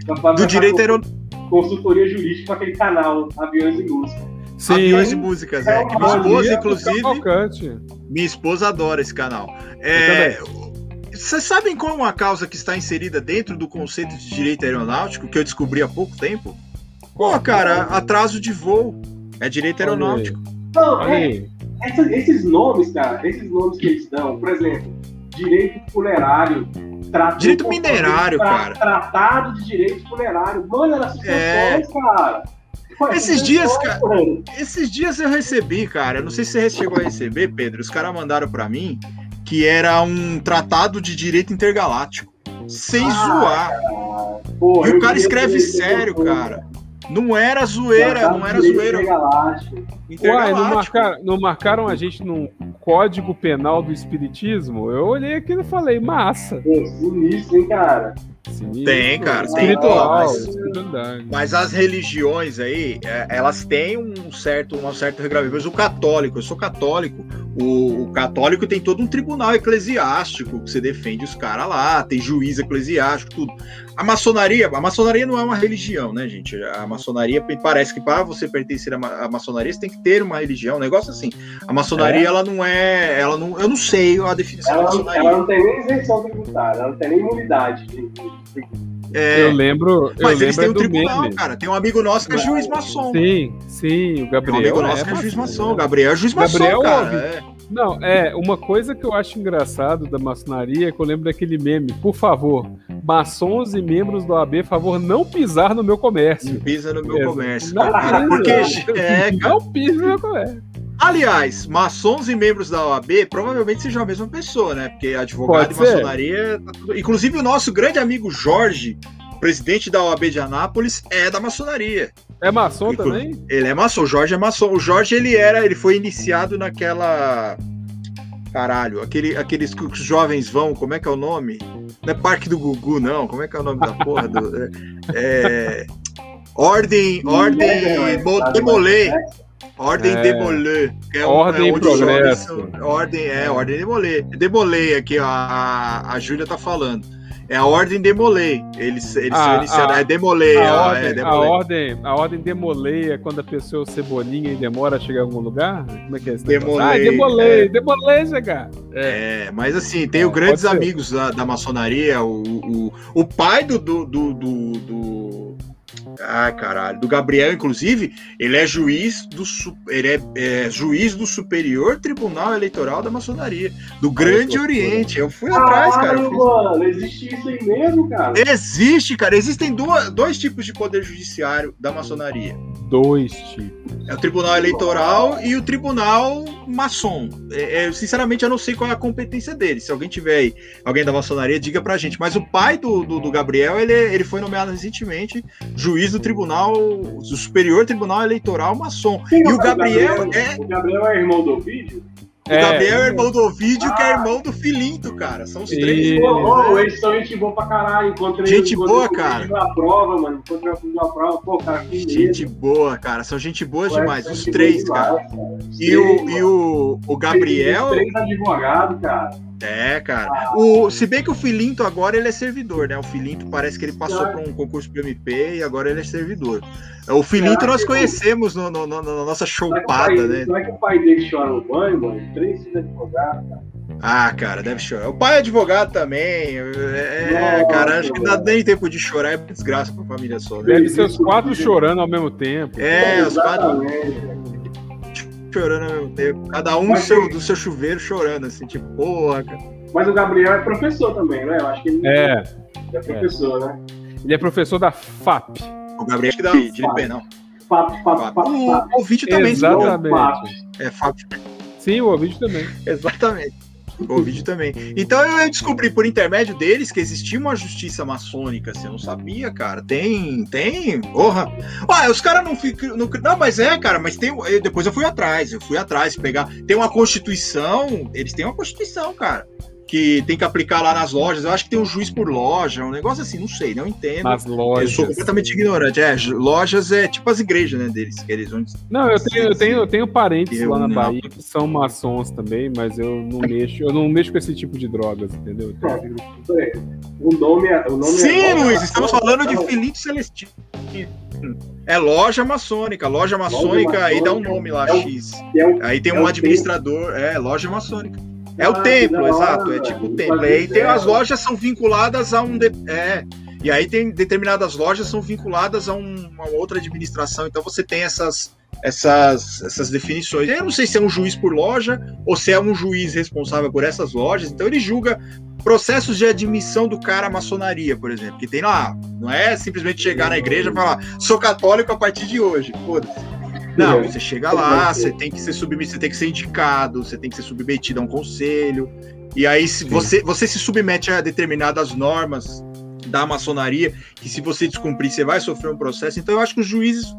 do, do direito aeronáutico, consultoria jurídica com aquele canal Aviões e Música. Sim. aviões e músicas, é, que minha esposa, inclusive. Minha esposa adora esse canal. É, Vocês sabem qual é uma causa que está inserida dentro do conceito de direito aeronáutico que eu descobri há pouco tempo? Pô, cara, atraso de voo. É direito aeronáutico. Não, é, esses nomes, cara, esses nomes que eles dão, por exemplo, direito funerário, tratado, Direito minerário, cara. Tratado de direito funerário. Mano, era sucessões, cara. Pô, Esses dias, cara, mano. Esses dias eu recebi, cara. eu Não sei se você chegou a receber, Pedro. Os caras mandaram pra mim que era um tratado de direito intergaláctico. Sem Ah, zoar. E o cara escreve sério, cara. Não era zoeira, não era zoeira. Uai, não marcaram, não marcaram a gente num código penal do espiritismo? Eu olhei aquilo e falei, massa. Pô, sinistro, hein, cara. Sinistro, Tem, cara, tem. Espiritual, Mas- espiritualidade. Mas as religiões aí, é, elas têm um certo, um certo regramento. Mas o católico, eu sou católico, o, o católico tem todo um tribunal eclesiástico que você defende os caras lá, tem juiz eclesiástico, tudo. A maçonaria, a maçonaria não é uma religião, né, gente? A maçonaria parece que para você pertencer à maçonaria, você tem que ter uma religião, um negócio assim. A maçonaria, É? ela não é, ela não, eu não sei a definição da Ela, não- maçonaria. ela não tem nem isenção tributária, ela não tem nem imunidade. de- de- É, Eu lembro, eu mas eles lembro têm é um tribunal, meme. cara. Tem um amigo nosso que é juiz maçom. Sim, sim, o Tem um Gabriel. amigo nosso que é juiz maçom. O Gabriel é juiz maçom, Gabriel cara. ouve. é. Não, é, uma coisa que eu acho engraçado da maçonaria é que eu lembro daquele meme. Por favor, maçons e membros do AB, favor, não pisar no meu comércio. Pisa no meu É, comércio. Não pisa. Porque, [laughs] é, cara. não pisa no meu comércio. Aliás, maçons e membros da OAB provavelmente sejam a mesma pessoa, né? Porque advogado Pode e maçonaria. tá tudo- Inclusive, o nosso grande amigo Jorge, presidente da OAB de Anápolis, é da maçonaria. É maçom Inclu- também? Ele é maçom, o Jorge é maçom. O Jorge, ele era, ele foi iniciado naquela. Caralho, aquele, aqueles que os jovens vão, como é que é o nome? Não é Parque do Gugu, não. Como é que é o nome da porra? Do, é, é, ordem, ordem, Mo- Demolê. Ordem É. Demolê. é um- Ordem é e onde os jovens Progresso. Ordem, é, Ordem Demolê. Demolê aqui, ó, a, a Júlia tá falando. É a ordem Demolei. Eles, eles Ah, iniciaram. ah, é Demolei. A é, ordem, é a, Demolei. ordem, a ordem demolei é quando a pessoa é cebolinha e demora a chegar em algum lugar? Como é que é esse negócio? Demolei, Ah, demolei, é. demolei chegar. É, mas assim, tenho É, grandes amigos da, da maçonaria. O, o, o pai do, do, do, do- Ai, caralho. Do Gabriel, inclusive, ele é juiz do ele é, é juiz do Superior Tribunal Eleitoral da Maçonaria, do Grande loucura. Oriente. Eu fui atrás, cara. fiz- mano, existe isso aí mesmo, cara? Existe, cara. Existem duas, dois tipos de poder judiciário da maçonaria. Dois tipos. É o Tribunal Eleitoral e o Tribunal Maçom. É, é, sinceramente, eu não sei qual é a competência dele. Se alguém tiver aí, alguém da maçonaria, diga pra gente. Mas o pai do, do, do Gabriel, ele, ele foi nomeado recentemente juiz do Tribunal, do Superior Tribunal Eleitoral Maçom. E o Gabriel é. O Gabriel é irmão do vídeo? O Gabriel é irmão do Ovidio, que é irmão do Filinto, cara. São os três. E- ô, eles são gente boa pra caralho. Encontrei Gente encontrei boa, cara. Na prova, mano. Encontrei na prova. Pô, cara, que Gente boa, cara. São gente boa Ué, demais. Os três, cara. E três, o, e o, o Gabriel. Os três advogados, cara. É, cara. O, se bem que o Filinto agora ele é servidor, né? O Filinto parece que ele passou por um concurso pro MP e agora ele é servidor. O Filinto nós conhecemos no, no- no- na nossa chopada, pai, né? será que o pai dele chora no banho, mano? Três filhos advogados, cara. Ah, cara, deve chorar. O pai é advogado também. É, Nossa, cara, acho que não dá nem tempo de chorar, é desgraça pra família só. Né? Deve ser os quatro chorando ao mesmo tempo. É, os quatro. Chorando ao mesmo tempo. Cada um Mas seu, do seu chuveiro chorando, assim, tipo, porra, cara. Mas o Gabriel é professor também, né? Eu acho que ele É, é professor, né? ele é professor da FAP. O Gabriel acho que dá de de não. Papo, papo, papo, papo. O, o vídeo também, Exatamente. é fato. Sim, o vídeo também. Exatamente. Vídeo também. Então eu descobri por intermédio deles que existia uma justiça maçônica, assim, eu não sabia, cara. Tem, tem, porra. Ué, os caras não ficam. Não, não, mas é, cara, mas tem. eu- depois eu fui atrás, eu fui atrás pegar. Tem uma constituição, eles têm uma constituição, cara. Que tem que aplicar lá nas lojas. Eu acho que tem um juiz por loja, um negócio assim, não sei, não entendo. Nas Eu lojas. sou completamente ignorante. É, lojas é tipo as igrejas, né, deles, que eles onde Não, eu tenho, eu tenho, eu tenho parentes Eu lá na não. Bahia que são maçons também, mas eu não mexo, eu não mexo com esse tipo de drogas, entendeu? Então, O nome é. O nome Sim, é Luiz, estamos falando de Filinto Celestino. É loja maçônica. Loja maçônica, aí dá um nome lá, É o- X. é o- Aí tem é um administrador, é, loja maçônica. É o templo, hora, exato, é tipo o templo. fazia Aí tem as lojas são vinculadas a um. de- É. E aí tem determinadas lojas são vinculadas a um- uma outra administração. Então você tem essas, essas, essas definições. Eu não sei se é um juiz por loja ou se é um juiz responsável por essas lojas. Então ele julga processos de admissão do cara à maçonaria, por exemplo. Que tem lá. Não é simplesmente chegar na igreja e falar, sou católico a partir de hoje. Foda-se. Não, você chega lá, você tem que ser submetido, você tem que ser indicado, você tem que ser submetido a um conselho. E aí, Sim. você, você se submete a determinadas normas da maçonaria, que se você descumprir, você vai sofrer um processo. Então, eu acho que os juízes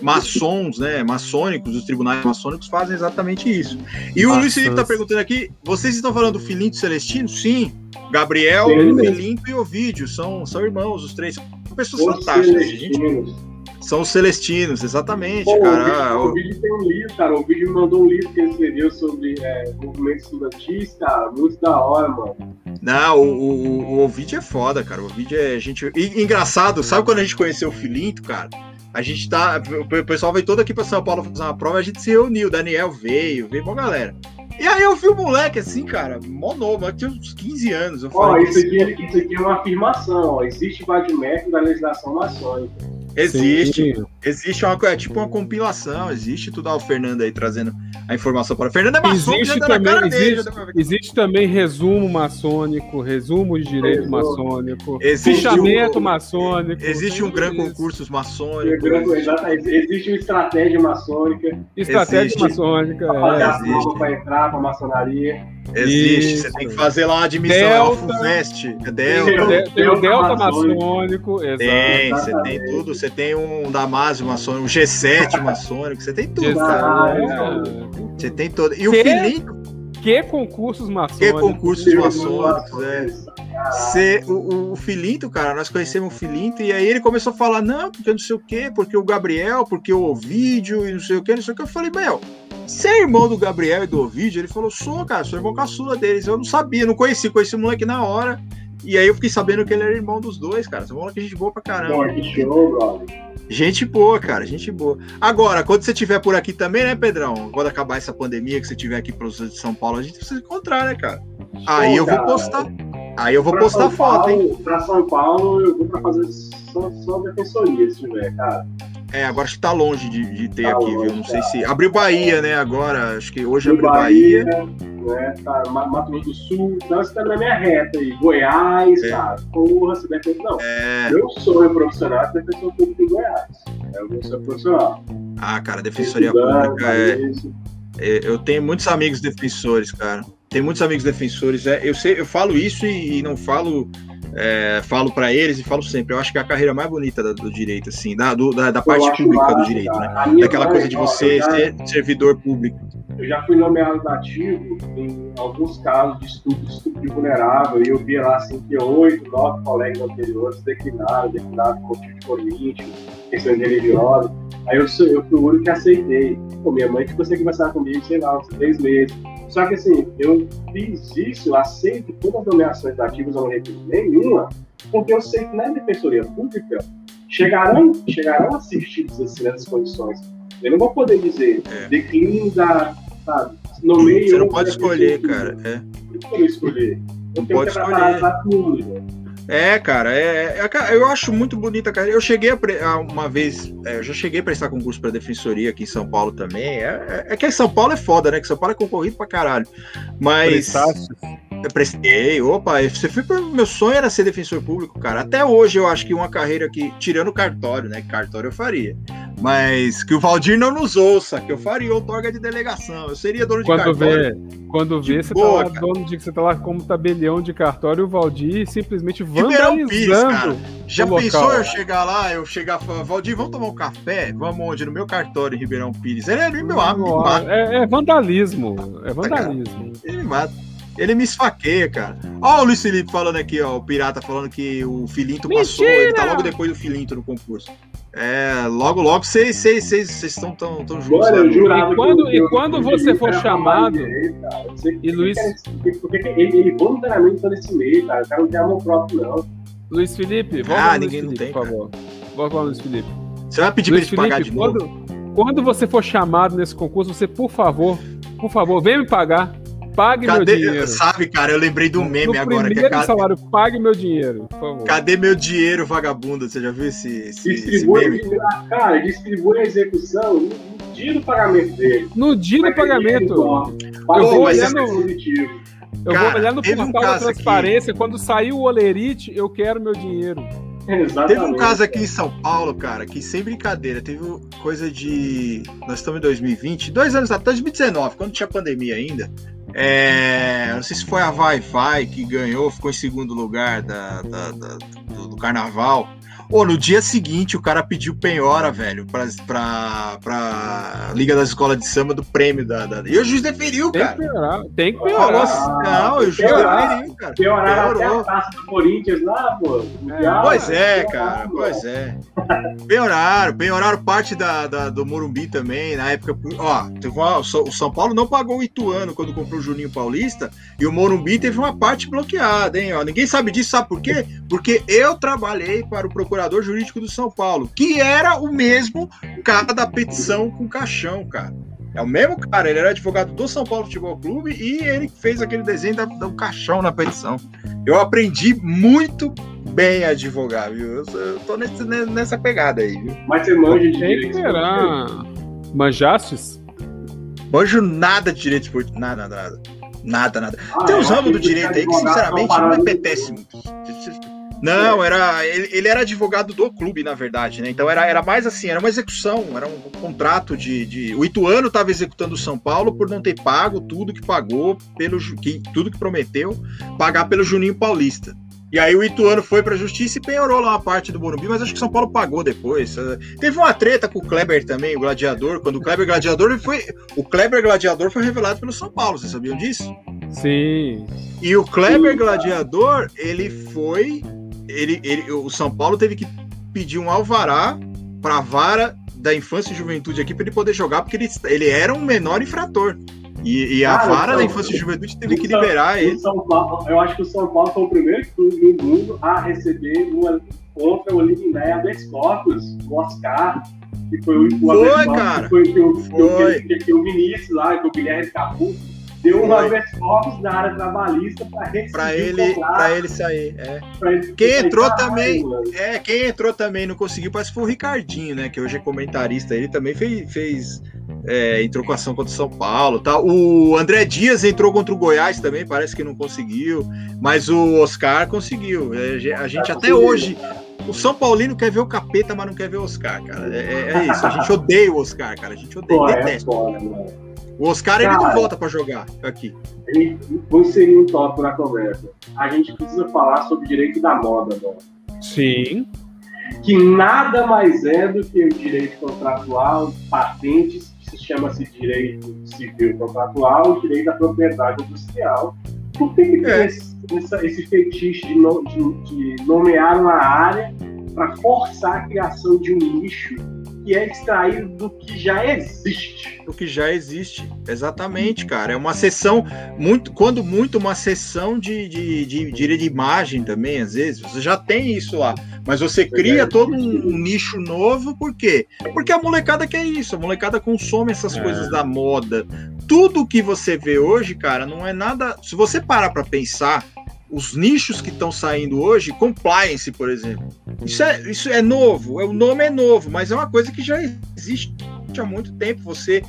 maçons, né, maçônicos, os tribunais maçônicos fazem exatamente isso. E o. Luiz Felipe está perguntando aqui: vocês estão falando do Filinto Celestino? Sim. Gabriel. Filinto e Ovídio são, são irmãos, os três. São pessoas fantásticas. gente. São os celestinos, exatamente, Pô, cara. o, vídeo, o vídeo tem um livro, cara. O vídeo me mandou um livro que ele escreveu sobre é, movimento estudantis, cara. Muito da hora, mano. Não, o, o, o Ovid é foda, cara. O Ovid é gente. E, engraçado, sabe quando a gente conheceu o Filinto, cara? A gente tá. O pessoal veio todo aqui pra São Paulo fazer uma prova, a gente se reuniu. O Daniel veio, veio uma galera. E aí eu vi o moleque assim, cara, mó novo, eu tinha uns 15 anos. Eu Ó, falei, isso aqui, isso aqui é uma afirmação, ó. Existe vadimento da legislação maçônica. Existe, Sim. existe uma coisa, é tipo uma compilação, existe tudo. Ó, o Fernando aí trazendo a informação para Fernando é maçom, Existe na também, cara dele, já existe, existe também resumo maçônico, resumo de direito Resumo. maçônico, Existe fichamento um- maçônico. Existe um gran tudo isso. concursos maçônicos. Exatamente. Existe uma estratégia maçônica Estratégia Existe. maçônica. É. a existe. prova pra entrar pra maçonaria. Existe, Isso. você tem que fazer lá uma admissão, é Delta. FUVEST, é Tem, Delta. o de- tem o Delta maçônico. maçônico, exato. Tem, você tem tudo, você tem um Damásio maçônico, um G7 [laughs] maçônico, você tem tudo, Exato. cara. É. Você tem todo. E o Que? Filinto, Que concursos que maçônicos? concursos maçônicos, é. Cê, o, o- o Filinto, cara, nós conhecemos o Filinto e aí ele começou a falar, não, porque não sei o quê, porque o Gabriel, porque o Ovídio e não sei o quê, não sei o que. Eu falei, meu, você é irmão do Gabriel e do Ovídio? Ele falou, sou, cara, sou irmão caçula deles. Eu não sabia, não conheci, conheci o moleque na hora. E aí eu fiquei sabendo que ele era irmão dos dois, cara. São Paulo que gente boa pra caramba. Que show, brother. Gente boa, cara, gente boa. Agora, quando você estiver por aqui também, né, Pedrão? Quando acabar essa pandemia, que você estiver aqui para os de São Paulo, a gente precisa encontrar, né, cara? Aí eu vou cara, postar. Aí eu vou Pra postar São foto, hein? Paulo- Pra São Paulo, eu vou pra fazer só, só defensoria, se tiver, cara. É, agora acho que tá longe de, de ter Tá aqui, longe, viu? Não sei tá. se. Abriu Bahia, né, agora. Acho que hoje abriu Bahia. né? Tá, Ma- Mato Grosso do Sul, então você tá na minha reta aí. Goiás, É. cara. Porra, você deve Não, É. meu sonho profissional é defensor público em Goiás. É o meu sonho profissional. Ah, cara, Defensoria Estudando, Pública é. É, Eu tenho muitos amigos defensores, cara. Tem muitos amigos defensores. É, eu sei, eu falo isso e, e não falo, é, falo para eles e falo sempre. Eu acho que é a carreira mais bonita da- do, direito, assim, da, do- da, da parte pública do direito, cara. né? Daquela coisa de você já- ser servidor público. Eu já fui nomeado ativo em alguns casos de estupro, estupro vulnerável, e eu via lá assim que oito, nove colegas anteriores declinaram, declinaram por motivo de político, questões religiosas. Aí eu, eu fui o único que aceitei. Pô, minha mãe ficou sem conversar comigo, sei lá, uns três meses. Só que assim, eu fiz isso, aceito todas as nomeações ativas, eu não recuso nenhuma, porque eu sei que na defensoria pública chegarão, chegarão assistidos assim nessas condições. Eu não vou poder dizer É. declínio da, sabe, nomeio. Você não pode escolher, cara. É. Eu não escolher. Eu Não tenho pode que escolher. tudo, né? É, cara, é, é- cara, eu acho muito bonita a carreira. Eu cheguei a, uma vez, é, eu já cheguei a prestar concurso para defensoria aqui em São Paulo também. É, é, é que São Paulo é foda, né? Que São Paulo é concorrido pra caralho. Mas? Eu prestei, opa, você foi pro meu sonho era ser defensor público, cara. Até hoje eu acho que uma carreira que, tirando cartório, né? Cartório eu faria. Mas que o Valdir não nos ouça, que eu faria outorga de delegação. Eu seria dono de Quando cartório. vê, quando vê, De você boa, tá lá, cara. dono de, você tá lá como tabelião de cartório e o Valdir simplesmente Ribeirão vandalizando. Pires, cara. Já pensou local. eu chegar lá, eu chegar e falar, Valdir, vamos tomar um café? Vamos onde? No meu cartório em Ribeirão Pires. Ele é meu amigo, é, é vandalismo. É vandalismo. Ele mata. Ele me esfaqueia, cara. Ó, o Luiz Felipe falando aqui, ó. O Pirata falando que o Filinto passou. Ele tá logo depois do Filinto no concurso. É, logo, logo vocês estão tão, tão juntos. Olha, eu no- jurava E quando- que e o- quando o você Felipe for chamado-. Eu sei E Luiz- Porque, porque ele, ele voluntariamente tá nesse meio, cara. O cara não tem amor próprio, não. Luiz Felipe, volta Ah, ninguém não Felipe, tem, por favor. Volta lá Luiz Felipe. Você vai pedir pra Luiz ele te pagar Felipe, de novo? quando, quando você for chamado nesse concurso, você, por favor, por favor, venha me pagar. Pague meu Cadê? dinheiro. Sabe, cara, eu lembrei do meme no agora. Que é primeiro salário, pague meu dinheiro, por favor. Cadê meu dinheiro, vagabundo? Você já viu esse, esse, esse Distribui, meme? cara, distribui a execução no dia do pagamento dele. No dia do pagamento, dinheiro, eu vou olhar é no- eu Cara, vou olhar no teve um portal da caso aqui- transparência, quando sair o Olerite, eu quero meu dinheiro. Exatamente. Teve um caso aqui em São Paulo, cara, que sem brincadeira, teve coisa de. Nós estamos em 2020, dois anos atrás, 2019, quando tinha pandemia ainda. É, não sei se foi a Vai-Vai que ganhou, ficou em segundo lugar da, da- da- do, do carnaval. Ô, no dia seguinte, o cara pediu penhora, velho, pra, pra, pra Liga das Escolas de Samba do prêmio da. da- E o juiz deferiu, Tem que cara. piorar, tem que Falou piorar. assim, não, o juiz piorar. deferiu, cara. Pioraram até a taça do Corinthians lá, pô. Mundial, Pois é, cara, pô. pois é. Penhoraram, penhoraram parte da, da- do Morumbi também, na época. Ó, teve uma- o São- o São Paulo não pagou o Ituano quando comprou o Juninho Paulista, e o Morumbi teve uma parte bloqueada, hein? Ó, ninguém sabe disso, sabe por quê? Porque eu trabalhei para o procurador jurídico do São Paulo, que era o mesmo cara da petição com caixão, cara. É o mesmo cara, ele era advogado do São Paulo Futebol Clube e ele fez aquele desenho da- do caixão na petição. Eu aprendi muito bem a advogar, viu? Eu, eu tô nesse- nessa pegada aí, viu? Mas você manja de direito. piorar. Manjastes? Manjo nada de direito esportivo, nada, nada. Nada, nada. Ah, Tem é, uns ramos do direito aí que, sinceramente, não me apetece muito. Não, era, ele, ele era advogado do clube, na verdade, né? Então era, era mais assim, era uma execução, era um contrato de. de... O Ituano estava executando o São Paulo por não ter pago tudo que pagou, pelo que, tudo que prometeu, pagar pelo Juninho Paulista. E aí o Ituano foi pra justiça e penhorou lá uma parte do Morumbi, mas acho que São Paulo pagou depois. Eh, Teve uma treta com o Kleber também, o Gladiador, quando o Kleber Gladiador foi. O Kleber Gladiador foi revelado pelo São Paulo, vocês sabiam disso? Sim. E o Kleber Gladiador, ele foi. Ele, ele, o São Paulo teve que pedir um alvará para a vara da infância e juventude aqui para ele poder jogar, porque ele, ele era um menor infrator. E, e a Cara, vara então, da infância e juventude teve que São- liberar o ele. São Paulo, eu acho que o São Paulo foi o primeiro clube no mundo a receber uma, contra o liminar habeas corpus, o Oscar, que foi o, o Foi, corpus cara. que foi que o, Foi. que, que, que o Vinícius lá, que o Guilherme Capu, deu um habeas corpus na área trabalhista para ele, pra ele sair. É. ele- Quem entrou ele- também- mano. É, quem entrou também não conseguiu, parece que foi o Ricardinho, né? Que hoje é comentarista. Ele também fez, fez é, entrou com ação contra o São Paulo. Tá? O André Dias entrou contra o Goiás também, parece que não conseguiu. Mas o Oscar conseguiu. É, a gente até hoje. O São Paulino quer ver o capeta, mas não quer ver o Oscar, cara. É, é isso. A gente odeia o Oscar, cara. A gente odeia, Pô, é detesta. foda, mano. O Oscar ele não Cara. volta pra jogar aqui. E vou inserir um tópico na conversa. A gente precisa falar sobre direito da moda, mano. Sim. que nada mais é do que o direito contratual, patentes, que se chama-se direito civil contratual, e direito da propriedade industrial. Por que, que tem É. esse, essa- esse fetiche de, no- de- de nomear uma área para forçar a criação de um nicho que é extraído do que já existe? o que já existe. Exatamente, cara. É uma sessão, muito, quando muito, uma sessão de, de, de, de, de imagem também, às vezes. Você já tem isso lá. Mas você cria todo um, um nicho novo, por quê? Porque a molecada quer isso, a molecada consome essas É. coisas da moda. Tudo que você vê hoje, cara, não é nada. Se você parar pra pensar, os nichos que estão saindo hoje, compliance, por exemplo. Isso é, isso é novo, é, o nome é novo, mas é uma coisa que já existe há muito tempo. Você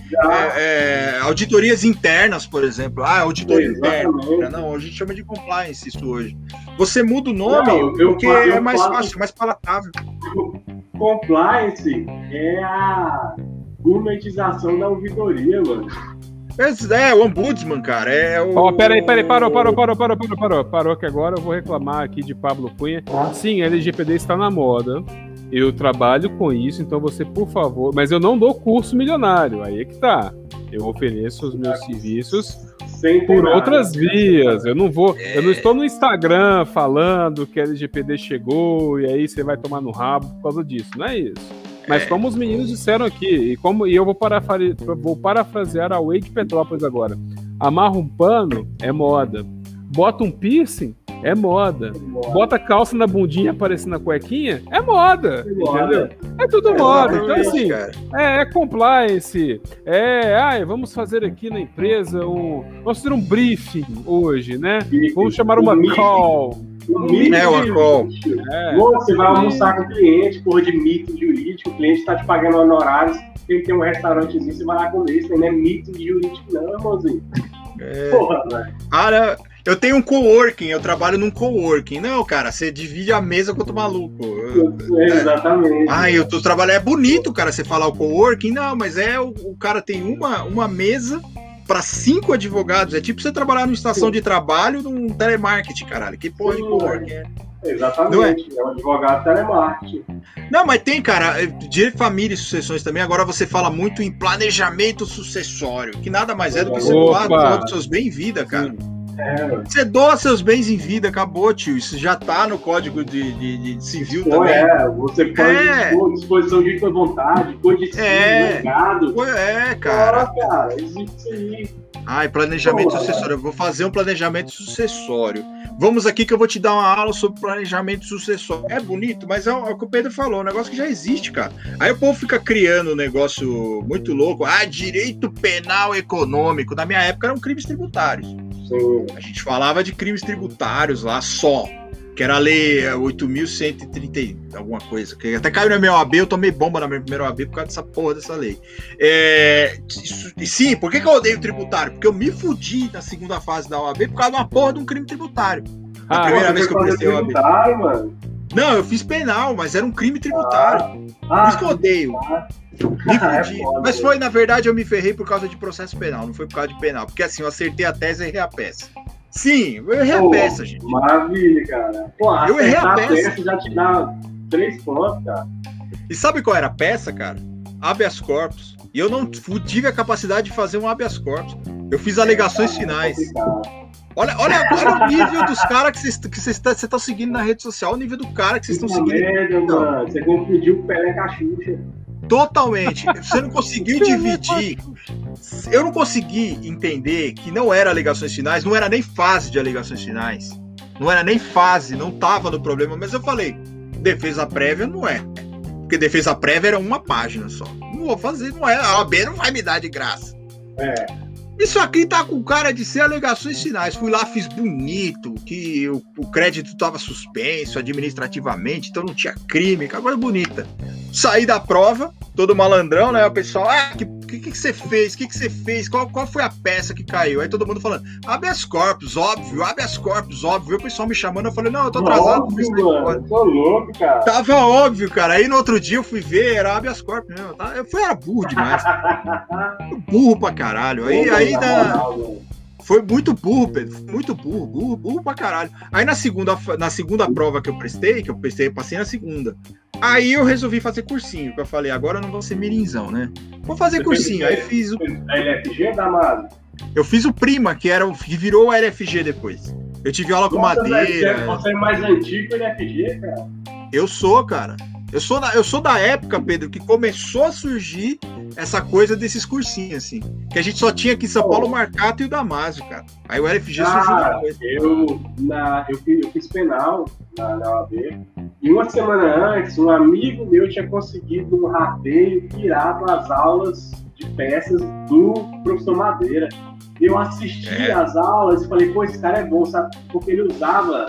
é, é, auditorias internas, por exemplo. Ah, auditoria interna. Não, a gente chama de compliance isso hoje. Você muda o nome Não, eu porque falo- eu é mais fácil, mais palatável. Compliance é a gourmetização da ouvidoria, mano. Mas É, o ombudsman, cara. É o. Ó, peraí, peraí, parou, parou, parou, parou, parou, parou. Parou que agora eu vou reclamar aqui de Pablo Cunha. Sim, LGPD está na moda. Eu trabalho com isso, então você, por favor. Mas eu não dou curso milionário, aí é que tá. Eu ofereço os meus serviços Sem por outras vias. Eu não vou. Eu não estou no Instagram falando que a LGPD chegou e aí você vai tomar no rabo por causa disso. Não é isso. Mas É. como os meninos disseram aqui, e como e eu vou, parafare- vou parafrasear a Wade Petrópolis agora. Amarra um pano é moda. Bota um piercing é moda. Bota calça na bundinha aparecendo na cuequinha é moda. É moda. Entendeu? É tudo moda. Então, assim, é, é compliance. É, ai, vamos fazer aqui na empresa um. Vamos fazer um briefing hoje, né? Vamos chamar uma call. O mito É, call. É. Você vai almoçar com o cliente, porra de mito jurídico, o cliente tá te pagando honorários, ele tem um restaurantezinho, você vai lá comer, isso não é mito jurídico, não, irmãozinho. É. Porra, velho. Cara, eu tenho um coworking, eu trabalho num coworking. Não, cara, você divide a mesa com outro maluco. Eu- Exatamente. Ah, eu tô trabalhando. É bonito, cara, você falar o coworking. Não, mas é o, o cara tem uma, uma mesa para cinco advogados. É tipo você trabalhar numa estação de trabalho num telemarketing, caralho. Que porra de Sim, coworking é? Exatamente. É um advogado telemarketing. Não, mas tem, cara, é, direito de família e sucessões também. Agora você fala muito em planejamento sucessório, que nada mais é do que você Opa! doar, doar dos seus bens em vida, cara. É, velho. Você doa seus bens em vida, acabou, tio. Isso já tá no código de, de- de civil Pô, também. é, você pode É. dispor disposição de tua vontade, codicílio, É. legado. Pô, É, cara. Cara, cara, existe isso aí. Ai, planejamento sucessório. Eu vou fazer um planejamento sucessório. Vamos aqui que eu vou te dar uma aula sobre planejamento sucessório. É bonito, mas é o, é o que o Pedro falou, um negócio que já existe, cara. Aí o povo fica criando um negócio muito louco. Ah, direito penal econômico. Na minha época eram crimes tributários. Sim. A gente falava de crimes tributários lá só. Que era a lei é, 8.130 e alguma coisa. Que até caiu na minha OAB, eu tomei bomba na minha primeira OAB por causa dessa porra dessa lei. É, isso- e sim, por que, que eu odeio tributário? Porque eu me fudi na segunda fase da OAB por causa de uma porra de um crime tributário. A Ah, primeira Pô, vez que eu prestei OAB. tributário, mano. Não, eu fiz penal, mas era um crime tributário. Por Ah, isso que eu odeio. Me [laughs] É fudi. foda, Mas né? foi, na verdade, eu me ferrei por causa de processo penal, não foi por causa de penal. Porque assim, eu acertei a tese e errei a peça. Sim, eu errei a Pô, peça, gente. Maravilha, cara. Pô, Eu errei a peça. peça já te dá três pontos, cara. E sabe qual era a peça, cara? Habeas corpus. E eu não tive a capacidade de fazer um habeas corpus. Eu fiz alegações finais. Complicado. Olha, olha, olha o nível dos caras que vocês que tá- você tá seguindo na rede social, o nível do cara que vocês estão seguindo merda, mano. Você confundiu o Pelé com a Xuxa. Totalmente. [laughs] Você não conseguiu dividir. eu não consegui entender que não era alegações finais, não era nem fase de alegações finais. Não era nem fase, não tava no problema, mas eu falei, defesa prévia não é. Porque defesa prévia era uma página só. Não vou fazer, não é. A OAB não vai me dar de graça. É. Isso aqui tá com cara de ser alegações finais. Fui lá, fiz bonito, que o, o crédito estava suspenso administrativamente, então não tinha crime, coisa bonita. Saí da prova, todo malandrão, né? O pessoal, ah, que que, que, que você fez? O que, que você fez? Qual, qual foi a peça que caiu? Aí todo mundo falando, habeas corpus, óbvio, habeas corpus, óbvio. O pessoal me chamando, eu falei, não, eu tô atrasado. Óbvio, mano. Tô louco, cara. Tava óbvio, cara. Aí no outro dia eu fui ver, era habeas corpus mesmo. Tá? Eu fui, era burro demais. [laughs] burro pra caralho. Aí, aí da... Foi muito burro, Pedro. Muito burro, burro, burro pra caralho. Aí na segunda, na segunda prova que eu prestei, que eu prestei, passei na segunda. Aí eu resolvi fazer cursinho, que eu falei, agora eu não vou ser mirinzão, né? Vou fazer Você cursinho. Aí fiz o. A LFG da Amado? Eu fiz o Prima, que era o que virou o LFG depois. Eu tive aula com Nossa, madeira. velho, Você é mais antigo que o LFG, cara. Eu sou, cara. Eu sou, da, eu sou da época, Pedro, que começou a surgir essa coisa desses cursinhos, assim. Que a gente só tinha aqui em São Paulo o Marcato e o Damásio, cara. Aí o LFG surgiu Ah, depois. eu, na, eu, fiz, eu fiz penal na, na OAB. E uma semana antes, um amigo meu tinha conseguido um rateio tirado as aulas de peças do professor Madeira. Eu assisti É. as aulas e falei, pô, esse cara é bom, sabe? Porque ele usava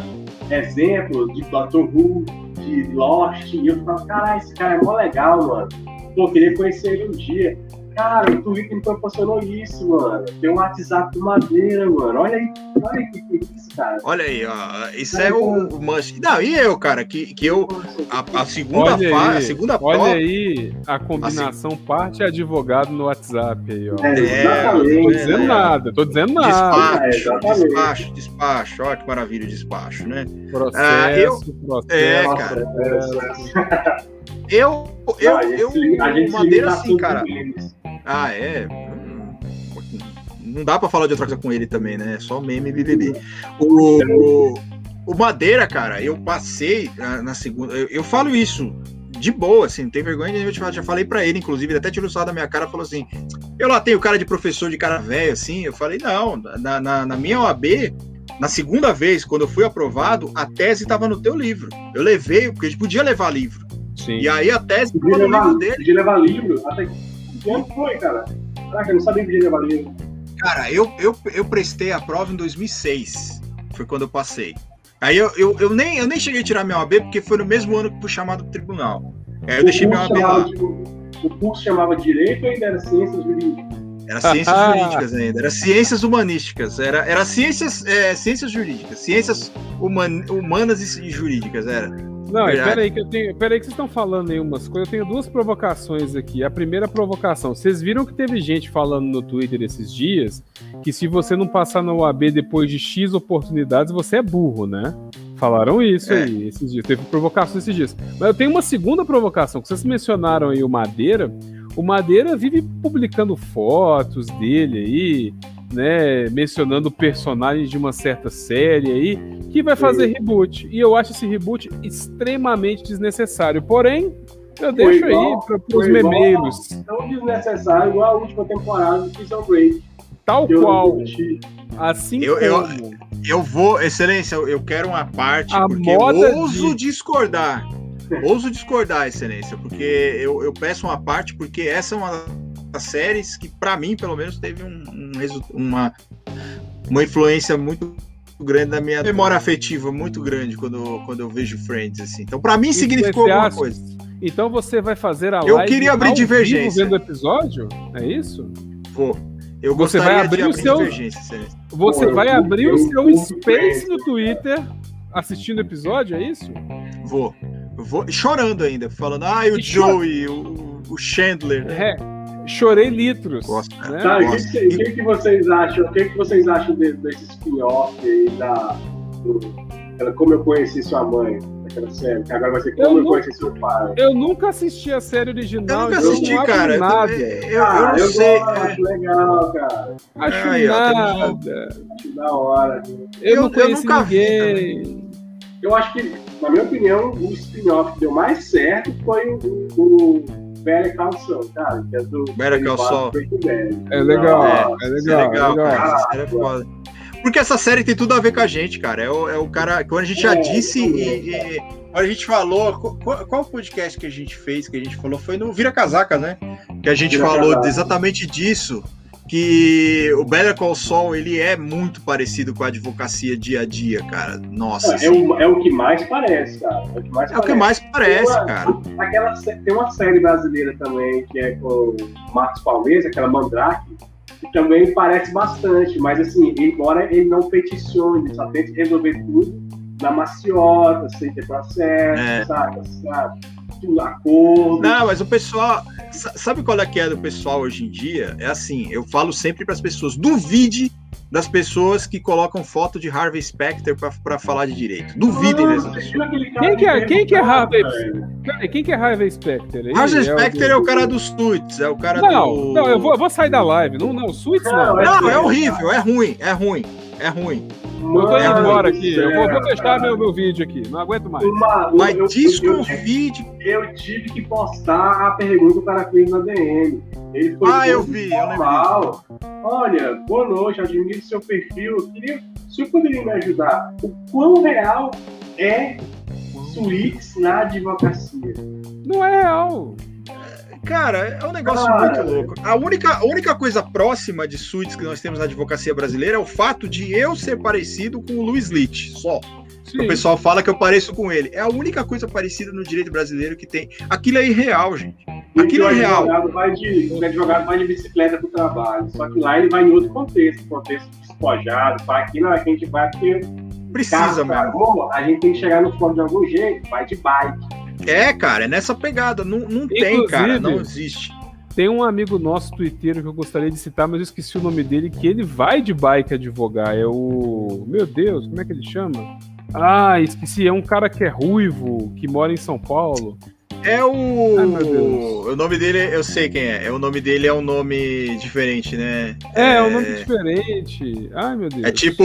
exemplos de Doctor Who, de Lost, e eu falava, caralho, esse cara é mó legal, mano. Pô, queria conhecer ele um dia. Cara, o Twitter me proporcionou isso, mano. Tem um WhatsApp do Madeira, mano. Olha aí, olha aí que é isso, cara. Olha aí, ó. Isso é o, o must. Não, e eu, cara, que, que eu. A, a segunda aí, a segunda Olha aí a combinação parte advogado no WhatsApp aí, ó. É, Tô exatamente. dizendo é. nada, tô dizendo nada. É, Despacho, despacho, despacho. Olha que maravilha o despacho, né? Processo, Ah, eu- processo. É, cara. é, Eu, eu, a gente eu, a gente se Madeira assim, cara. Ah, é. Hum, Não dá pra falar de outra coisa com ele também, né? É Só meme e BBB. O, o, Madeira, cara, eu passei na, na segunda. Eu, eu falo isso de boa, assim, não tem vergonha de eu falar. Já falei pra ele, inclusive, ele até tirou sarro da minha cara falou assim: eu lá tenho cara de professor de cara velho, assim. Eu falei: não, na, na, na minha OAB. Na segunda vez, quando eu fui aprovado, a tese estava no teu livro. Eu levei, porque a gente podia levar livro. Sim. E aí a tese Podia estava no levar, livro dele. podia levar livro. Até que ano foi, cara? Caraca, eu não sabia que levar livro. Cara, eu, eu, eu prestei a prova em 2006. Foi quando eu passei. Aí eu, eu, eu, nem, eu nem cheguei a tirar minha OAB porque foi no mesmo ano que fui chamado pro tribunal. Aí eu O deixei minha OAB chamava lá. de- O curso chamava Direito ou ainda era Ciências Jurídicas? Era ciências [laughs] jurídicas ainda. Era ciências humanísticas. Era, era ciências, é, ciências jurídicas. Ciências human, humanas e jurídicas. Era. Não, Verdade. peraí que eu tenho. Peraí que vocês estão falando aí umas coisas. Eu tenho duas provocações aqui. A primeira provocação. Vocês viram que teve gente falando no Twitter esses dias que se você não passar na UAB depois de X oportunidades, você é burro, né? Falaram isso É. aí esses dias. Teve provocação esses dias. Mas eu tenho uma segunda provocação, que vocês mencionaram aí o Madeira. O Madeira vive publicando fotos dele aí, né? Mencionando personagens de uma certa série aí, que vai fazer reboot. E eu acho esse reboot extremamente desnecessário. Porém, eu deixo igual- aí para os memeiros. Tão desnecessário igual a última temporada do Prison Break. Tal eu qual, assim Eu- eu- como. Eu vou, excelência, eu quero uma parte, A porque moda eu ouso de- discordar. Ouso discordar, excelência, porque eu, eu peço uma parte, porque essa é uma séries que, pra mim, pelo menos, teve um, um uma, uma influência muito grande na minha memória afetiva, muito grande quando, quando eu vejo Friends, assim. Então, pra mim, significou alguma Influenciaste. coisa. Então você vai fazer a Eu live queria abrir ao vivo divergência. vendo o episódio? É isso? Vou. Eu Você gostaria vai abrir de o abrir seu-. Você Pô, eu vai curto- abrir o eu seu curto space no. Twitter assistindo o episódio, é isso? Vou. Eu vou chorando ainda, falando, ah, o E Joey, o, o Chandler. É, chorei litros. Gosto, né? Tá, o que, que- que, que vocês acham? O que, que vocês acham de- desse spin-off aí da. do- aquela Como eu conheci sua mãe, daquela série, que agora vai ser Eu Como eu, não- conheci seu pai. Eu nunca assisti a série Eu original. nunca então assisti, não acho cara. Eu, Nada. eu, eu Ah, não eu sei. gosto, é, acho legal, cara. Acho ó, nada. Acho da hora. Eu, Eu- não eu conheci nunca vi ninguém. Eu acho que, na minha opinião, o spin-off que deu mais certo foi o, o, Better Call Saul, cara, que é do Better Call Saul. É legal, É, é, legal, é legal, legal. cara. Essa série é foda. Porque essa série tem tudo a ver com a gente, cara. É o, é o cara. Quando a gente já É, disse isso e, e- quando a gente falou. Qual, qual podcast que a gente fez que a gente falou? Foi no Vira Casaca, né? Que a gente Vira falou Casaca. exatamente disso. Que o Better Call Saul, ele é muito parecido com a advocacia dia a dia, cara. Nossa. É, assim, o, é o que mais parece, cara. É o que mais é o que parece. mais parece, uma- cara. Aquela, tem uma série brasileira também, que é com o Marcos Palmeiras, aquela Mandrake, que também parece bastante, mas assim, embora ele não peticione, só tente resolver tudo na maciota, sem ter processo, É. saca? sabe? Tudo acordo. Não, mas o pessoal. sa- Sabe qual é que é do pessoal hoje em dia? É assim, eu falo sempre para as pessoas: duvide das pessoas que colocam foto de Harvey Specter pra- pra falar de direito. Duvidem dessas Nossa, pessoas. cara Quem que é- quem que é Harvey? Peraí, quem que é Harvey Specter? Ele Harvey é Specter é o cara dos suítes, é o cara Não, do. não, eu vou, eu vou sair da live. Não, não, Suits não. Não, é- Não, é horrível, é ruim, é ruim, é ruim. Eu tô indo Mano embora aqui. Eu vou, vou fechar meu, meu vídeo aqui. Não aguento mais. Uma- Mas eu- eu- eu- desconfie. eu tive que postar a pergunta que o cara fez na DM. Ele foi Ah, eu vi, eu lembrei. Olha, boa noite, admiro seu perfil. Eu queria, se eu poderia me ajudar, o quão real é suítes na advocacia? Não é real. Cara, é um negócio Cara. muito louco. A única, a única coisa próxima de suítes que nós temos na advocacia brasileira é o fato de eu ser parecido com o Luiz Litt, só. O pessoal fala que eu pareço com ele. É a única coisa parecida no direito brasileiro que tem. Aquilo é irreal, gente. Aquilo é real. advogado vai de, o advogado vai de bicicleta para o trabalho. Só que lá ele vai em outro contexto, contexto despojado. Para aqui não, a gente vai porque Precisa bom, a gente tem que chegar no fórum de algum jeito, vai de bike. É, cara, é nessa pegada. Não, não tem, cara. Não existe. Tem um amigo nosso twitteiro que eu gostaria de citar, mas eu esqueci o nome dele, que ele vai de bike advogar. É o. Meu Deus, como é que ele chama? Ah, esqueci. É um cara que é ruivo, que mora em São Paulo. É o. Ai. O nome dele, eu sei quem é. é. O nome dele é um nome diferente, né? É, é um nome diferente. Ai, meu Deus. É tipo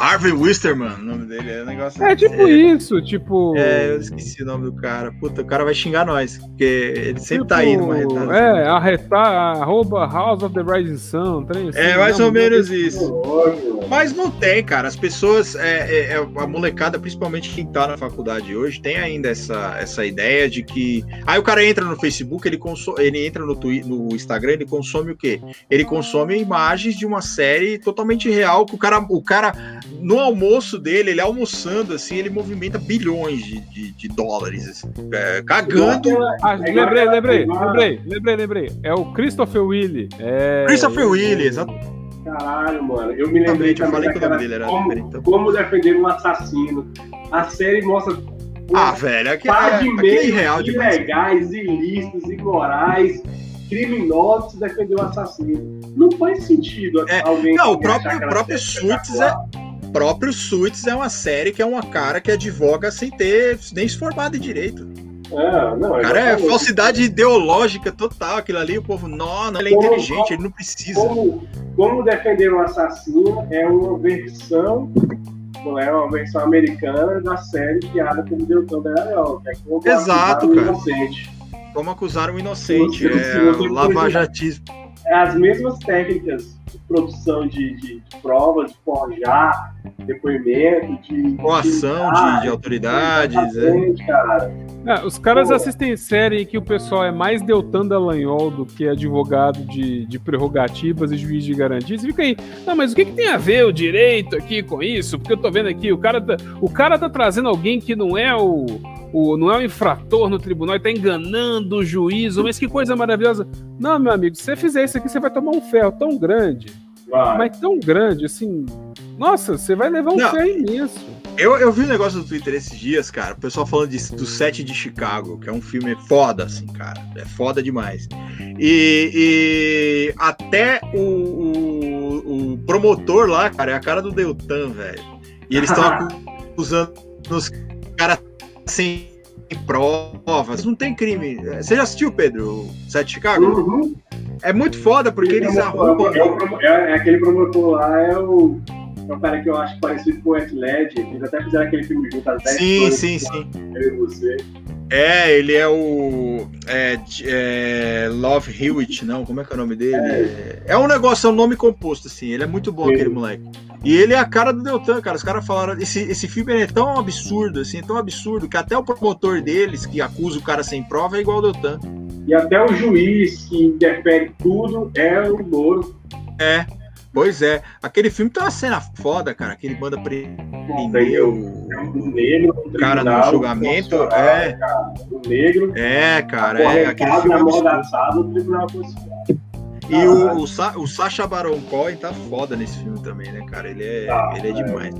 Harvey Wisterman, o nome dele. É um negócio. É tipo isso, tipo. É, eu esqueci o nome do cara. Puta, o cara vai xingar nós, porque ele sempre tá aí numa tipo, retada. É, arretar, arroba House of the Rising Sun, trem assim, É, mais não, ou menos isso. Óbvio. Mas não tem, cara. As pessoas, é, é- é a molecada, principalmente quem tá na faculdade hoje, tem ainda essa, essa ideia de que. Aí o cara entra no Facebook, ele, conso... ele entra no, Twi- no Instagram, ele consome o quê? Ele consome imagens de uma série totalmente real, que o cara, o cara, no almoço dele, ele almoçando, assim, ele movimenta bilhões de, de, de dólares, assim, é, cagando. Ah, É lembrei, lembrei, lembrei, lembrei, lembrei. É o Christopher Willie. É... Christopher Willie, exato. Caralho, mano. Eu me lembrei Exatamente, eu falei que o nome dele era como, diferente, então. como defender um assassino. A série mostra Ah, velho, par é, de é meios demais. ilegais, ilícitos, imorais, criminosos defender o assassino. Não faz sentido É, alguém. não, o próprio- o próprio Suits espetacular. próprio Suits é uma série que é uma cara que advoga sem ter nem se formado em direito. É, não, Cara, é falsidade ideológica total. Aquilo ali, o povo, não, não, ele é Como- inteligente, ele não precisa. Como, como defender um assassino é uma versão, não é uma versão americana da série criada pelo Deltan Dallagnol, que é como Exato, cara. inocente. Como acusar um inocente, é você- lavajatismo. É as mesmas técnicas de produção de, de, de provas, de forjar depoimento, de Coação de, de autoridades. É. Exatamente, cara. É, os caras Pô. assistem série em que o pessoal é mais Deltan Dallagnol do que advogado de, de prerrogativas e juiz de garantias. E fica aí, não, mas o que, que tem a ver o direito aqui com isso? Porque eu tô vendo aqui, o cara tá, o cara tá trazendo alguém que não é o, o não é o infrator no tribunal, ele tá enganando o juízo, mas que coisa maravilhosa. Não, meu amigo, se você fizer isso aqui, você vai tomar um ferro tão grande, Vai. mas tão grande, assim. Nossa, você vai levar um Não. ferro imenso. Eu, eu vi um negócio no Twitter esses dias, cara. O pessoal falando de, do set de Chicago, que é um filme foda, assim, cara. É foda demais. E, e até o, o, o promotor lá, cara, é a cara do Deltan, velho. E eles estão [laughs] acusando os caras sem provas. Não tem crime. Você já assistiu, Pedro, o set de Chicago? Uhum. É muito foda porque eles arrumam. É, é- é aquele promotor lá, é o, é o cara que eu acho parecido com o Ed Ledger. Eles até fizeram aquele filme junto, as 10 Sim, sim, sim. eu e você. É, ele é o. É, é, Love Hewitt, não, como é que é o nome dele? É, é um negócio, é um nome composto, assim. Ele é muito bom, Sim. aquele moleque. E ele é a cara do Deltan, cara. Os caras falaram. Esse, esse filme é tão absurdo, assim, tão absurdo, que até o promotor deles, que acusa o cara sem prova, é igual ao Deltan. E até o juiz que interfere tudo é o Moro. É, Pois é, aquele filme tem uma cena foda, cara. Aquele banda prendeu o negro, cara no julgamento. É, o negro. É, cara. É, aquele filme. É e o, o, Sa o Sacha Baron Cohen tá foda nesse filme também, né, cara? Ele é, tá, ele é, é demais.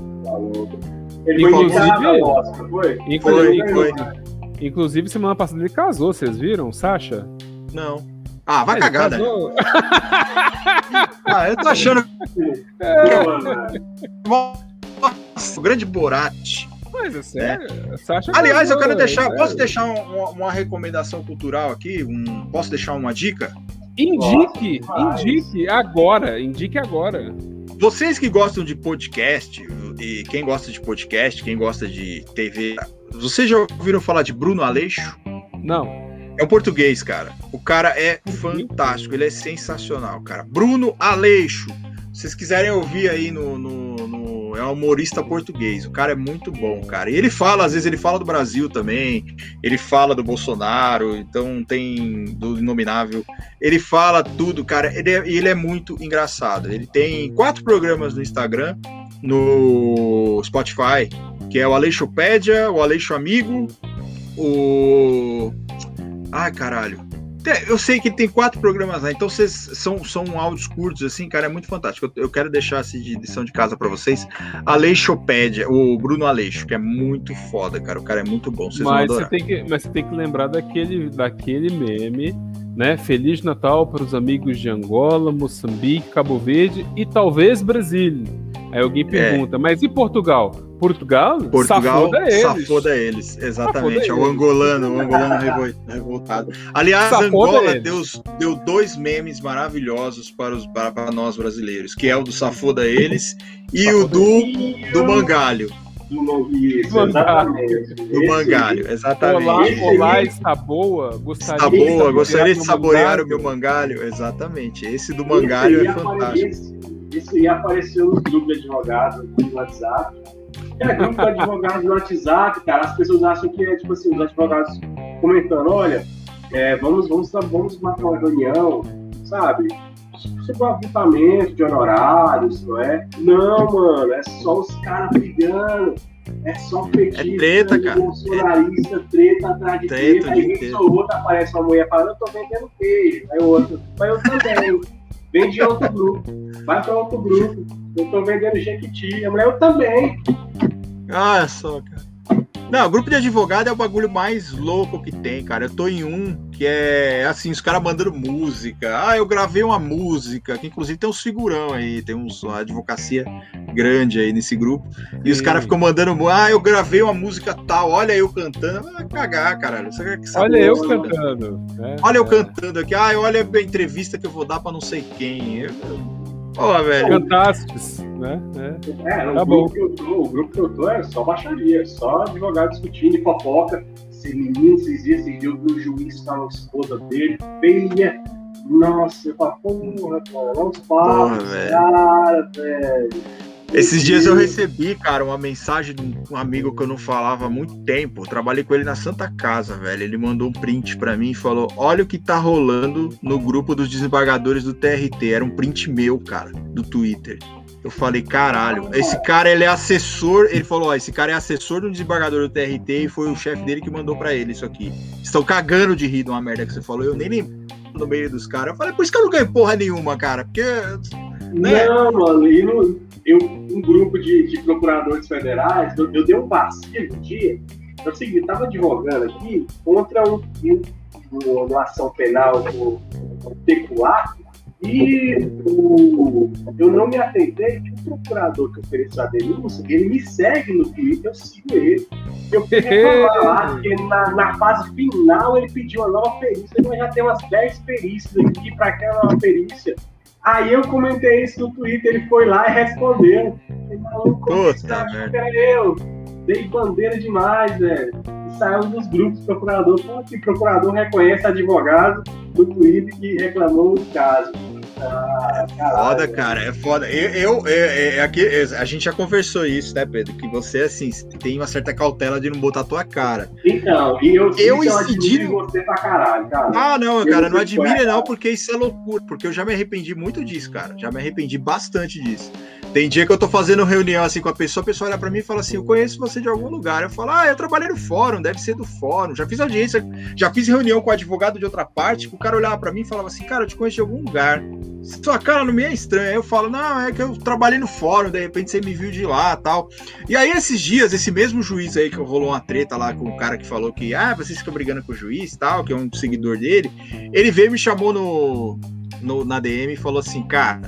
Ele foi inclusive, foi? Inclusive, foi, foi. Inclusive, semana passada ele casou, vocês viram, Sacha? Não. Ah, vai cagar, né? [laughs] ah, eu tô achando. Nossa, o grande Borat. Mas é sério. É. Aliás, eu quero deixar. É posso deixar uma, uma, recomendação cultural aqui? Um, posso deixar uma dica? Indique, indique agora, indique agora. Vocês que gostam de podcast, e quem gosta de podcast, quem gosta de TV, vocês já ouviram falar de Bruno Aleixo? Não. É um português, cara. O cara é fantástico, ele é sensacional, cara. Bruno Aleixo. Se vocês quiserem ouvir aí no, no, no, É um humorista português. O cara é muito bom, cara. E ele fala, às vezes ele fala do Brasil também. Ele fala do Bolsonaro. Então tem do Inominável. Ele fala tudo, cara. Ele é, ele é muito engraçado. Ele tem quatro programas no Instagram, no Spotify, que é o Aleixopédia, o Aleixo Amigo, o Ai, caralho. Eu sei que tem quatro programas lá, então vocês são, são áudios curtos, assim, cara, é muito fantástico. Eu, eu quero deixar assim, de lição de casa para vocês. Aleixopédia, o Bruno Aleixo, que é muito foda, cara. O cara é muito bom. Vocês mas, você tem que, mas você tem que lembrar daquele, daquele meme, né? Feliz Natal para os amigos de Angola, Moçambique, Cabo Verde e talvez Brasília. Aí alguém é. pergunta, é. mas e Portugal? Portugal? Portugal safoda eles. Safoda eles, exatamente. Safoda é o angolano, o angolano revoltado. Aliás, safoda Angola deu, deu dois memes maravilhosos para, os, para, para nós brasileiros, que é o do Safoda eles e safoda o do, do Mangalho. Isso, exatamente. Do mangalho, exatamente. Olá, olá, está boa. Gostaria, está boa, gostaria de saborear o meu mangalho. Exatamente. Esse do mangalho é fantástico. Isso ia aparecer no grupo de advogados no WhatsApp. É grupo de advogados no WhatsApp, cara. As pessoas acham que é tipo assim, os advogados comentando, olha, é, vamos, vamos, vamos marcar uma reunião, sabe? Sobre o apontamento de honorários, não é? Não, mano, é só os caras brigando. É só petista, é treta, cara. bolsonarista, é... treta atrás de treta. treta. Aí ou outro aparece uma mulher falando, eu tô vendendo queijo. Aí o outro, mas eu também. Vende outro grupo. Vai para outro grupo. Eu tô vendendo Jequiti. A mulher, eu também. Ah, só, cara. Não, o grupo de advogado é o bagulho mais louco que tem, cara. Eu tô em um que é assim, os caras mandando música. Ah, eu gravei uma música, que inclusive tem uns figurão aí, tem uns, uma advocacia grande aí nesse grupo. E os caras ficam mandando, ah, eu gravei uma música tal, olha eu cantando. Vai cagar, caralho. Olha eu cantando. É, olha é. eu cantando aqui. Ah, olha a entrevista que eu vou dar pra não sei quem. Eu, Pô, velho. Cantastes, né? É, é tá o, bom. Grupo que eu tô, o grupo que eu tô é só baixaria, só advogado discutindo e fofoca. Esse menino, dias, esse dia, o juiz com a esposa dele, feia. Nossa, eu falo, porra, cara, vamos papos, cara, velho. Esses dias eu recebi, cara, uma mensagem de um amigo que eu não falava há muito tempo. Eu trabalhei com ele na Santa Casa, velho. Ele mandou um print para mim e falou: Olha o que tá rolando no grupo dos desembargadores do TRT. Era um print meu, cara, do Twitter. Eu falei, caralho, esse cara ele é assessor. Ele falou: Ó, esse cara é assessor do desembargador do TRT e foi o chefe dele que mandou para ele isso aqui. Estão cagando de rir de uma merda que você falou. Eu nem lembro no meio dos caras. Eu falei, por isso que eu não ganhei porra nenhuma, cara. Porque. Né? Não, mano, e no, eu, um grupo de, de procuradores federais, eu, eu dei um vacilo um dia. É o seguinte, estava advogando aqui contra um, um, uma ação penal pecular e o, eu não me atentei que o procurador que ofereceu a denúncia, ele me segue no Twitter, eu sigo ele. Eu fui [laughs] falar que na, na, fase final ele pediu uma nova perícia, nós já tem umas 10 perícias aqui para aquela perícia. Aí eu comentei isso no Twitter, ele foi lá e respondeu. Falei, maluco, Puta, era eu. Dei bandeira demais, velho. saiu dos grupos procurador, falando que procurador reconhece advogado do Twitter que reclamou do caso. Ah, é foda, cara, é foda. Eu, eu é, é, aqui, a gente já conversou isso, né, Pedro? Que você, assim, tem uma certa cautela de não botar a tua cara. Então, e eu, eu incidi... você pra caralho, cara. Ah, não, cara, não admire não, porque isso é loucura. Porque eu já me arrependi muito disso, cara. Já me arrependi bastante disso. Tem dia que eu tô fazendo reunião assim com a pessoa, a pessoa olha para mim e fala assim: Eu conheço você de algum lugar. Eu falo: Ah, eu trabalhei no fórum, deve ser do fórum. Já fiz audiência, já fiz reunião com advogado de outra parte. O cara olhava para mim e falava assim: Cara, eu te conheço de algum lugar. Sua cara não me é estranha. Eu falo: Não, é que eu trabalhei no fórum, de repente você me viu de lá tal. E aí, esses dias, esse mesmo juiz aí que rolou uma treta lá com o cara que falou que, ah, vocês ficam brigando com o juiz tal, que é um seguidor dele, ele veio me chamou no, no, na DM e falou assim: Cara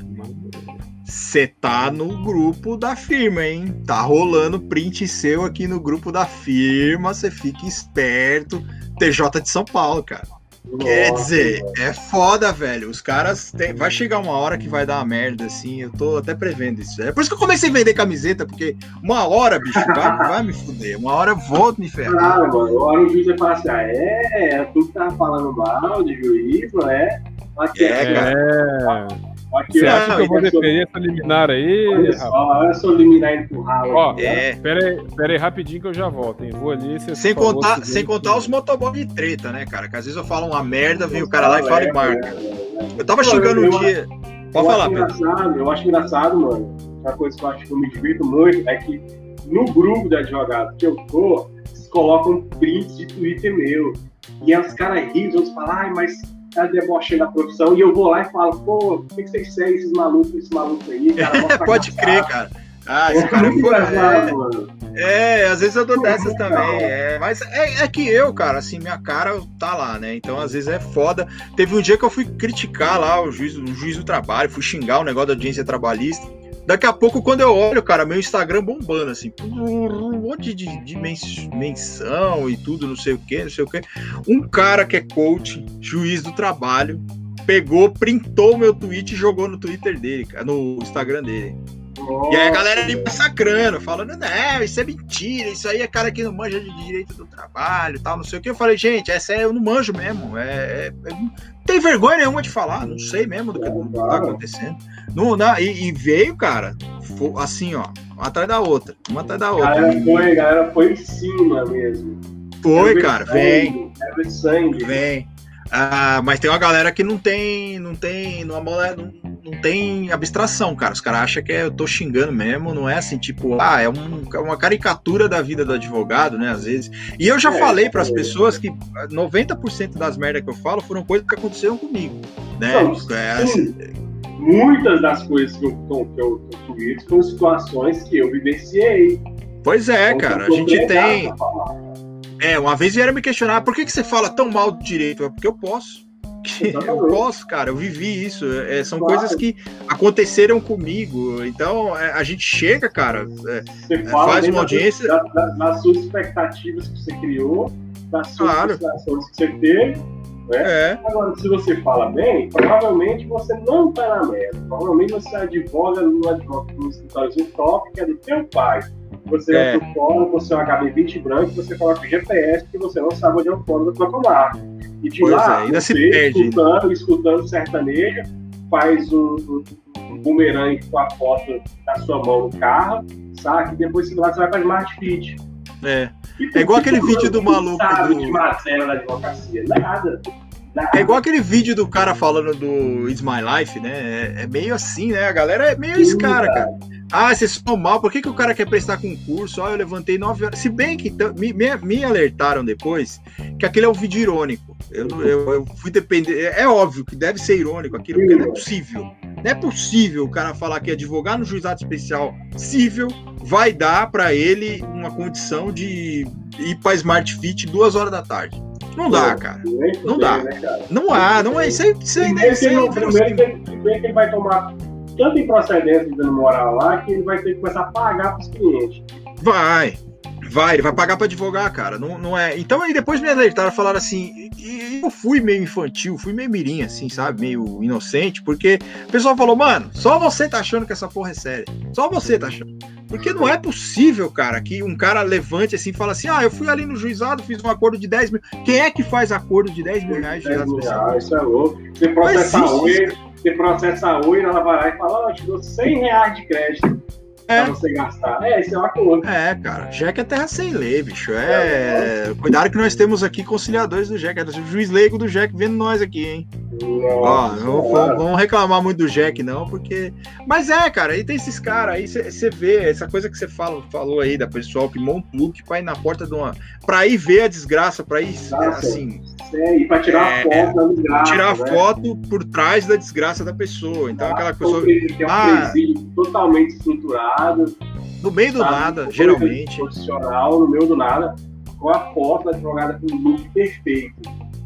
você tá no grupo da firma, hein? Tá rolando print seu aqui no grupo da firma, você fica esperto. TJ de São Paulo, cara. Nossa, Quer dizer, mano. é foda, velho. Os caras. Tem... Vai chegar uma hora que vai dar uma merda, assim. Eu tô até prevendo isso. É por isso que eu comecei a vender camiseta, porque uma hora, bicho, vai, vai me fuder. Uma hora eu vou me ferrar. Claro, mano. Uma hora o juiz vai falar assim: ah, é, tu que tava falando mal de juiz, não é? Aqui, é, cara. É. Aqui, Você acha que eu vou defender essa liminar aí? Olha só, olha essa liminar indo pro ralo. Ó, é. pera, aí, pera aí rapidinho que eu já volto, hein? Vou ali. Sem contar, sem contar os motoboys de treta, né, cara? Que às vezes eu falo uma merda, vem o cara lá e fala e é, marca. É, é. Eu tava chegando um dia. Pode falar, Pedro. Eu acho engraçado, mano. Uma coisa que eu acho que eu me divirto muito é que no grupo de advogados que eu tô, eles colocam prints de Twitter meu. E aí os caras riem, os outros falam, ai, mas tá debochando da profissão, e eu vou lá e falo, pô, o que, vocês seguem esses malucos, esse maluco aí, cara? [laughs] Pode crer, cara. Ah, esse cara foi. É, é, às vezes eu dou dessas também. É, mas é, é, que eu, cara, assim, minha cara tá lá, né? Então, às vezes é foda. Teve um dia que eu fui criticar lá o juiz, o juiz do trabalho, fui xingar o negócio da audiência trabalhista. Daqui a pouco, quando eu olho, cara, meu Instagram bombando, assim, um monte de, de menção e tudo, não sei o que, não sei o que. Um cara que é coach, juiz do trabalho, pegou, printou meu tweet e jogou no Twitter dele, no Instagram dele. E aí a galera me massacrando, falando, não, isso é mentira, isso aí é cara que não manja de direito do trabalho tal, não sei o que. Eu falei, gente, essa é, eu não manjo mesmo. É, é, é, não tem vergonha nenhuma de falar, não sei mesmo do que, do que tá acontecendo. Não, não, e, e veio, cara, assim, ó, uma atrás da outra, uma atrás da outra. Galera foi, galera foi em cima mesmo. Foi, cara, sangue, vem. Sangue. Vem. Ah, mas tem uma galera que não tem, não tem, não, não, não tem abstração, cara. Os caras acham que é, eu tô xingando mesmo, não é assim, tipo, ah, é, um, é uma caricatura da vida do advogado, né, às vezes. E eu já é, falei para as é. pessoas que 90% das merdas que eu falo foram coisas que aconteceram comigo, né? Não, é, assim, muitas das coisas que eu, que eu, que eu são situações que eu vivenciei. Pois é, então, cara, a gente tem. É, uma vez vieram me questionar por que, que você fala tão mal do direito? É porque eu posso. [laughs] Eu posso, cara, eu vivi isso. É, são claro. coisas que aconteceram comigo. Então, é, a gente chega, cara, é, faz uma audiência. Da, da, das suas expectativas que você criou, das suas claro. que você teve. Né? É. Agora, se você fala bem, provavelmente você não está na merda. Provavelmente você advoga no, advoga, no escritório top, que é do teu pai você é, é um fórum, você é um HB20 branco, você coloca o GPS que você não sabe onde é o fórum da sua comarca. E de pois lá, é, ainda você, se perde. escutando, escutando sertanejo, faz um, um bumerangue com a foto da sua mão no carro, sabe? E depois você vai para Smart Fit. É. É igual aquele vídeo do maluco. Sabe do... de matéria da advocacia, nada. É igual aquele vídeo do cara falando do It's My Life, né? É, é meio assim, né? A galera é meio esse cara, cara. Ah, vocês são mal, por que, que o cara quer prestar concurso? Ah, eu levantei nove horas. Se bem que me, me, alertaram depois que aquele é um vídeo irônico. Eu, eu, eu fui depender. É, é óbvio que deve ser irônico aquilo, porque não é possível. Não é possível o cara falar que advogar no juizado especial civil vai dar para ele uma condição de ir para Smart Fit duas horas da tarde. Não dá, cara. Não dá. Né, não há, não é. Isso aí, isso aí, isso aí, primeiro que ele vai tomar tanta improcedência de dando moral lá que ele vai ter que começar a pagar para os clientes. Vai, vai, ele vai pagar para advogar, cara. Não, não é. Então aí depois me alertaram, falaram assim, e eu fui meio infantil, fui meio mirim, assim, sabe? Meio inocente, porque o pessoal falou, mano, só você tá achando que essa porra é séria. Só você tá achando. Porque não é possível, cara, que um cara levante assim e fala assim: ah, eu fui ali no juizado, fiz um acordo de 10 mil. Quem é que faz acordo de 10 mil reais de 10 mil reais, isso é louco. Você processa você processa a Oi, ela vai lá e fala: ó, oh, eu te dou 100 reais de crédito é. pra você gastar. É, isso é uma coisa. É, cara. Jack é terra sem lei, bicho. É... é. Cuidado que nós temos aqui conciliadores do Jack. É o juiz leigo do Jack vendo nós aqui, hein? Nossa, Ó, não vamos reclamar muito do Jack, não, porque. Mas é, cara, aí tem esses caras aí, você vê essa coisa que você fala, falou aí da pessoal que monta um look pra ir na porta de uma. pra ir ver a desgraça, pra ir assim. É, e pra tirar é, foto da desgraça. Tirar né? foto por trás da desgraça da pessoa. Então, aquela pessoa. Que é um ah, totalmente estruturado. No meio do nada, geralmente. Profissional, no meio do nada, com a foto da advogada com o look perfeito.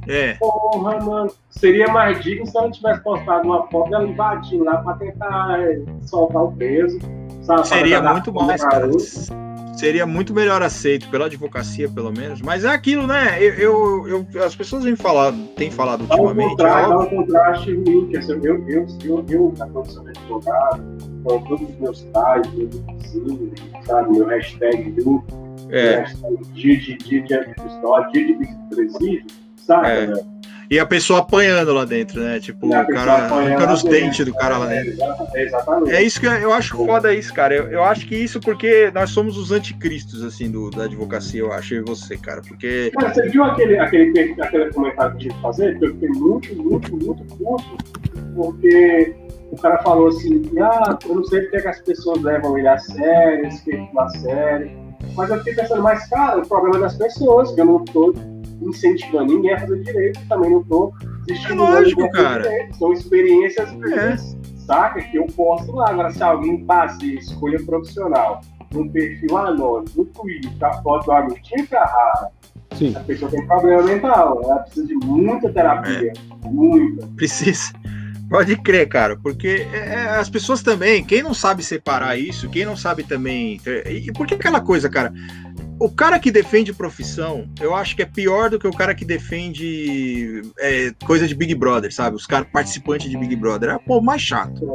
É. Porra, mano. Seria mais digno se ela tivesse postado uma foto dela invadindo lá pra tentar é, soltar o peso. Sabe? Seria muito mais, cara. Seria muito melhor aceito pela advocacia, pelo menos. Mas é aquilo, né? Eu, eu, eu as pessoas vêm falar, têm falado dá ultimamente. Um contraste, dá um contraste ruim, que assim, eu, eu, eu, eu, na profissão de advogado, com todos os meus tais, meu vizinho, sabe, meu hashtag grupo, é. hashtag dia de dia de história, dia de presídio, sabe? É. Né? E a pessoa apanhando lá dentro, né? Tipo, o cara arrancando os dentes do cara lá dentro. É, exatamente. É isso que eu acho foda isso, cara. Eu, eu acho que isso porque nós somos os anticristos, assim, do, da advocacia, eu acho, e você, cara. Porque. Mas você viu aquele, aquele, aquele comentário que eu fazer? Que eu fiquei muito, muito, muito puto, porque o cara falou assim, ah, eu não sei porque que as pessoas levam ele a sério, esse a sério. Mas eu fiquei pensando, mas, cara, o problema é das pessoas, que eu não tô incentivando ninguém a fazer direito, também não estou estimulando é lógico, cara. Direito. São experiências é. saca? Que eu posso lá. Agora, se alguém fazer escolha profissional num perfil anônimo, no Twitter, com a foto do Agostinho Carrara, Sim. a pessoa tem problema mental. Ela precisa de muita terapia. É. Muita. Precisa. Pode crer, cara, porque é, é, as pessoas também, quem não sabe separar isso, quem não sabe também. E por que aquela coisa, cara? O cara que defende profissão, eu acho que é pior do que o cara que defende é, coisa de Big Brother, sabe? Os caras participantes de Big Brother. É pô, mais chato.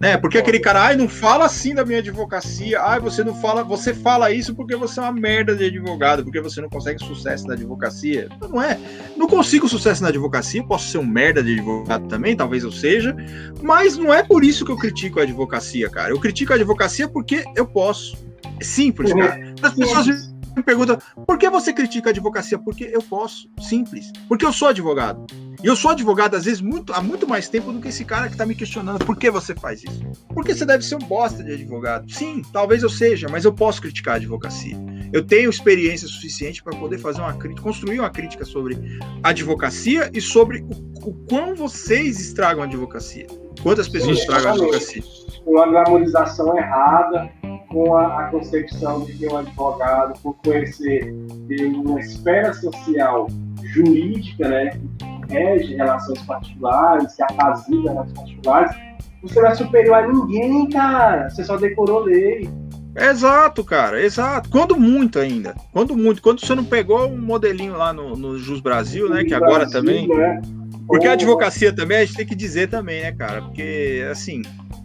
Né? Porque aquele cara, ai, não fala assim da minha advocacia, ai, você não fala, você fala isso porque você é uma merda de advogado, porque você não consegue sucesso na advocacia. Não é. Não consigo sucesso na advocacia, posso ser um merda de advogado também, talvez eu seja, mas não é por isso que eu critico a advocacia, cara. Eu critico a advocacia porque eu posso. É simples, cara. As pessoas me perguntam por que você critica a advocacia? Porque eu posso. Simples. Porque eu sou advogado. E eu sou advogado, às vezes, muito, há muito mais tempo do que esse cara que está me questionando por que você faz isso. Porque você deve ser um bosta de advogado. Sim, talvez eu seja, mas eu posso criticar a advocacia. Eu tenho experiência suficiente para poder fazer uma crítica, construir uma crítica sobre advocacia e sobre o, o quão vocês estragam a advocacia. Quantas pessoas estragam a advocacia? Uma glamorização errada, com a, a, concepção de que um advogado, por conhecer de uma esfera social jurídica, né, que rege relações particulares, que apazigua relações particulares, você não é superior a ninguém, cara. Você só decorou lei. Exato, cara, exato. Quando muito ainda. Quando muito. Quando você não pegou um modelinho lá no, no Jus Brasil, né? que agora Brasil, também. Né? Porque a advocacia também, a gente tem que dizer também, né, cara? Porque, assim,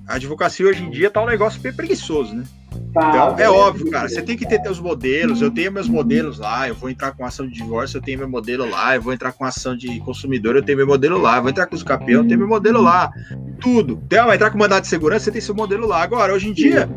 a advocacia hoje em dia tá um negócio bem preguiçoso, né? Tá, então, é óbvio, cara, você tem que ter teus modelos. Eu tenho meus modelos lá, eu vou entrar com ação de divórcio, eu tenho meu modelo lá, eu vou entrar com ação de consumidor, eu tenho meu modelo lá, eu vou entrar com os campeões, eu tenho meu modelo lá. Tudo. Então, vai entrar com mandado de segurança, você tem seu modelo lá. Agora, hoje em dia,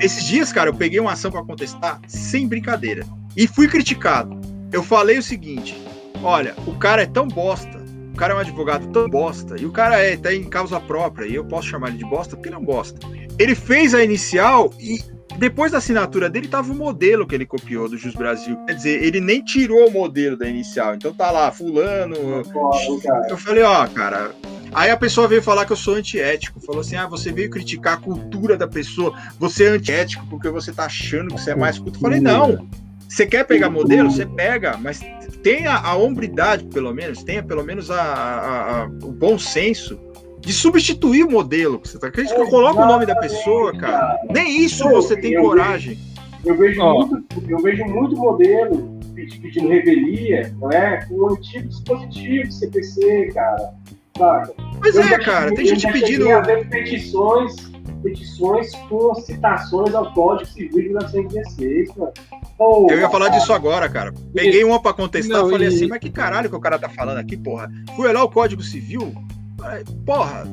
esses dias, cara, eu peguei uma ação para contestar sem brincadeira. E fui criticado. Eu falei o seguinte: olha, o cara é tão bosta o cara é um advogado tão bosta, e o cara é, tá em causa própria, e eu posso chamar ele de bosta porque ele é um bosta. Ele fez a inicial e depois da assinatura dele tava o modelo que ele copiou do Jus Brasil. Quer dizer, ele nem tirou o modelo da inicial. Então tá lá, fulano. Eu falei, ó, cara. Aí a pessoa veio falar que eu sou antiético. Falou assim: ah, você veio criticar a cultura da pessoa. Você é antiético porque você tá achando que você é mais culto. Eu falei, não. Você quer pegar modelo? Você pega, mas tenha a hombridade, pelo menos, tenha pelo menos a, a, a, o bom senso de substituir o modelo que você tá querendo. É, coloca o nome da pessoa, cara. Nem isso você tem eu coragem. Vejo, eu, vejo oh. muito, eu vejo muito modelo pedindo revelia, não é? Com o antigo dispositivo CPC, cara. Saca? Pois eu é, cara, tem gente pedindo. petições petições com citações ao Código Civil de 1916, mano. eu ia falar disso agora, cara. Peguei uma pra contestar, não, falei e... assim, mas que caralho que o cara tá falando aqui, porra? Fui olhar o Código Civil, Porra,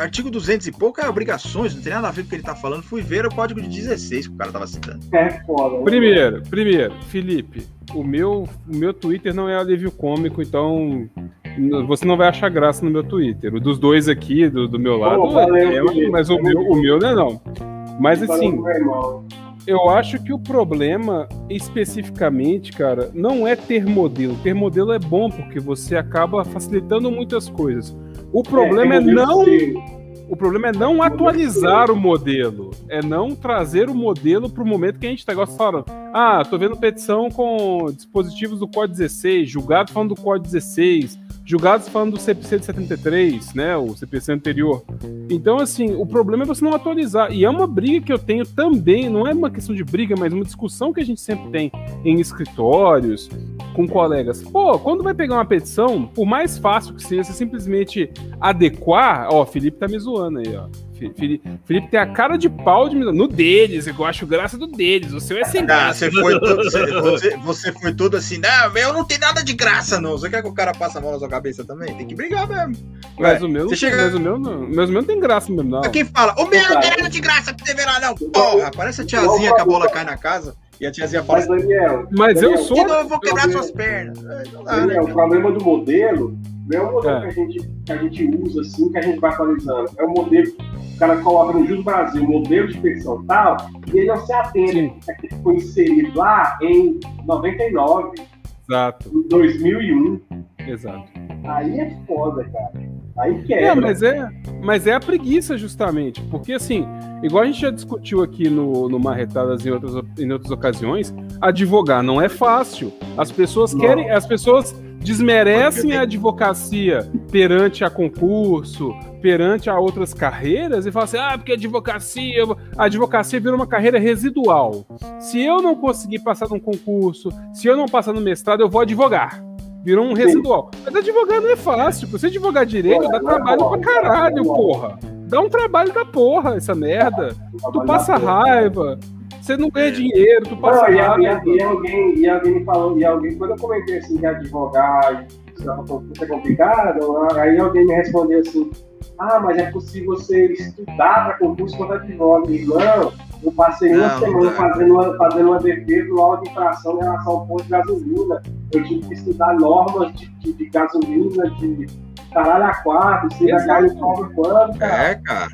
artigo 200 e pouco é obrigações, não tem nada a ver com o que ele tá falando. Fui ver o código de 16 que o cara tava citando. É foda. Né? Primeiro, primeiro, Felipe, o meu, o meu Twitter não é alívio cômico, então você não vai achar graça no meu Twitter. O dos dois aqui, do, do meu lado, valeu, é, mas o meu, o meu não é não. Mas assim, eu acho que o problema, especificamente, cara, não é ter modelo. Ter modelo é bom, porque você acaba facilitando muitas coisas. O problema é, é não. O problema é não atualizar o modelo. É não trazer o modelo para o momento que a gente está agora falando. Ah, tô vendo petição com dispositivos do Código 16, julgado falando do Código 16, julgados falando do CPC de 73, né, o CPC anterior. Então, assim, o problema é você não atualizar. E é uma briga que eu tenho também, não é uma questão de briga, mas uma discussão que a gente sempre tem em escritórios, com colegas. Pô, quando vai pegar uma petição, por mais fácil que seja, você simplesmente adequar. Ó, Felipe tá me zoando aí, ó. Felipe, tem a cara de pau de no deles, eu acho graça do deles. O seu é sem graça. Você foi, todo, você, você, foi todo assim, não, meu não tem nada de graça, não. Você quer que o cara passe a mão na sua cabeça também? Tem que brigar mesmo. Mas o meu, você chega... mas o meu não. Mas o meu não tem graça mesmo, não. Quem fala, o meu não tem nada de graça pra você ver lá, não. Porra, parece a tiazinha que a bola cai na casa. E a tiazinha fala Mas, Daniel, mas Daniel, eu sou. eu vou quebrar suas pernas. Daniel, né? o problema do modelo não é o modelo é. Que, a gente, que a gente usa assim, que a gente vai atualizando. É o modelo o cara coloca no Jus Brasil modelo de pensão tal, e ele não se atende que foi inserido lá em 99. Exato. Em 2001. Exato. Aí é foda, cara. Aí quebra. É, mas é, mas é a preguiça, justamente. Porque, assim, igual a gente já discutiu aqui no, no Marretadas em outras, em outras ocasiões, advogar não é fácil. As pessoas não. querem. As pessoas desmerecem a advocacia perante a concurso, perante a outras carreiras e falam assim: ah, porque a advocacia, a advocacia vira uma carreira residual. Se eu não conseguir passar num concurso, se eu não passar no mestrado, eu vou advogar. Virou um residual. Mas advogar não é fácil. Você advogar direito dá trabalho pra caralho, porra. Dá um trabalho da porra essa merda. Tu passa raiva. Você não ganha dinheiro, tu passa não, e, e, e, alguém, e alguém me falou, e alguém, quando eu comentei assim que advogar isso é complicado, aí alguém me respondeu assim, ah, mas é possível você estudar para concurso quando advogado. Não, eu passei uma não, semana não fazendo, uma, fazendo uma defesa do auto de infração em relação ao ponto de gasolina. Eu tive que estudar normas de, de, de gasolina, de caralho a quatro, se cair o quando, cara. É, cara.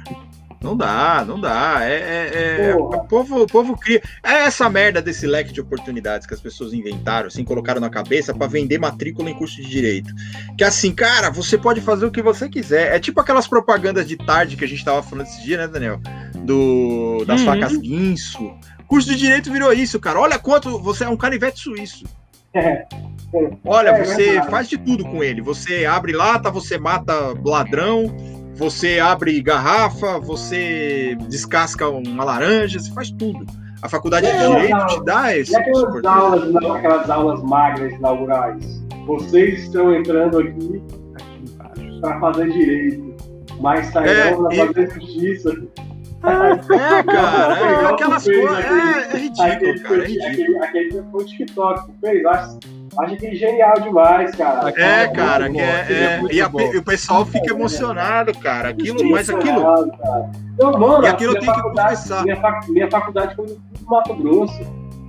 Não dá, não dá. É, é, é o, povo, o povo cria. É essa merda desse leque de oportunidades que as pessoas inventaram, assim, colocaram na cabeça para vender matrícula em curso de direito. Que assim, cara, você pode fazer o que você quiser. É tipo aquelas propagandas de tarde que a gente tava falando esse dia, né, Daniel? Do, das uhum. facas guinso. Curso de direito virou isso, cara. Olha quanto você é um canivete suíço. É. Olha, é, você faz de tudo com ele. Você abre lata, você mata ladrão, você abre garrafa, você descasca uma laranja, você faz tudo. A faculdade de Direito te dá esse. E aquelas aulas, aquelas aulas magras inaugurais? Vocês estão entrando aqui para fazer direito, mas sairão é, para fazer justiça. É, cara, é, aquelas coisas. É, é ridículo, aquele, cara. É ridículo. Aquele, aquele foi o TikTok fez, acho Acho que é genial demais, cara. É, cara, é, é, e, a, e, o pessoal fica emocionado, cara. Aquilo, mas aquilo. Cara. Então, mano, e aquilo tem que confessar. Minha, minha faculdade foi no Mato Grosso.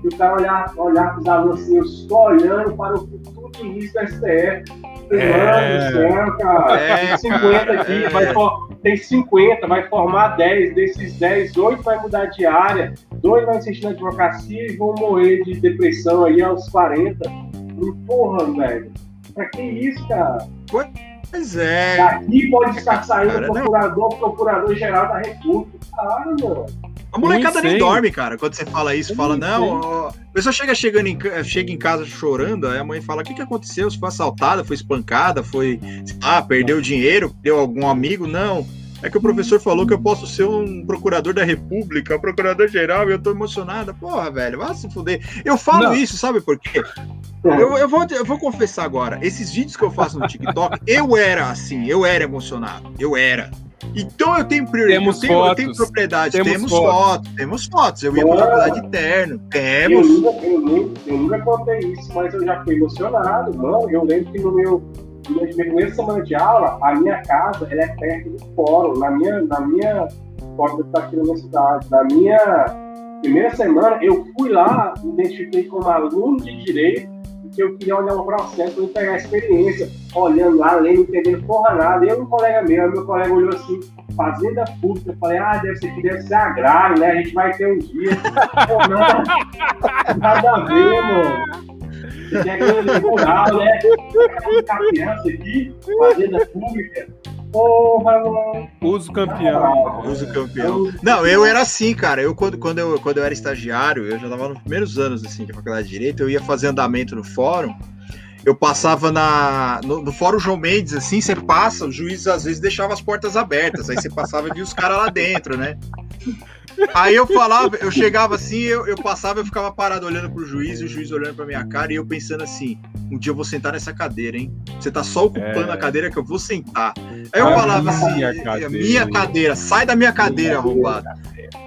E o cara olhar, olhar para os alunos assim, eu estou olhando para o futuro início da STF. É. Mano do céu, cara. É, tem 50 aqui, é. vai for, tem 50, vai formar 10. Desses 10, 8 vai mudar de área, 2 vai insistir na advocacia e vão morrer de depressão aí aos 40 porra, velho. Pra que isso, cara? Pois é. Daqui pode estar saindo cara, procurador, não. procurador-geral da República. Claro, mano. A molecada nem dorme, cara, quando você fala isso. Eu fala, não, a pessoa chega, chegando em, chega em casa chorando, aí a mãe fala, o que, que aconteceu? Você foi assaltada, foi espancada, foi, ah, perdeu dinheiro, perdeu algum amigo? Não, é que o professor falou que eu posso ser um procurador da República, um procurador-geral, e eu tô emocionada. Porra, velho, vai se fuder. Eu falo não. isso, sabe por quê? Eu, eu, vou, eu vou confessar agora, esses vídeos que eu faço no TikTok, [laughs] eu era assim, eu era emocionado, eu era. Então eu tenho prioridade, Temos eu tenho, eu fotos. tenho propriedade, Temos temos, fotos. fotos. temos fotos. Eu ia pra faculdade interno, Eu temos. nunca, eu, nunca, eu nunca contei isso, mas eu já fui emocionado, mano. Eu lembro que no meu, na minha primeira semana de aula, a minha casa ela é perto do fórum, na minha, na minha porta da aqui na minha cidade. Na minha primeira semana, eu fui lá, me identifiquei como aluno de direito, porque eu queria olhar um processo pegar experiência, olhando lá, lendo, entendendo porra nada. E um colega meu, meu colega olhou assim, fazenda pública, eu falei, ah, deve ser que deve ser agrário, né? A gente vai ter um dia. Pô, não, nada a ver, mano. Rural, né? Criança aqui, fazenda pública. Porra, mano. Uso campeão. Uso campeão. Não, eu era assim, cara. Eu quando, quando, eu, quando eu era estagiário, eu já tava nos primeiros anos assim, de faculdade de Direito, eu ia fazer andamento no fórum. Eu passava na, no, no Fórum João Mendes, assim, você passa, o juiz às vezes deixava as portas abertas, aí você passava e via os caras lá dentro, né? Aí eu falava, eu chegava assim, eu, eu passava, eu ficava parado olhando pro juiz, e o juiz olhando pra minha cara, e eu pensando assim, um dia eu vou sentar nessa cadeira, hein? Você tá só ocupando É. a cadeira que eu vou sentar. Aí eu A falava assim, minha "É cadeira." minha cadeira, sai da minha cadeira, arrombado.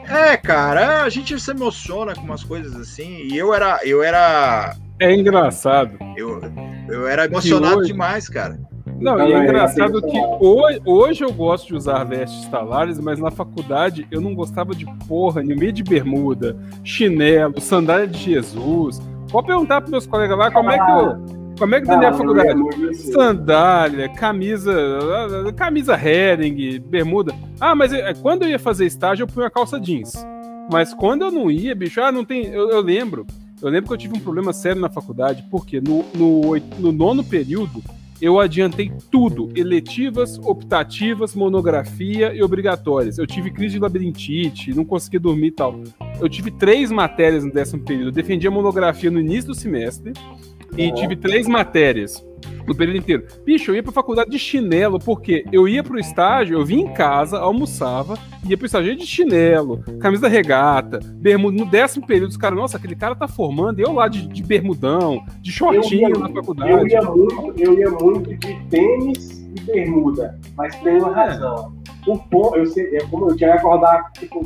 É, cara, a gente se emociona com umas coisas assim, e eu era, eu era, É engraçado. eu, eu era emocionado hoje- demais, cara. Não, e é engraçado que hoje, hoje eu gosto de usar vestes talares, mas na faculdade eu não gostava de porra, meio de bermuda, chinelo, sandália de Jesus. Pode perguntar pros meus colegas lá como é que eu. Como é que eu na Ah, faculdade? eu assim. Sandália, camisa, camisa herring, bermuda. Ah, mas eh, quando eu ia fazer estágio, eu punha calça jeans. Mas quando eu não ia, bicho, ah, não tem. Eu, eu lembro. Eu lembro que eu tive um problema sério na faculdade, porque no, no, no nono período eu adiantei tudo: eletivas, optativas, monografia e obrigatórias. Eu tive crise de labirintite, não consegui dormir e tal. Eu tive três matérias no décimo período. Eu defendi a monografia no início do semestre e Uhum. tive três matérias no período inteiro. Bicho, eu ia pra faculdade de chinelo, porque eu ia pro estágio, eu vinha em casa, almoçava, ia pro estágio de chinelo, camisa regata, bermuda. No décimo período, os caras, nossa, aquele cara tá formando, e eu lá de, de bermudão, de shortinho Eu ia- na Eu faculdade. ia muito, eu ia muito de tênis e bermuda, mas tem uma É. razão. O ponto, eu sei, é como eu tinha que acordar tipo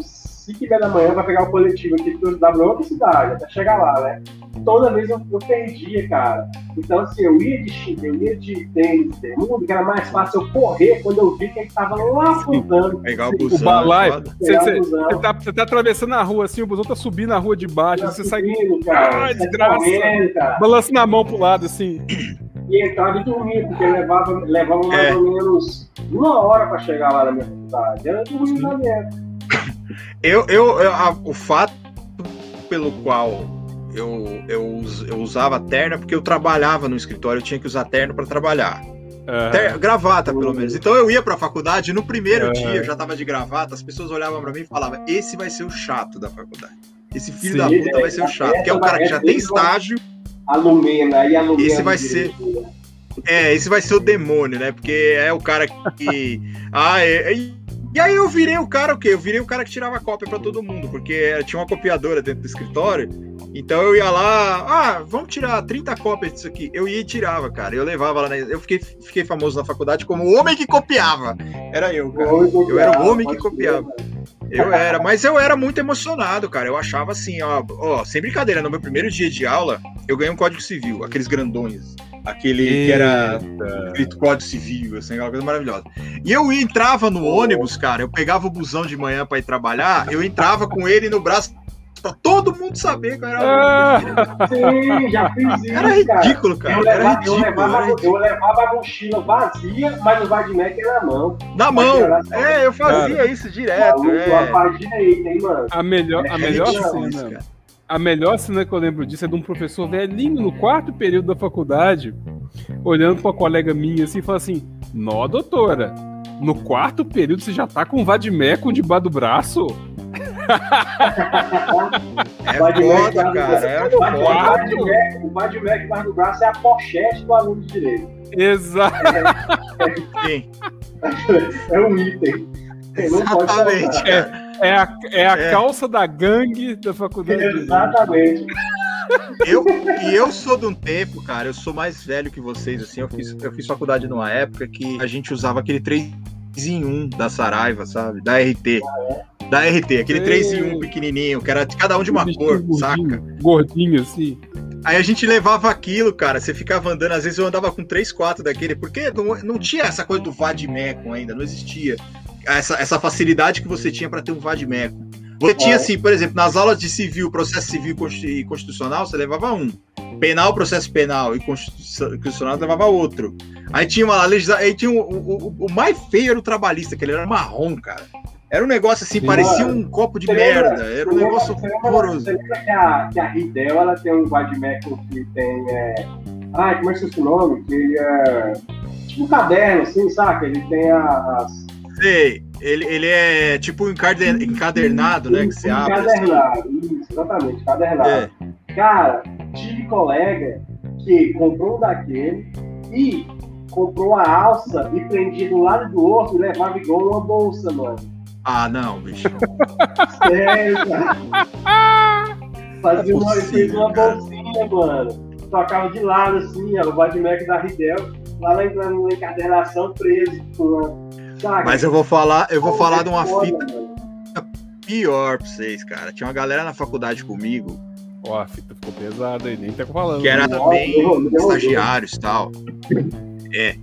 5 e meia da manhã pra pegar o coletivo aqui que eu estudava em outra cidade, até chegar lá, né? Toda vez eu, eu perdia, cara. Então, assim, eu ia de chi- eu ia de tênis bermuda, que era mais fácil eu correr quando eu vi que ele tava lá apontando. Pegar o O busão. balaio, foda. você, Pegar você- o busão. você tá, você tá atravessando a rua assim, o busão tá subindo na rua de baixo, Tá você sai subindo, cara. Ai, sai desgraça. correndo, cara. balançando a mão pro lado assim. E entrava e dormia, porque levava, levava mais É. ou menos uma hora pra chegar lá na minha faculdade. Era dormindo lá dentro. Eu, eu, eu- a- o fato pelo qual eu, eu, eu usava terno é porque eu trabalhava no escritório, eu tinha que usar terno para trabalhar. Ah, Ter- gravata, pelo menos. Então eu ia pra faculdade, no primeiro É. dia eu já tava de gravata, as pessoas olhavam pra mim e falavam: esse vai ser o chato da faculdade. Esse filho Sim. da puta vai ser o chato. Que é o cara que já tem estágio, A Lumena e a Lumena. Esse vai ser- é, esse vai ser o demônio, né? Porque é o cara que. [laughs] Ah, é- é- E aí eu virei o cara o quê? Eu virei o cara que tirava cópia pra todo mundo, porque tinha uma copiadora dentro do escritório. Então eu ia lá, ah, vamos tirar 30 cópias disso aqui. Eu ia e tirava, cara. Eu levava lá na... Eu fiquei, fiquei famoso na faculdade como o homem que copiava. Era eu, cara. Eu era o homem que copiava. Eu era, mas eu era muito emocionado, cara. Eu achava assim, ó, ó, sem brincadeira, no meu primeiro dia de aula, eu ganhei um código civil, aqueles grandões. Aquele que era escrito código civil, assim, aquela coisa maravilhosa. E eu entrava no ônibus, cara, eu pegava o busão de manhã pra ir trabalhar, eu entrava com ele no braço pra todo mundo saber que eu era aluno. Sim, já fiz isso. Era cara. ridículo, Eu cara. Era levava, eu, ridículo. levava, era ridículo. eu levava a mochila vazia, mas o Vadimec na mão. Na mão. É, eu fazia isso direto. Maluco, É. a parte direita, hein, mano? A melhor, a É melhor ridículo isso, cena. cara. A melhor cena que eu lembro disso é de um professor velhinho no quarto período da faculdade, olhando pra uma colega minha assim e falando assim: Nó, doutora, no quarto período você já tá com um vadimeco debaixo do braço? [laughs] É foda, no- cara. É O o foda. O Vadimec mais do braço é a pochete do aluno de direito. Exato. É um item. Você não pode Exatamente, faltar. É a, é a É. calça da gangue da faculdade. Exatamente. Eu, e eu sou de um tempo, cara, eu sou mais velho que vocês, assim, eu fiz, eu fiz faculdade numa época que a gente usava aquele 3 em 1 da Saraiva, sabe? Da RT. Da RT, aquele 3 em 1 pequenininho, que era de cada um de uma cor, gordinho, saca? Gordinho, assim. Aí a gente levava aquilo, cara. Você ficava andando, às vezes eu andava com 3, 4 daquele, porque não, não tinha essa coisa do Vadmeco ainda, não existia. Essa, essa facilidade que você tinha para ter um Vadmeco. Você tinha, assim, por exemplo, nas aulas de civil, processo civil e constitucional, você levava um. Penal, processo penal e constitucional, você levava outro. Aí tinha uma legislação. Aí tinha o, o, o, mais feio era o trabalhista, que ele era marrom, cara. Era um negócio assim, Sim, parecia um copo de merda. Lembra, era um negócio horroroso. Você lembra que a, que a Ridel ela tem um Vadmeco que tem. É... Ah, como é que é o nome? Que ele é. Tipo um caderno, assim, saca? Ele tem as. Sei. Ele, ele é tipo encadernado, né? Que você abre. Assim. Encadernado, assim. isso, exatamente, encadernado. É. Cara, tive colega que comprou um daquele e comprou a alça e prendia do lado do outro e levava igual uma bolsa, mano. Ah, não, bicho. Sério, cara. [laughs] Fazia uma, fez uma bolsinha, mano. Tocava de lado assim, ó, o Badmec da Ridel, lá na, na encadernação preso com uma mas eu vou falar, eu vou falar de uma fita pior pra vocês, cara. Tinha uma galera na faculdade comigo. Ó, a fita ficou pesada aí, nem tá falando. Que era também estagiários e tal. É.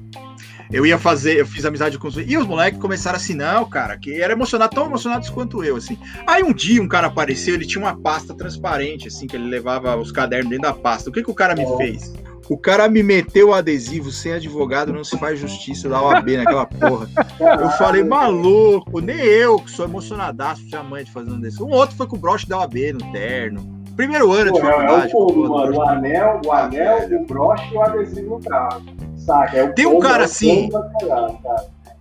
Eu ia fazer, eu fiz amizade com os. E os moleques começaram assim, não, cara, que era emocionado, tão emocionados quanto eu, assim. Aí um dia um cara apareceu, ele tinha uma pasta transparente, assim, que ele levava os cadernos dentro da pasta. O que, que o cara me fez? O cara me meteu o adesivo sem advogado, não se faz justiça da OAB naquela porra. Eu falei, maluco, nem eu, que sou emocionadaço, tinha mãe de fazendo desse. Um outro foi com o broche da OAB no terno. Primeiro ano Pô, de faculdade. É o, mano, o anel, o anel, o broche e o adesivo no carro. Saca? É Tem um cara assim.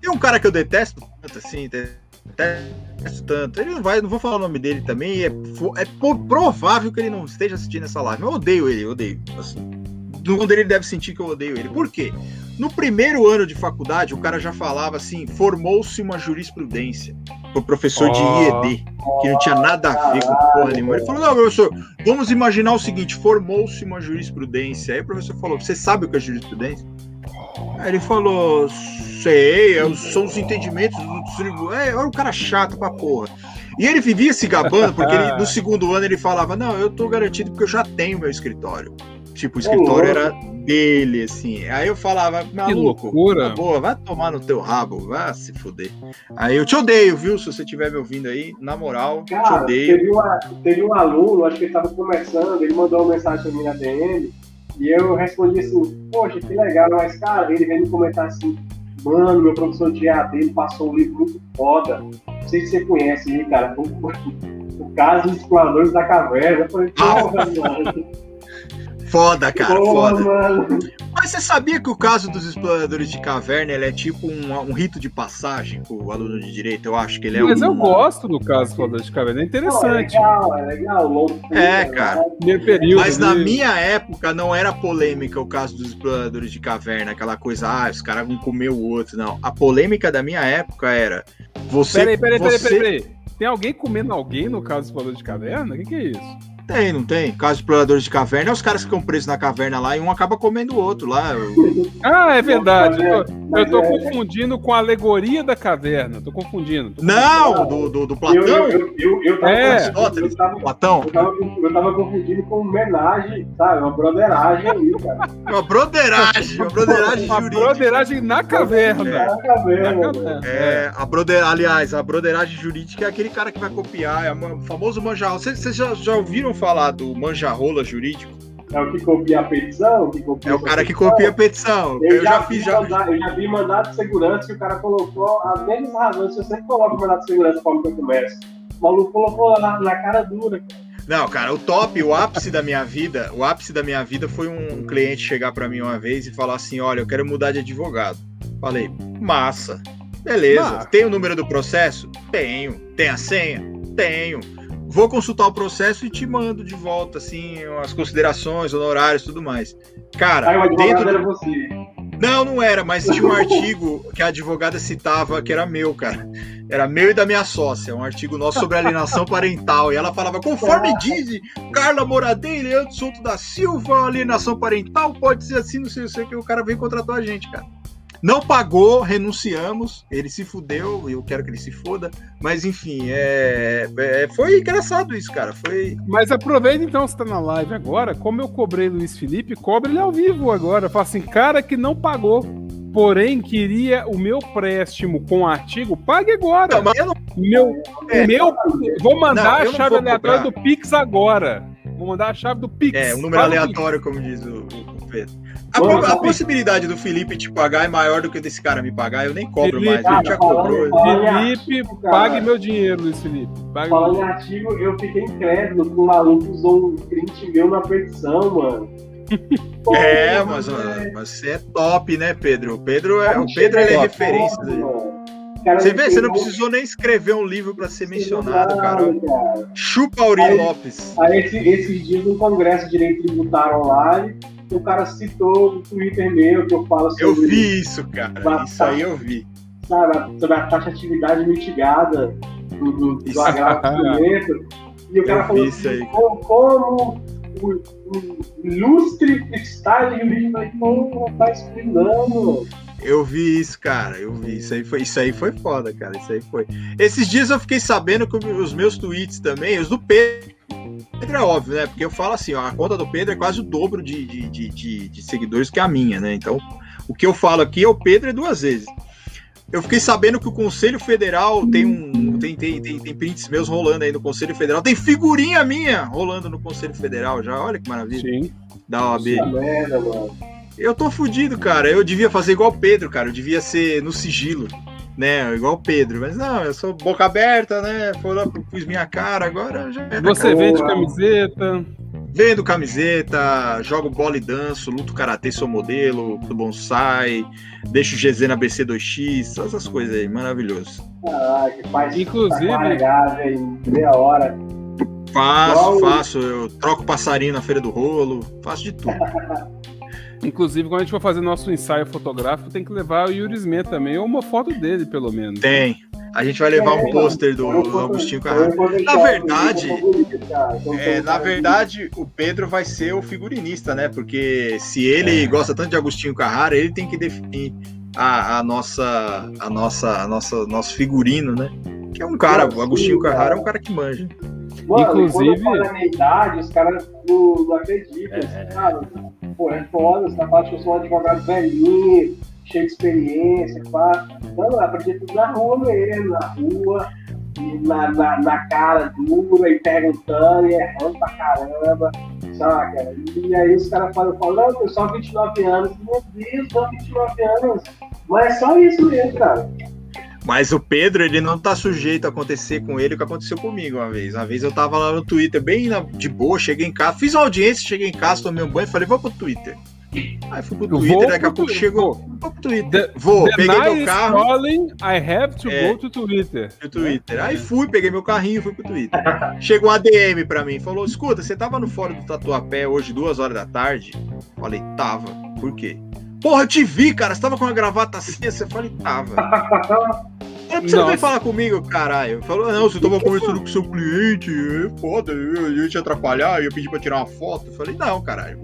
Tem um cara que eu detesto tanto assim, detesto tanto. Ele não vai, não vou falar o nome dele também. É, é provável que ele não esteja assistindo essa live. Eu odeio ele, eu odeio. Assim quando ele deve sentir que eu odeio ele. Por quê? No primeiro ano de faculdade, o cara já falava assim: formou-se uma jurisprudência. O professor de IED, que não tinha nada a ver com porra nenhuma. Ele falou: não, professor, vamos imaginar o seguinte: formou-se uma jurisprudência. Aí o professor falou: você sabe o que é jurisprudência? Aí ele falou: sei, são os entendimentos do tribunal. É, era um cara chato pra porra. E ele vivia se gabando, porque ele, no [laughs] segundo ano ele falava: Não, eu tô garantido porque eu já tenho meu escritório. Tipo, o escritório era dele, assim. Aí eu falava, maluco, que loucura. boa, vai tomar no teu rabo, vai se fuder. Aí eu te odeio, viu? Se você estiver me ouvindo aí, na moral, Cara, te odeio. Teve, uma, teve um aluno, acho que ele tava começando, ele mandou uma mensagem pra mim na DM, e eu respondi assim, poxa, que legal, mas, cara, ele veio me comentar assim, mano, meu professor de AD, ele passou um livro muito foda. Não sei se você conhece aí, cara, o, [laughs] o caso dos exploradores da caverna. Eu falei, porra, [laughs] mano. Foda, cara, foda. Mano. Mas você sabia que o caso dos exploradores de caverna ele é tipo um, um rito de passagem pro aluno de direito? Eu acho que ele é Mas um... eu gosto do caso dos exploradores de caverna, é interessante. Não, é legal, é legal. Louco, é, cara. Período, Mas na minha época não era polêmica o caso dos exploradores de caverna, aquela coisa, ah, os caras vão comer o outro. Não. A polêmica da minha época era. Você, peraí, peraí, você... peraí, peraí, peraí. Tem alguém comendo alguém no caso dos exploradores de caverna? O que, que é isso? Tem, não tem? Caso exploradores de caverna, é os caras que ficam presos na caverna lá e um acaba comendo o outro lá. Ah, é verdade. Eu tô, eu tô confundindo com a alegoria da caverna. Tô confundindo. Tô não, do, do, do, Platão. Eu, eu, eu, eu tava, é. eu tava, Platão. Eu tava, eu tava confundindo com homenagem, sabe? Uma broderagem aí, cara. Uma broderagem, uma broderagem Uma broderagem na caverna. É, na caverna. Na caverna. É, a broder, aliás, a broderagem jurídica é aquele cara que vai copiar, é o famoso manjarro. Vocês já, já ouviram falar do manjarrola jurídico? É o que copia a petição? Que copia é o cara que copia a petição. Eu, eu já, já, fiz já. Mandado, eu já vi mandado de segurança que o cara colocou as mesmas razões. Você sempre coloca o mandado de segurança para o que eu começo. O maluco colocou na, na cara dura. Não, cara, o top, o ápice da minha vida, o ápice da minha vida foi um cliente chegar para mim uma vez e falar assim: olha, eu quero mudar de advogado. Falei, massa. Beleza. Tem o número do processo? Tenho. Tem a senha? Tenho vou consultar o processo e te mando de volta, assim, as considerações, honorários tudo mais. Cara, ah, dentro. Era você. Não, não era, mas tinha um artigo que a advogada citava que era meu, cara. Era meu e da minha sócia, um artigo nosso sobre alienação parental. E ela falava: conforme diz Carla Moradei, Leandro Souto da Silva, alienação parental pode ser assim, não sei o que, o cara veio e contratou a gente, cara. Não pagou, renunciamos. Ele se fudeu, eu quero que ele se foda. Mas enfim, é, é, foi engraçado isso, cara. Foi. Mas aproveita então, você tá na live agora. Como eu cobrei Luiz Felipe, cobre ele ao vivo agora. Fala assim, cara que não pagou. Porém, queria o meu empréstimo com artigo, pague agora. Não, não... Meu, é, meu, vou mandar não, a chave aleatória do Pix agora. Vou mandar a chave do Pix. É, um número aleatório, como diz o, Pedro. A, a, possibilidade do Felipe te pagar é maior do que desse cara me pagar. Eu nem cobro Felipe, mais. Ele já cobrou. Felipe, pague meu dinheiro, Luiz Felipe. Pague Falando em artigo, eu fiquei incrédulo que o maluco usou um print meu na petição, mano. [laughs] é, mas, mas você é top, né, Pedro? O Pedro é, o Pedro ele é referência. Cara, você vê, você não precisou nem escrever um livro para ser mencionado, cara. cara. Chupa Auri Lopes. Aí, esse, esses dias no Congresso de Direito Tributário Online, o cara citou o Twitter meu, que eu falo sobre. Eu vi isso, cara. Isso aí eu vi. Sabe, sobre a taxa de atividade mitigada do, do, do. E o cara eu falou assim, como, como o, o ilustre style jurídico não tá explicando. Eu vi isso, cara. Eu vi. Isso aí foi, isso aí foi foda, cara. Isso aí foi. Esses dias eu fiquei sabendo que os meus tweets também, os do Pedro Pedro é óbvio, né? Porque eu falo assim, ó, a conta do Pedro é quase o dobro de, de, de, de, de seguidores que a minha, né? Então, o que eu falo aqui é o Pedro é duas vezes. Eu fiquei sabendo que o Conselho Federal tem um. Tem, tem, tem, tem prints meus rolando aí no Conselho Federal. Tem figurinha minha rolando no Conselho Federal já. Olha que maravilha. Sim. Da OAB. Merda, mano. Eu tô fudido, cara. Eu devia fazer igual o Pedro, cara. Eu devia ser no sigilo né? Igual o Pedro. Mas não, eu sou boca aberta, né? Foi lá, pus minha cara, agora já é Você vende camiseta. Vendo camiseta, jogo bola e danço, luto karatê, sou modelo, do bonsai, deixo o GZ na BC2X, todas essas coisas aí, maravilhoso. Que faz Inclusive, em meia hora. Faço, faço, eu troco passarinho na feira do rolo, faço de tudo. [laughs] Inclusive, quando a gente for fazer nosso ensaio fotográfico, tem que levar o Yuri Smith também, ou uma foto dele, pelo menos. Tem. A gente vai levar um pôster do, do Agostinho Carrara. Na verdade, é, na verdade, o Pedro vai ser o figurinista, né? Porque se ele é. gosta tanto de Agostinho Carrara, ele tem que definir a, a nossa, a nossa, a nossa, nosso figurino, né? Que é um cara, o Agostinho Carrara é um cara que manja. Mano, Inclusive, quando eu minha idade, os caras não, não acreditam, é... cara pô, é foda, você tá falando que eu sou um advogado velhinho, cheio de experiência, pá. Não, eu aprendi tudo na rua mesmo, na rua, na, na, na cara dura, e perguntando, e errando pra caramba, saca? E aí os caras falam, falam, não, eu só 29 anos. Meu Deus, só 29 anos. Mas é só isso mesmo, cara. Mas o Pedro, ele não tá sujeito a acontecer com ele o que aconteceu comigo uma vez. Uma vez eu tava lá no Twitter, bem de boa, cheguei em casa, fiz uma audiência, cheguei em casa, tomei um banho, falei, vou pro Twitter. Aí fui pro Twitter, vou daqui a pouco chegou. Vou pro Twitter. The, vou, the peguei meu carro. Calling, I have to é, go to Twitter. To Twitter. Aí fui, peguei meu carrinho e fui pro Twitter. [laughs] Chegou uma DM pra mim, falou: escuta, você tava no fórum do Tatuapé hoje, duas horas da tarde? Falei, tava. Por quê? Porra, eu te vi, cara. Você tava com uma gravata assim? Eu falei, tava. Não precisa nem falar comigo, caralho. Falou, não, você tava conversando com seu cliente, é foda, eu ia te atrapalhar, eu ia pedir pra tirar uma foto. Eu falei, não, caralho,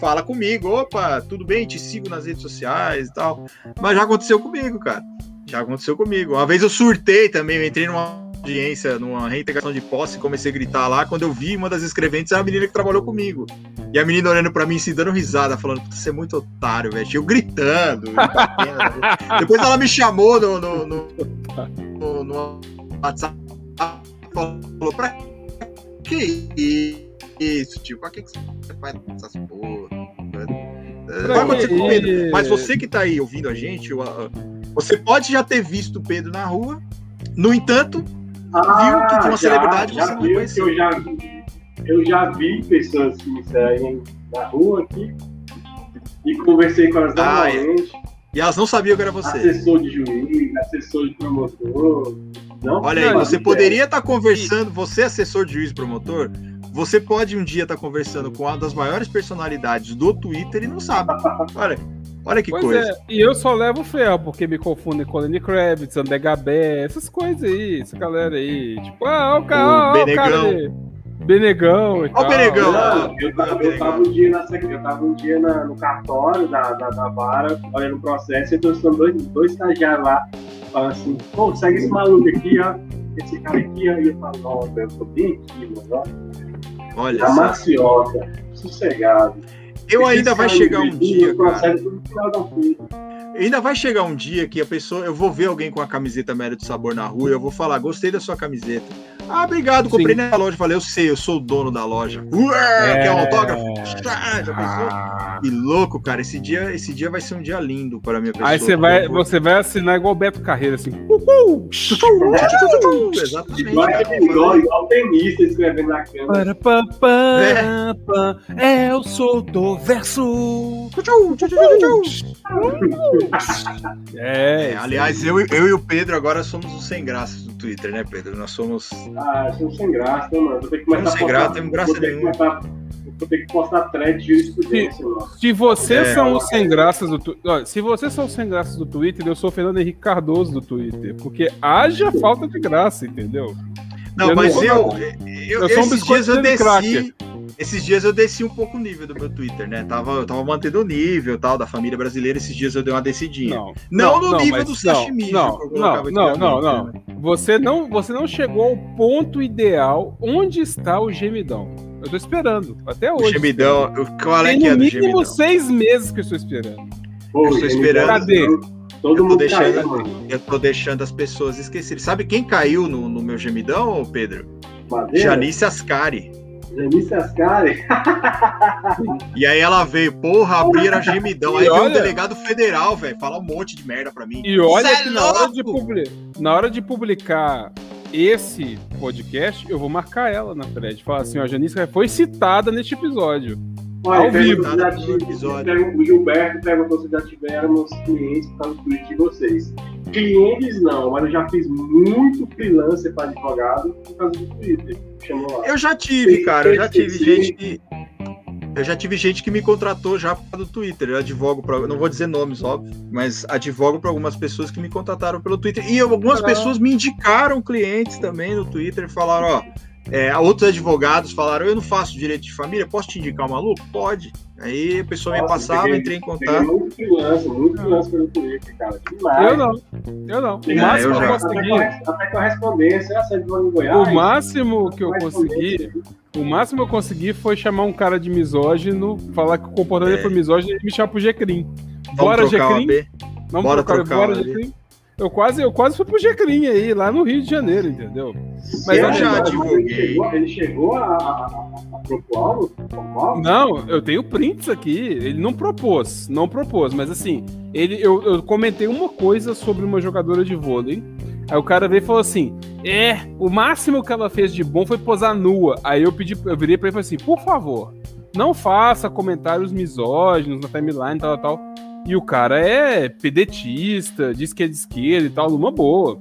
fala comigo, opa, tudo bem, te sigo nas redes sociais e tal. Mas já aconteceu comigo, cara. Já aconteceu comigo. Uma vez eu surtei também, eu entrei numa audiência, numa reintegração de posse, comecei a gritar lá. Quando eu vi uma das escreventes, era a menina que trabalhou comigo. E a menina olhando pra mim, se dando risada, falando: Você é muito otário, velho. Eu gritando. Depois ela me chamou no, no, no, no, no WhatsApp, falou: Pra que isso, tio? Pra que, que você faz essas porra? Vai acontecer com o Pedro. Mas você que tá aí ouvindo a gente, você pode já ter visto o Pedro na rua. No entanto, ah, viu que de uma já, celebridade já você não conhecia. Eu já, eu já vi pessoas que me seguem na rua aqui e conversei com elas ah, normalmente. E elas não sabiam que era você. Assessor de juiz, assessor de promotor. Não, Olha aí, você poderia estar tá conversando, você assessor de juiz promotor, você pode um dia estar tá conversando com uma das maiores personalidades do Twitter e não sabe. Olha, Olha que pois coisa. É, e eu só levo ferro, porque me confundem com Lenny Kravitz, André Gabé, essas coisas aí, essa galera aí. Tipo, ah, o cara, o, o cara ali. Benegão e Ó o tal. Benegão. Não, eu, tava, eu tava um dia, na, eu tava um dia na- no cartório da, da, da vara, olhando o processo, e eu tô dois, dois estagiários lá, falando assim, pô, segue esse maluco aqui, ó. Esse cara aqui, ó. E eu falo, nossa, eu tô bem aqui, mano. ó. Olha só. maciota, sossegado. Eu ainda vai chegar um dia, cara. Ainda vai chegar um dia que a pessoa. Eu vou ver alguém com a camiseta Mérito Sabor na rua e eu vou falar, gostei da sua camiseta. Ah, obrigado, comprei na loja. Falei, eu sei, eu sou o dono da loja. Ué, quer um autógrafo? Ah, já pensou? Que louco, cara. Esse dia, esse dia vai ser um dia lindo para minha pessoa. Aí você vai, Eu vou- você vai assinar igual o Beto Carreira, assim. [laughs] Exatamente. Igual, igual, igual o tenista escrevendo na câmera. Para, pá, eu sou do verso. É, É, aliás, eu, e- eu e o Pedro agora somos os sem graças do Twitter, né, Pedro? Nós somos. Ah, estamos sem graça, né, mano? Vou ter que começar sem a graça, postar- temos graça vou ter que nenhuma. começar- Vou ter que postar thread de jurisprudência, mano. Se vocês É. são os sem graças do Twitter. Se vocês são os sem graças do Twitter, eu sou o Fernando Henrique Cardoso do Twitter. Porque haja falta de graça, entendeu? Não, Eu mas não- eu, eu, eu sou um esses biscoito dias eu de desci. cracker. Esses dias eu desci um pouco o nível do meu Twitter, né? Tava, eu tava mantendo o nível tal da família brasileira. Esses dias eu dei uma descidinha. Não. Não no nível mas do sashimi, Não, que eu não, não, não, não. Você não, você não chegou ao ponto ideal. Onde está o gemidão? Eu tô esperando. Até O hoje. gemidão, o- qual é que é no do mínimo gemidão? seis meses que eu estou esperando. Pô, Eu tô ele- esperando. Cadê? Todo Eu tô mundo deixando- caiu, mano. Eu tô deixando as pessoas esquecerem. Sabe quem caiu no, no meu gemidão, Pedro? Madeira, Janice Ascari. Janice Ascari. [laughs] E aí ela veio, porra, abrir a gemidão. Aí E veio um olha- delegado federal, velho, falar um monte de merda pra mim. E olha Cê é que na hora, de publi- na hora de publicar esse podcast, eu vou marcar ela na thread. Falar assim, ó, a Janice foi citada neste episódio. Olha, Ao vivo. já tive- O Gilberto perguntou se já tivemos clientes por causa do de vocês. Clientes não, mas eu já fiz muito freelancer para advogado por causa do Twitter. Eu já tive, cara. Eu já tive gente que. Eu já tive gente que me contratou já do Twitter. Eu advogo para, não vou dizer nomes, óbvio, mas advogo para algumas pessoas que me contataram pelo Twitter. E algumas Ah. pessoas me indicaram clientes também no Twitter, falaram, ó, é, outros advogados falaram, eu não faço direito de família, posso te indicar um maluco? Pode. Aí a pessoa me Nossa, passava, peguei- entrei em contato. muito freelancer, muito freelancer pelo Twitter, cara. Demais. Eu não. Eu não. O Peguei máximo eu que eu consegui. até correspondência, essa de Goiás. O máximo que eu consegui. O máximo que eu consegui foi chamar um cara de misógino, falar que o comportamento É. foi misógino e me chamar pro Gecrim. Vamos Bora, trocar. B. Vamos Bora trocar, trocar bora, uma Gecrim. Eu quase, eu quase fui pro Gecrim aí, lá no Rio de Janeiro, entendeu? Mas eu já Ele advoguei. chegou, ele chegou a, a, a, a propor algo? Propor algo? Não, eu tenho prints aqui. Ele não propôs, não propôs, mas assim, ele, eu, eu comentei uma coisa sobre uma jogadora de vôlei. Aí o cara veio e falou assim: É, o máximo que ela fez de bom foi posar nua. Aí eu pedi, eu virei pra ele e falei assim: Por favor, não faça comentários misóginos na timeline, tal, tal. E o cara é pedetista, diz que é de esquerda e tal, numa boa.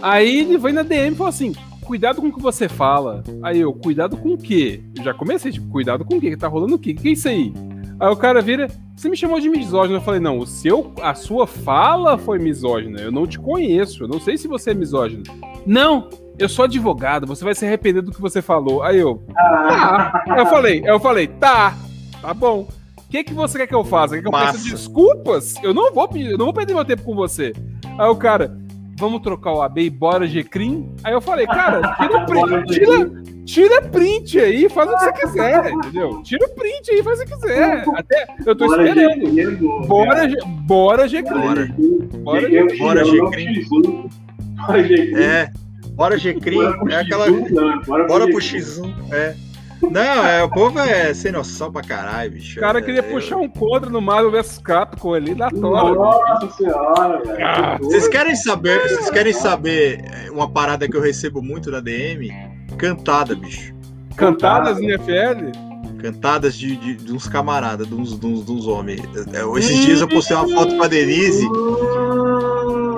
Aí ele veio na DM e falou assim: cuidado com o que você fala. Aí eu, cuidado com o quê? Eu já comecei, tipo, cuidado com o quê? Tá rolando o quê? O que é isso aí? Aí o cara vira, você me chamou de misógino. Eu falei, não, o seu, a sua fala foi misógina. Eu não te conheço, eu não sei se você é misógino. Não, eu sou advogado, você vai se arrepender do que você falou. Aí eu, tá. Eu falei, eu falei, tá, tá bom. O que, que você quer que eu faça? Quer que eu peça desculpas? Eu não vou pedir, eu não vou perder meu tempo com você. Aí o cara, vamos trocar o AB e bora G-Crim? Aí eu falei, cara, tira o [laughs] print, tira, tira print aí, faz o que você quiser, entendeu? Tira o print aí, faz o que quiser. Até, eu tô bora, esperando. novo, Bora. G- bora G-Crim. Bora. Ao Bora, G-Crim. X1. Bora, G-Crim. É. Bora G-Crim, é aquela. X1, não, Bora Bora pro G-Crim. X1, é. Não, é, o povo é sem noção pra caralho, bicho. O cara É, queria eu- puxar um contra no Marvel vs Capcom ali na tora. Nossa senhora, velho. Ah, Vocês querem saber, vocês querem saber é, uma parada que eu recebo muito na DM? Cantada, bicho. Cantadas em FL? Cantadas de, de, de uns camaradas, de uns, de uns, de uns homens. É, Esses dias eu postei uma foto com a Denise.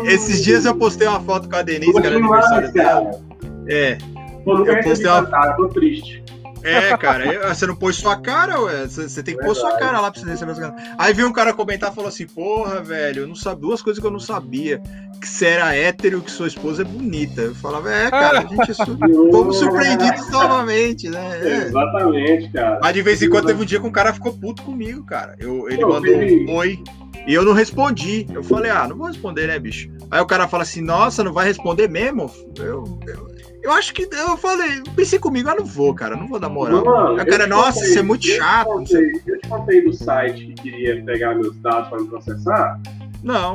Esses dias eu postei uma foto com a Denise, que era Poxa, aniversário dela. cara. É, Eu postei uma- cantada, tô triste. É, cara, você não pôs sua cara, ué. Você tem que pôr sua cara lá pra você receber as Aí veio um cara comentar e falou assim: Porra, velho, eu não sabia duas coisas que eu não sabia. Que você era hétero que sua esposa é bonita. Eu falava, é, cara, a gente [laughs] fomos surpreendidos novamente, né? É. Exatamente, cara. Mas de vez em quando teve um dia que um cara ficou puto comigo, cara. Eu, ele mandou um oi. E eu não respondi. Eu falei, ah, não vou responder, né, bicho? Aí o cara fala assim, nossa, não vai responder mesmo? Eu, eu, eu acho que eu falei, pensei comigo, ah, não vou, cara, não vou dar moral. Mano, cara, nossa, contei, isso é muito chato. Eu te, contei, eu te contei do site que queria pegar meus dados para me processar? Não.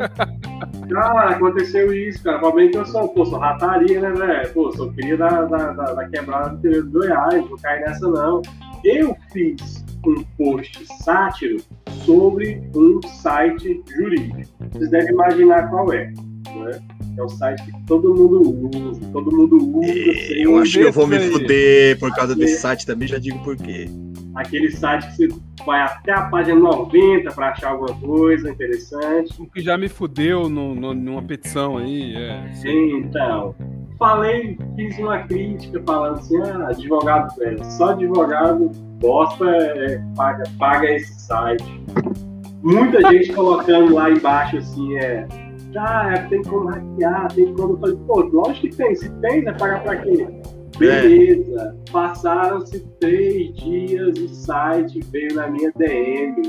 Ah, aconteceu isso, cara. Provavelmente eu sou, pô, sou rataria, né, velho? Pô, sou cria da, da, da, da quebrada do Goiás, não cai nessa não. Eu fiz um post sátiro sobre um site jurídico. Vocês devem imaginar qual é, né? É um site que todo mundo usa, todo mundo usa. É, eu acho que eu vou me fuder por causa desse site também, já digo por quê. Aquele site que você vai até a página 90 para achar alguma coisa interessante. O que já me fudeu no, no, numa petição aí. É. Sim, então. Falei, fiz uma crítica falando assim: ah, advogado, velho, só advogado bosta é, paga, paga esse site. Muita gente colocando lá embaixo assim, é ah, é, tem como hackear, tem como. Eu falei, pô, lógico que tem. Se tem, né? Pagar pra quê? Beleza. É. Passaram-se três dias e o site veio na minha DM.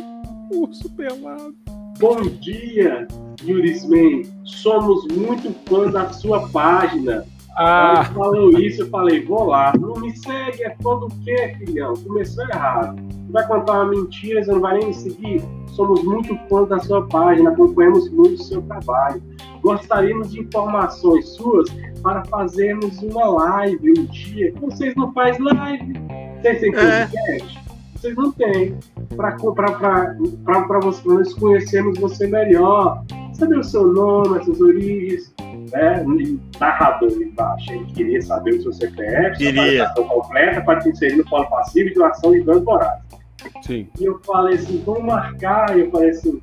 Urso pelado. Bom dia, Yurisman. Somos muito fã da sua página. Ah. Quando falou isso, eu falei, vou lá. Não me segue, é fã do quê, filhão? Começou errado. Vai contar uma mentira, você não vai nem me seguir? Somos muito fãs da sua página, acompanhamos muito o seu trabalho. Gostaríamos de informações suas para fazermos uma live um dia. Vocês não fazem live? Vocês têm é. podcast? É. Vocês não têm. Para nós conhecermos você melhor. Saber o seu nome, as suas origens né, narrador embaixo, ele queria saber o seu CPF, queria. sua completa para te inserir no polo passivo e doação de danos morais. Sim. E eu falei assim, vamos marcar, e eu falei assim,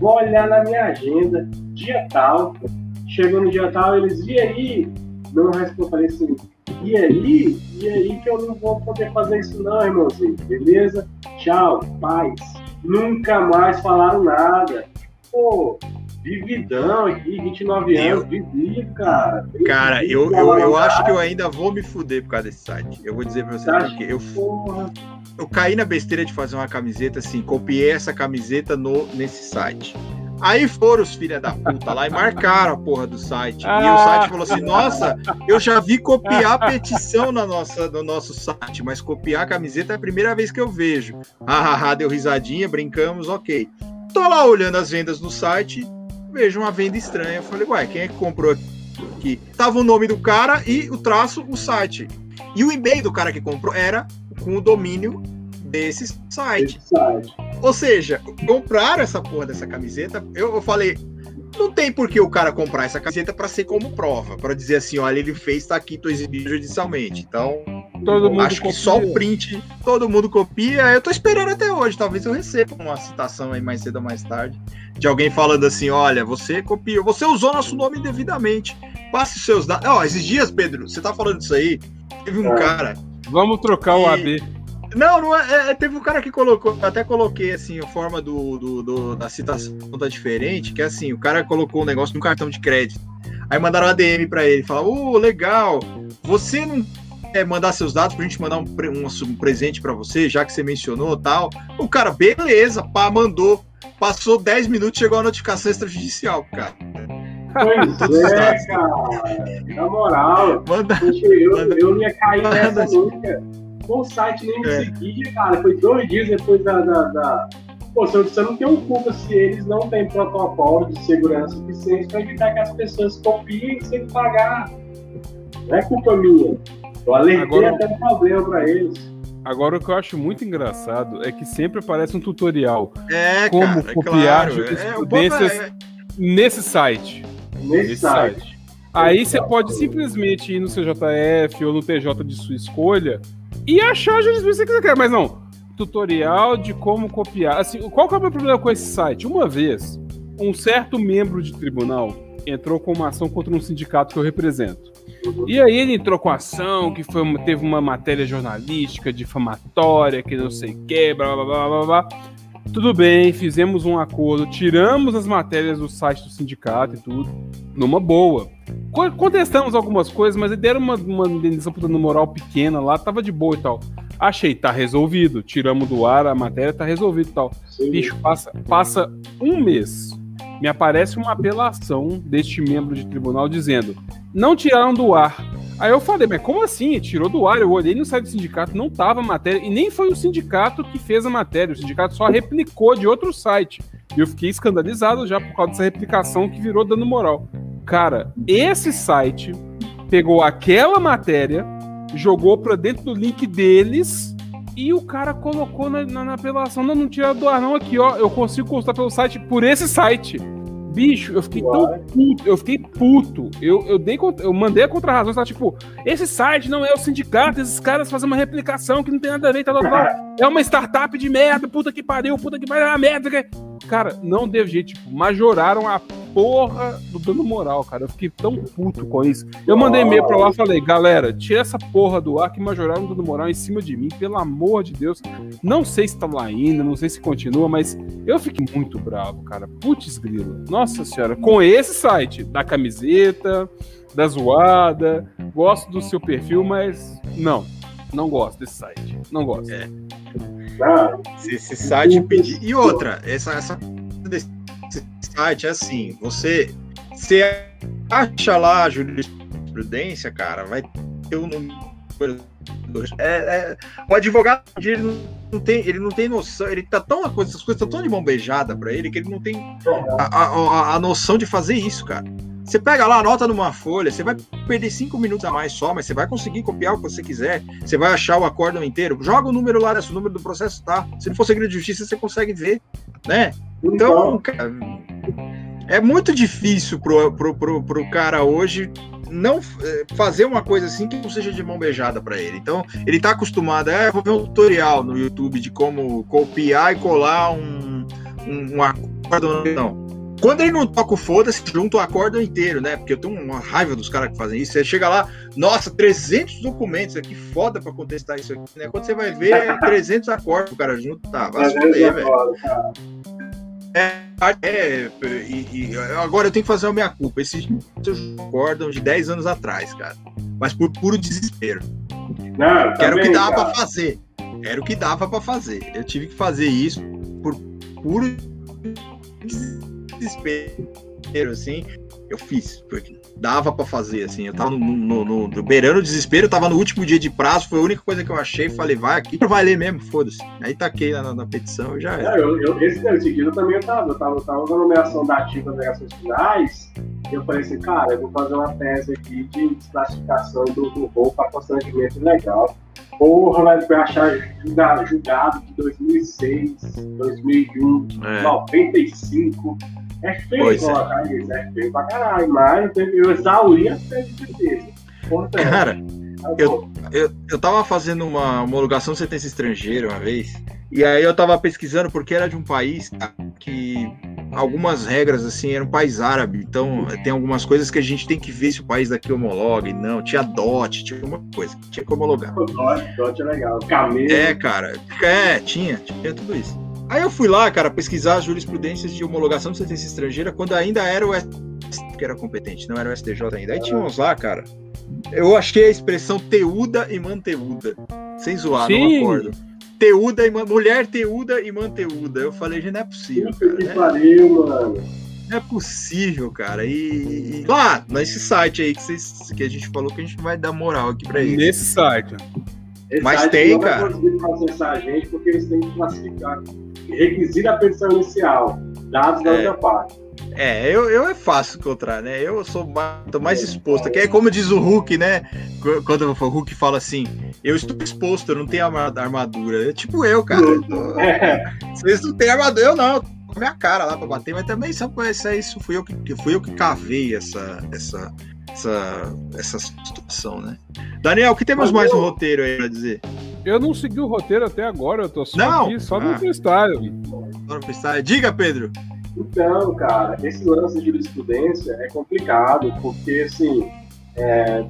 vou olhar na minha agenda, dia tal, chegou no dia tal, eles, e aí? Não respondi, falei assim, e aí? E aí que eu não vou poder fazer isso não, irmãozinho, beleza? Tchau, paz. Nunca mais falaram nada. Pô, Vividão aqui, 29 anos, vivido, cara. Cara, eu, eu, eu acho que eu ainda vou me fuder por causa desse site. Eu vou dizer pra você porque eu, eu caí na besteira de fazer uma camiseta assim, copiei essa camiseta no, nesse site. Aí foram os filha da puta lá e marcaram a porra do site. Ah. E o site falou assim: Nossa, eu já vi copiar a petição na nossa, no nosso site, mas copiar a camiseta é a primeira vez que eu vejo. Hahaha, deu risadinha, brincamos, ok. Tô lá olhando as vendas no site, vejo uma venda estranha. Eu falei, ué, quem é que comprou aqui? Tava o nome do cara e o traço, o site. E o e-mail do cara que comprou era com o domínio desse site. site. Ou seja, compraram essa porra dessa camiseta. Eu, eu falei, não tem por que o cara comprar essa camiseta para ser como prova, para dizer assim, olha, ele fez, tá aqui, tô exibindo judicialmente. Então, todo mundo acho copia. que só o print, todo mundo copia. Eu tô esperando até hoje, talvez eu receba uma citação aí mais cedo ou mais tarde de alguém falando assim, olha, você copiou, você usou nosso nome indevidamente. Passe os seus dados. Ó, oh, esses dias, Pedro, você tá falando disso aí, teve um é. cara. Vamos trocar o AD. Não, não é, é, Teve um cara que colocou, até coloquei assim, a forma do, do, do, da citação tá diferente, que é assim, o cara colocou um negócio no cartão de crédito. Aí mandaram uma DM para ele, falaram, ô, oh, legal, você não quer mandar seus dados pra gente mandar um, um, um presente para você, já que você mencionou tal. O cara, beleza, pá, mandou. Passou 10 minutos, chegou a notificação extrajudicial, cara. Pois é, cara. Na moral, manda, eu, manda, eu não ia cair nessa nunca o site nem me é. seguia, cara. Foi dois dias depois da. da, da... Pô, você não tem um culpa se eles não têm protocolo de segurança suficiente para evitar que as pessoas copiem sem pagar. Não é culpa minha. Eu alertei Agora... até um problema para eles. Agora, o que eu acho muito engraçado é que sempre aparece um tutorial. É, como cara, é copiar claro. é, desses, é... nesse site. Nesse, nesse site. site. Aí você pode simplesmente ir no CJF ou no TJ de sua escolha e achar a jurisprudência que você quer, mas não. Tutorial de como copiar. Assim, qual que é o meu problema com esse site? Uma vez, um certo membro de tribunal entrou com uma ação contra um sindicato que eu represento. E aí ele entrou com ação, que foi teve uma matéria jornalística difamatória, que não sei o que, blá blá blá blá blá. Tudo bem, fizemos um acordo, tiramos as matérias do site do sindicato e tudo, numa boa. Contestamos algumas coisas, mas deram uma, uma indenização dano moral pequena lá, tava de boa e tal. Achei, tá resolvido. Tiramos do ar a matéria, tá resolvido e tal. Sim. Bicho, passa, passa um mês. Me aparece uma apelação deste membro de tribunal dizendo: não tiraram do ar. Aí eu falei, mas como assim? Tirou do ar. Eu olhei no site do sindicato, não tava a matéria. E nem foi o sindicato que fez a matéria. O sindicato só replicou de outro site. E eu fiquei escandalizado já por causa dessa replicação que virou dando moral. Cara, esse site pegou aquela matéria, jogou pra dentro do link deles e o cara colocou na, na, na apelação. Não, não tira do ar, não. Aqui, ó. Eu consigo consultar pelo site por esse site. Bicho, eu fiquei tão puto, eu fiquei puto. Eu, eu, dei, eu mandei a contrarrazão, tá? Tipo, esse site não é o sindicato, esses caras fazem uma replicação que não tem nada a ver, tá, tá, tá. [laughs] É uma startup de merda, puta que pariu, puta que pariu, é uma merda. Cara, não deu jeito, tipo, majoraram a porra do dano moral, cara. Eu fiquei tão puto com isso. Eu mandei e-mail pra lá e falei, galera, tira essa porra do ar que majoraram o dano moral em cima de mim, pelo amor de Deus. Não sei se tá lá ainda, não sei se continua, mas eu fiquei muito bravo, cara. Putz, grilo. Nossa senhora, com esse site da camiseta, da zoada, gosto do seu perfil, mas não. Não gosto desse site. Não gosto. É. Se esse site pedir. E outra, essa, essa site é assim, você, você acha lá a jurisprudência, cara, vai ter um número. É, é, o advogado ele não tem, ele não tem noção, ele tá tão coisa, essas coisas estão tão de mão beijada para ele que ele não tem a, a, a, noção de fazer isso, cara. Você pega lá, anota numa folha, você vai perder cinco minutos a mais só, mas você vai conseguir copiar o que você quiser. Você vai achar o acórdão inteiro. Joga o número lá, o número do processo tá. Se não for segredo de justiça, você consegue ver, né? Então, cara, é muito difícil pro, pro, pro, pro cara hoje não é, fazer uma coisa assim que não seja de mão beijada para ele. Então, ele tá acostumado, é, vou ver um tutorial no YouTube de como copiar e colar um, um, um acórdão. Não. Quando ele não toca o foda-se, junta o acórdão inteiro, né? Porque eu tenho uma raiva dos caras que fazem isso. Você chega lá, nossa, 300 documentos aqui, foda pra contestar isso aqui, né? Quando você vai ver, é 300 acordos o cara junto, tá, vai se foder, velho. É, é e, e, agora eu tenho que fazer a minha culpa. Esses acordam de 10 anos atrás, cara. Mas por puro desespero. Não, que era o que dava para fazer. Era o que dava para fazer. Eu tive que fazer isso por puro desespero, assim. Eu fiz, porque dava para fazer, assim. Eu tava no, no, no, no, beirando o desespero, eu tava no último dia de prazo, foi a única coisa que eu achei. Falei, vai aqui, [laughs] vai ler mesmo, foda-se. Aí taquei na, na, petição e já era. eu, eu, esse, esse dia eu também eu tava, eu tava, eu tava na nomeação da ativa das negações finais. E eu falei assim, cara, eu vou fazer uma tese aqui de desclassificação do, do voo para constrangimento ilegal. Porra, vai achar julgado de 2006, 2001, é. 95. É feio é. isso, é feio pra caralho, mas eu exauri a defesa. Cara, eu, eu, eu tava fazendo uma homologação de sentença estrangeira uma vez, e aí eu tava pesquisando porque era de um país que algumas regras assim eram um país árabe, então tem algumas coisas que a gente tem que ver se o país daqui homologa e não. Tinha DOT, tinha uma coisa tinha que homologar. DOT, DOT é legal. Camelo. É, cara, é, tinha, tinha tudo isso. Aí eu fui lá, cara, pesquisar as jurisprudências de homologação de sentença estrangeira quando ainda era o STJ que era competente, não era o STJ ainda. Aí tinha uns lá, cara. Eu achei a expressão teuda e manteuda. Sem zoar, Sim. não acordo. Teuda e mulher teuda e manteuda. Eu falei, gente, não é possível. Cara, que né? pariu, mano. Não é possível, cara. E, lá, nesse site aí que, vocês, que a gente falou que a gente vai dar moral aqui pra eles. Nesse site. Esse Mas site tem, não cara. Não vai conseguir processar a gente porque eles têm que classificar requisita a petição inicial, dados da é. outra parte. É, eu, eu é fácil encontrar, né? Eu sou mais, tô mais exposto. Que é como diz o Hulk, né? Quando o Hulk fala assim, eu estou exposto, eu não tenho armadura. É tipo eu, cara. Tô... É. Vocês não têm armadura, eu não. Com minha cara lá pra bater, mas também isso, isso fui eu que fui eu que cavei essa, essa, essa, essa situação, né? Daniel, o que temos mais no roteiro aí pra dizer? Eu não segui o roteiro até agora, eu tô só não. aqui, só no ah. freestyle. Só no freestyle. Diga, Pedro. Então, cara, esse lance de jurisprudência é complicado, porque, assim, É,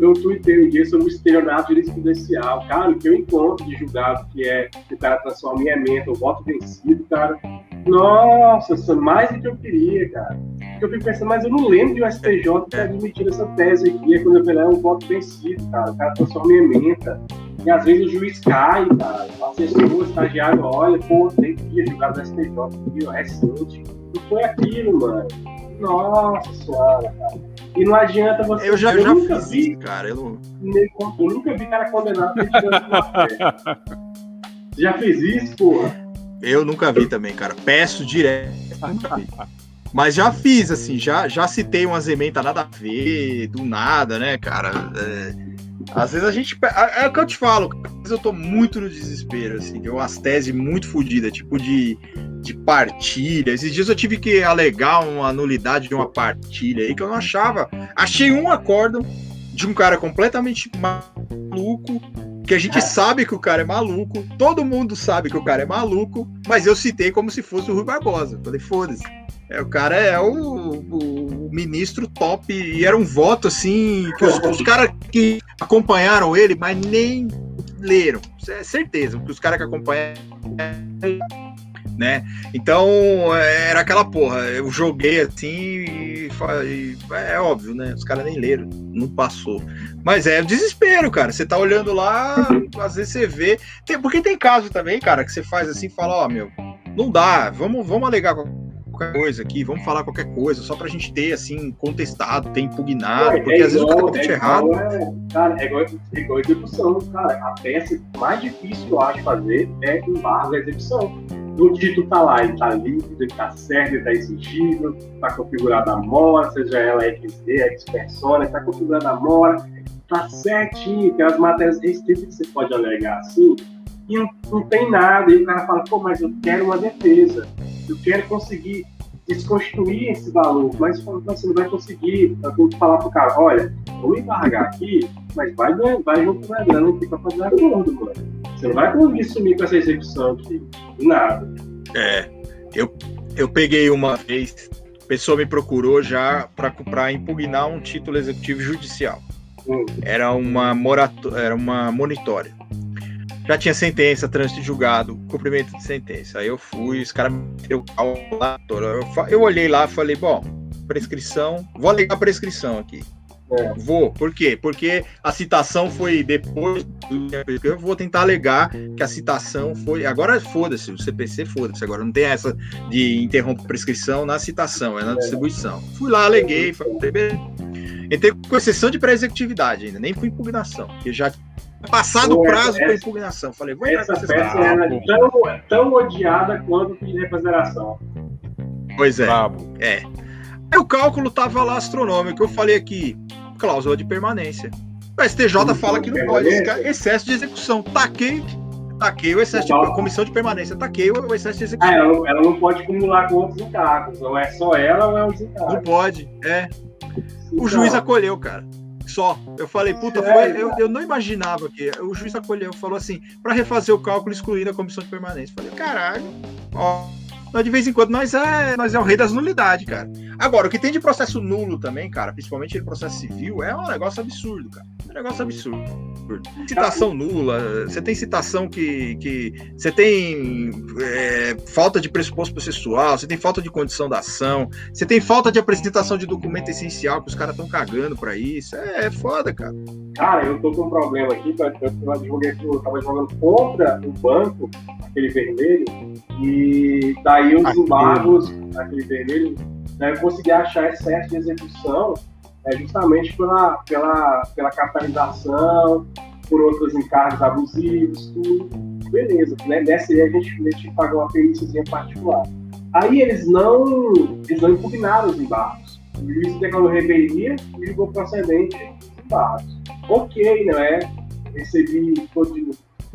eu tuitei um dia sobre o estelionato jurisprudencial. Cara, o que eu encontro de julgado que é que o cara transforma em emenda, o voto vencido, cara. Nossa, isso é mais do que eu queria, cara. Porque eu fico pensando, mas eu não lembro de um STJ ter admitido essa tese aqui. É quando eu falei, é um voto vencido, cara. O cara transforma em emenda. E às vezes o juiz cai, cara. O assessor, o estagiário olha, pô, tem que ir julgar do STJ aqui, ó, recente. Não foi aquilo, mano. Nossa senhora, cara. E não adianta você. Eu já, eu já nunca fiz vi, cara. Eu, eu nunca vi cara condenado por [laughs] Já fiz isso, porra? Eu nunca vi também, cara. Peço direto. Mas já fiz, assim, já, já citei umas emendas nada a ver, do nada, né, cara? É, às vezes a gente. É, é o que eu te falo, às vezes eu tô muito no desespero, assim, tem umas teses muito fodidas, tipo de, de partilha. Esses dias eu tive que alegar uma nulidade de uma partilha aí que eu não achava. Achei um acordo de um cara completamente maluco, que a gente sabe que o cara é maluco, todo mundo sabe que o cara é maluco, mas eu citei como se fosse o Rui Barbosa. Falei, foda-se. É, o cara é o, o, ministro top, e era um voto assim, que os, os caras que acompanharam ele, mas nem leram. É certeza, porque os caras que acompanharam né? Então, era aquela porra, eu joguei assim e, e é óbvio, né? Os caras nem leram, não passou. Mas é desespero, cara. Você tá olhando lá, às vezes você vê. Tem, porque tem caso também, cara, que você faz assim e fala, ó, oh, meu, não dá, vamos, vamos alegar qualquer coisa aqui, vamos falar qualquer coisa, só pra gente ter, assim, contestado, ter impugnado, é, porque é às vezes o cara tá é errado. É, cara, é igual, é igual execução, cara. A peça mais difícil eu acho fazer é embargo a execução o título tá lá, ele tá líquido, ele tá certo, ele tá exigível, tá configurado a mora, seja ela XD, X-Persona, tá configurado a mora, tá certinho, tem as matérias restritas que você pode alegar assim, e não, não tem nada, e o cara fala, pô, mas eu quero uma defesa, eu quero conseguir desconstruir esse valor, mas, mas você não vai conseguir, então que falar pro cara, olha, vou embargar aqui, mas vai, vai junto com a grana aqui pra fazer acordo, mano. Você não vai conseguir sumir com essa execução aqui. Nada. É. Eu, eu peguei uma vez, a pessoa me procurou já para impugnar um título executivo judicial. Hum. Era uma morato, era uma monitória. Já tinha sentença, trânsito de julgado, cumprimento de sentença. Aí eu fui, os caras me deu eu, eu olhei lá e falei, bom, prescrição, vou alegar prescrição aqui. É. Vou. Por quê? Porque a citação foi depois. Eu vou tentar alegar que a citação foi. Agora foda-se, o CPC foda-se. Agora não tem essa de interromper prescrição na citação, é na é. distribuição. Fui lá, aleguei, falei, entrei com exceção de pré-executividade ainda, nem fui impugnação, porque já passado o prazo para impugnação. Falei, vou essa peça era tão, tão odiada quanto o de reconsideração. Pois é. Bravo. É. Aí o cálculo tava lá astronômico. Eu falei aqui, cláusula de permanência. O STJ fala que não pode. Excesso de execução. Taquei, taquei o excesso de comissão de permanência. Taquei o excesso de execução. Ah, ela, ela, não pode acumular com outros encargos. Ou é só ela ou é os encargos. Não pode, é. O então, juiz acolheu, cara. Só. Eu falei, puta, foi, eu, eu não imaginava que. O juiz acolheu, falou assim, para refazer o cálculo, excluindo a comissão de permanência. Eu falei, caralho, ó de vez em quando, nós é, nós é o rei das nulidades, cara. Agora, o que tem de processo nulo também, cara, principalmente em processo civil, é um negócio absurdo, cara. É um negócio absurdo. Citação nula, você tem citação que. que você tem é, falta de pressuposto processual, você tem falta de condição da ação, você tem falta de apresentação de documento essencial, que os caras estão cagando pra isso. É, é, foda, cara. Cara, eu tô com um problema aqui, eu advoguei que eu tava jogando contra o banco, aquele vermelho, e daí os embargos, aquele vermelho, deve conseguir achar excesso de execução é justamente pela, pela, pela capitalização, por outros encargos abusivos, tudo. Beleza, né? Nessa aí a gente, a gente pagou uma perícia particular. Aí eles não, eles não impugnaram os embargos. O juiz declarou rebelião e julgou procedente os embargos. Ok, não é? Recebi de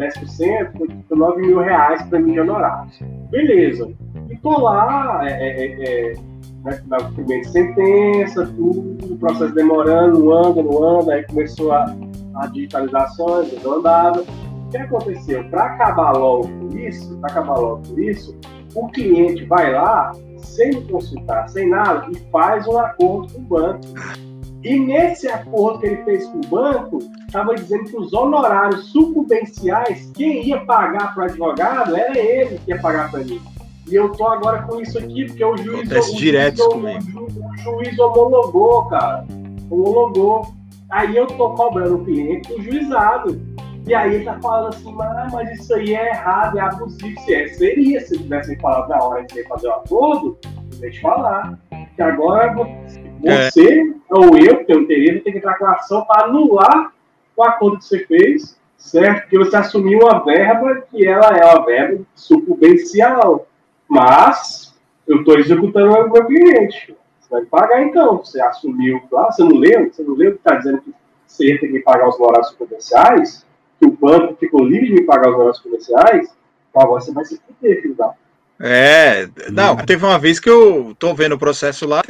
10%, foi 9 mil reais para mim de honorários. Beleza. E tô lá, é, é, é, né, na primeira sentença, tudo, o processo demorando, anda, não anda, aí começou a, a digitalização, não andava. O que aconteceu? Para acabar logo com isso, para acabar logo com isso, o cliente vai lá, sem consultar, sem nada, e faz um acordo com o banco. E nesse acordo que ele fez com o banco, estava dizendo que os honorários sucumbenciais, quem ia pagar para o advogado era ele que ia pagar para mim. E eu tô agora com isso aqui, porque o juiz. Acontece o, direto comigo. O, o juiz homologou, cara. Homologou. Aí eu tô cobrando o cliente do juizado. E aí ele tá falando assim, ah, mas isso aí é errado, é abusivo. Se é, seria, se tivessem falado na hora de fazer o acordo, deixa eu falar. Que agora você é. ou eu, que eu teria, tem que entrar com a ação para anular o acordo que você fez, certo? Que você assumiu uma verba que ela é uma verba sucumbencial. Mas eu estou executando o meu cliente. Você vai pagar então. Você assumiu, ah, você não leu? Você não leu que está dizendo que você ter que pagar os honorários comerciais? Que o banco ficou livre de pagar os honorários comerciais? Então agora você vai se fuder, filho da. É, não, teve uma vez que eu tô vendo o processo lá,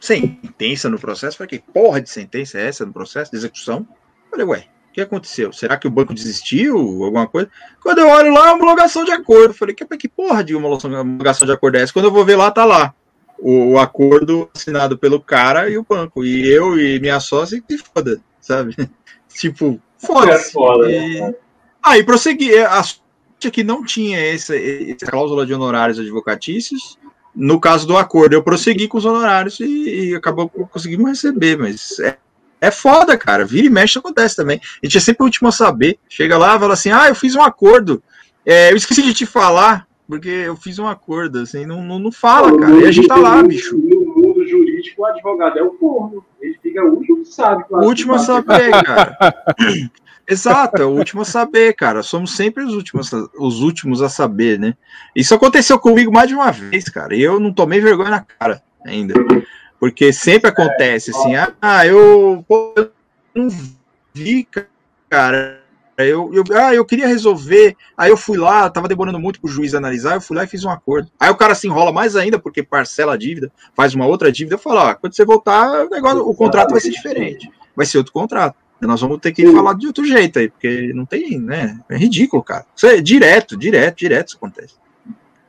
sentença no processo. Falei, que porra de sentença é essa no processo de execução? Falei, ué, o que aconteceu? Será que o banco desistiu? Alguma coisa? Quando eu olho lá, homologação de acordo. Falei, que, que porra de homologação de acordo é essa? Quando eu vou ver lá, tá lá. O, o acordo assinado pelo cara e o banco. E eu e minha sócia, que foda, sabe? [laughs] tipo, foda-se. É foda, e... né? Aí prossegui. A sorte é que não tinha essa, essa cláusula de honorários advocatícios no caso do acordo, eu prossegui com os honorários e, e acabou conseguimos receber, mas é, é foda, cara. Vira e mexe acontece também. A gente é sempre o último a saber. Chega lá, fala assim: ah, eu fiz um acordo. É, eu esqueci de te falar, porque eu fiz um acordo, assim, não, não, não fala, cara. E a gente tá lá, bicho. No mundo jurídico, o advogado é o povo. Ele fica o último que sabe. O último a saber, cara. [laughs] Exato, é o último a saber, cara. Somos sempre os últimos, os últimos a saber, né? Isso aconteceu comigo mais de uma vez, cara. E eu não tomei vergonha na cara ainda. Porque sempre acontece assim, ah, eu, pô, eu não vi, cara. Eu, eu, ah, eu queria resolver. Aí eu fui lá, tava demorando muito pro juiz analisar, eu fui lá e fiz um acordo. Aí o cara se enrola mais ainda, porque parcela a dívida, faz uma outra dívida. Eu falo, ó, quando você voltar, o, negócio, o contrato vai ser diferente. Vai ser outro contrato. Nós vamos ter que falar de outro jeito aí, porque não tem, né? É ridículo, cara. Isso é direto, direto, direto isso acontece.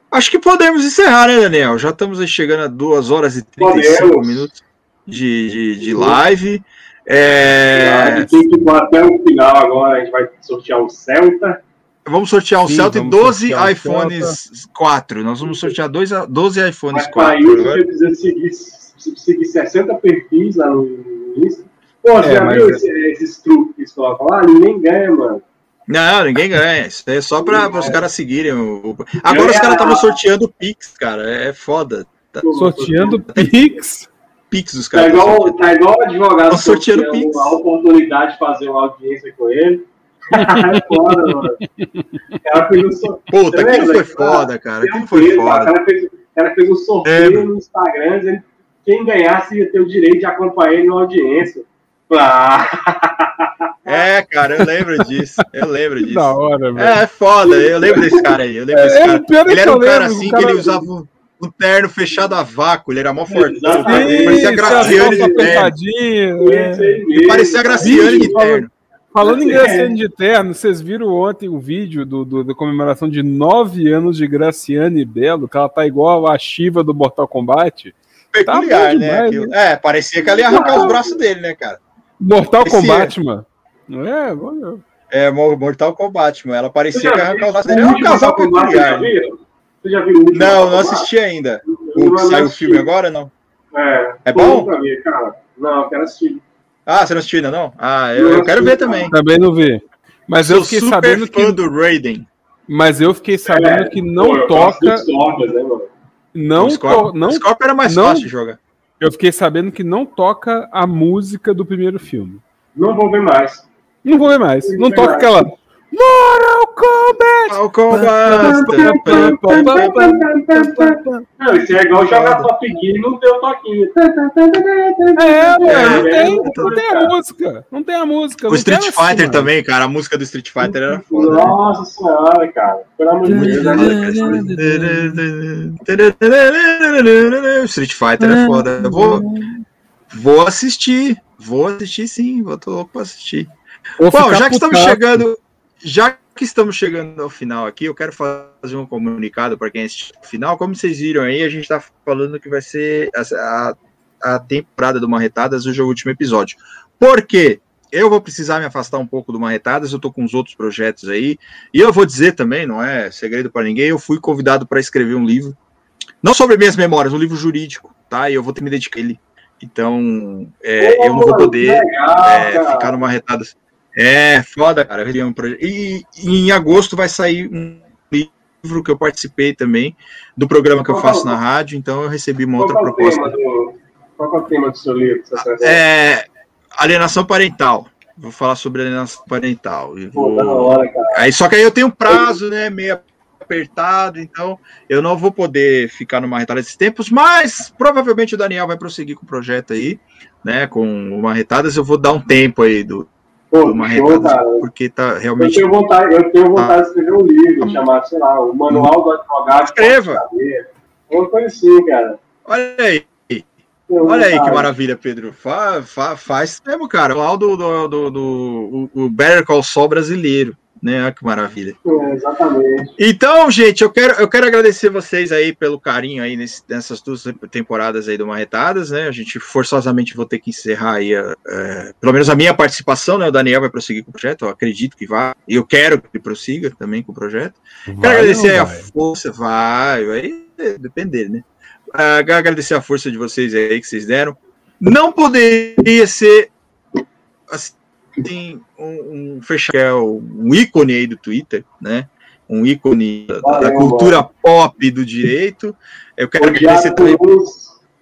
Acho que podemos encerrar, né, Daniel? Já estamos aí chegando a 2 horas e 35 podemos. minutos de, de, de live. É... Tem que ir até o final agora, a gente vai sortear o Celta. Vamos sortear um Sim, Celta e 12 iPhones 4. Nós vamos sortear dois, 12 iPhones Mas 4. Para isso, agora. precisa seguir, seguir 60 perfis lá no Insta Pô, você é, já viu é- esse, esses truques que eles colocam lá? Ninguém ganha, mano. Não, ninguém ganha. Isso é só para os caras seguirem. O... Agora os caras estavam sorteando Pix, cara. É foda. Tá... Sorteando Pix? Pix dos caras. Tá igual, tá igual o advogado sorteando, sorteando Pix. a oportunidade de fazer uma audiência com ele. é foda, mano. O cara fez um sorteio. Puta, aquilo foi foda, cara. Aquilo foi foda. O cara fez, o cara fez um sorteio é, no Instagram dizendo que quem ganhasse ia ter o direito de acompanhar ele na audiência. É, cara, eu lembro disso. Eu lembro disso. Da hora, velho. É, é foda, eu lembro desse cara aí. Eu lembro desse é, cara. Ele era um cara assim cara... que ele usava um terno fechado a vácuo, ele era mó forte. Parecia Graciane de terno. É. Ele parecia Graciane de terno. Falando em Graciane de Terno, vocês viram ontem o vídeo do, do, da comemoração de nove anos de Graciane Belo, que ela tá igual a Shiva do Mortal Kombat? Peculiar, tá né? Demais, né? É, parecia que ela ia arrancar os braços dele, né, cara? Mortal Kombat, mano. É, vou... É, Mortal Kombat, mano. Ela parecia que arrancar o laço dele. É um casal peculiar. Você já viu o Não, não assisti ainda. O que saiu o filme agora, não? É. É bom? Ver, cara. Não, eu quero assistir. Ah, você não assistiu ainda, não? Ah, eu, eu quero ver também. Também não vi. Mas eu fiquei sabendo que. do Raiden. Mas eu fiquei sabendo é, que não pô, toca. Né, não, o não. Scorpio era mais não, fácil de jogar. Eu fiquei sabendo que não toca a música do primeiro filme. Não vou ver mais. Não vou ver mais. Não, não toca mais. aquela. Mortal Kombat! Mortal Kombat! Não, isso é igual jogar Top Gear e não ter o toquinho. É, mano, não tem, não tem a música. Não tem a música. O Street Fighter assim, também, cara. A música do Street Fighter era foda. Nossa senhora, cara. Pelo amor de Deus. Street Fighter é foda. Eu vou, vou assistir. Vou assistir sim. Vou tô louco pra assistir. Bom, já que estamos chegando já que estamos chegando ao final aqui, eu quero fazer um comunicado para quem assistiu o final. Como vocês viram aí, a gente está falando que vai ser a, a, temporada do Marretadas, hoje é o último episódio. Por quê? Eu vou precisar me afastar um pouco do Marretadas, eu tô com os outros projetos aí. E eu vou dizer também, não é segredo para ninguém, eu fui convidado para escrever um livro, não sobre minhas memórias, um livro jurídico, tá? E eu vou ter que me dedicar a ele. Então, é, eu não vou poder legal, é, ficar no Marretadas. É, foda, cara. E, e em agosto vai sair um livro que eu participei também do programa que eu faço na rádio, então eu recebi uma outra proposta. Qual é o tema do seu livro? É, alienação parental. Vou falar sobre alienação parental. Vou... Hora, aí, só que aí eu tenho um prazo, né, meio apertado, então eu não vou poder ficar numa retada desses tempos, mas provavelmente o Daniel vai prosseguir com o projeto aí, né, com uma retadas, eu vou dar um tempo aí do, Pô, uma show, cara. porque tá realmente. Eu tenho vontade, eu tenho vontade ah. de escrever um livro hum. chamado, sei lá, o Manual do Advogado. Escreva! Uma coisa assim, cara. Olha aí. Olha aí que maravilha, Pedro. Fa, fa, faz mesmo, cara. O Manual do, do, do, do, o Better Call Saul brasileiro né? Olha que maravilha. É, exatamente. Então, gente, eu quero, eu quero agradecer vocês aí pelo carinho aí nesse, nessas duas temporadas aí do Marretadas, né? A gente forçosamente vou ter que encerrar aí, é, pelo menos a minha participação, né? O Daniel vai prosseguir com o projeto, eu acredito que vai. E eu quero que ele prossiga também com o projeto. Vai quero agradecer a força, vai, vai depender, né? Uh, agradecer a força de vocês aí que vocês deram. Não poderia ser assim, tem um, um que é um ícone aí do Twitter, né? Um ícone da, da cultura pop do direito. Eu quero agradecer também.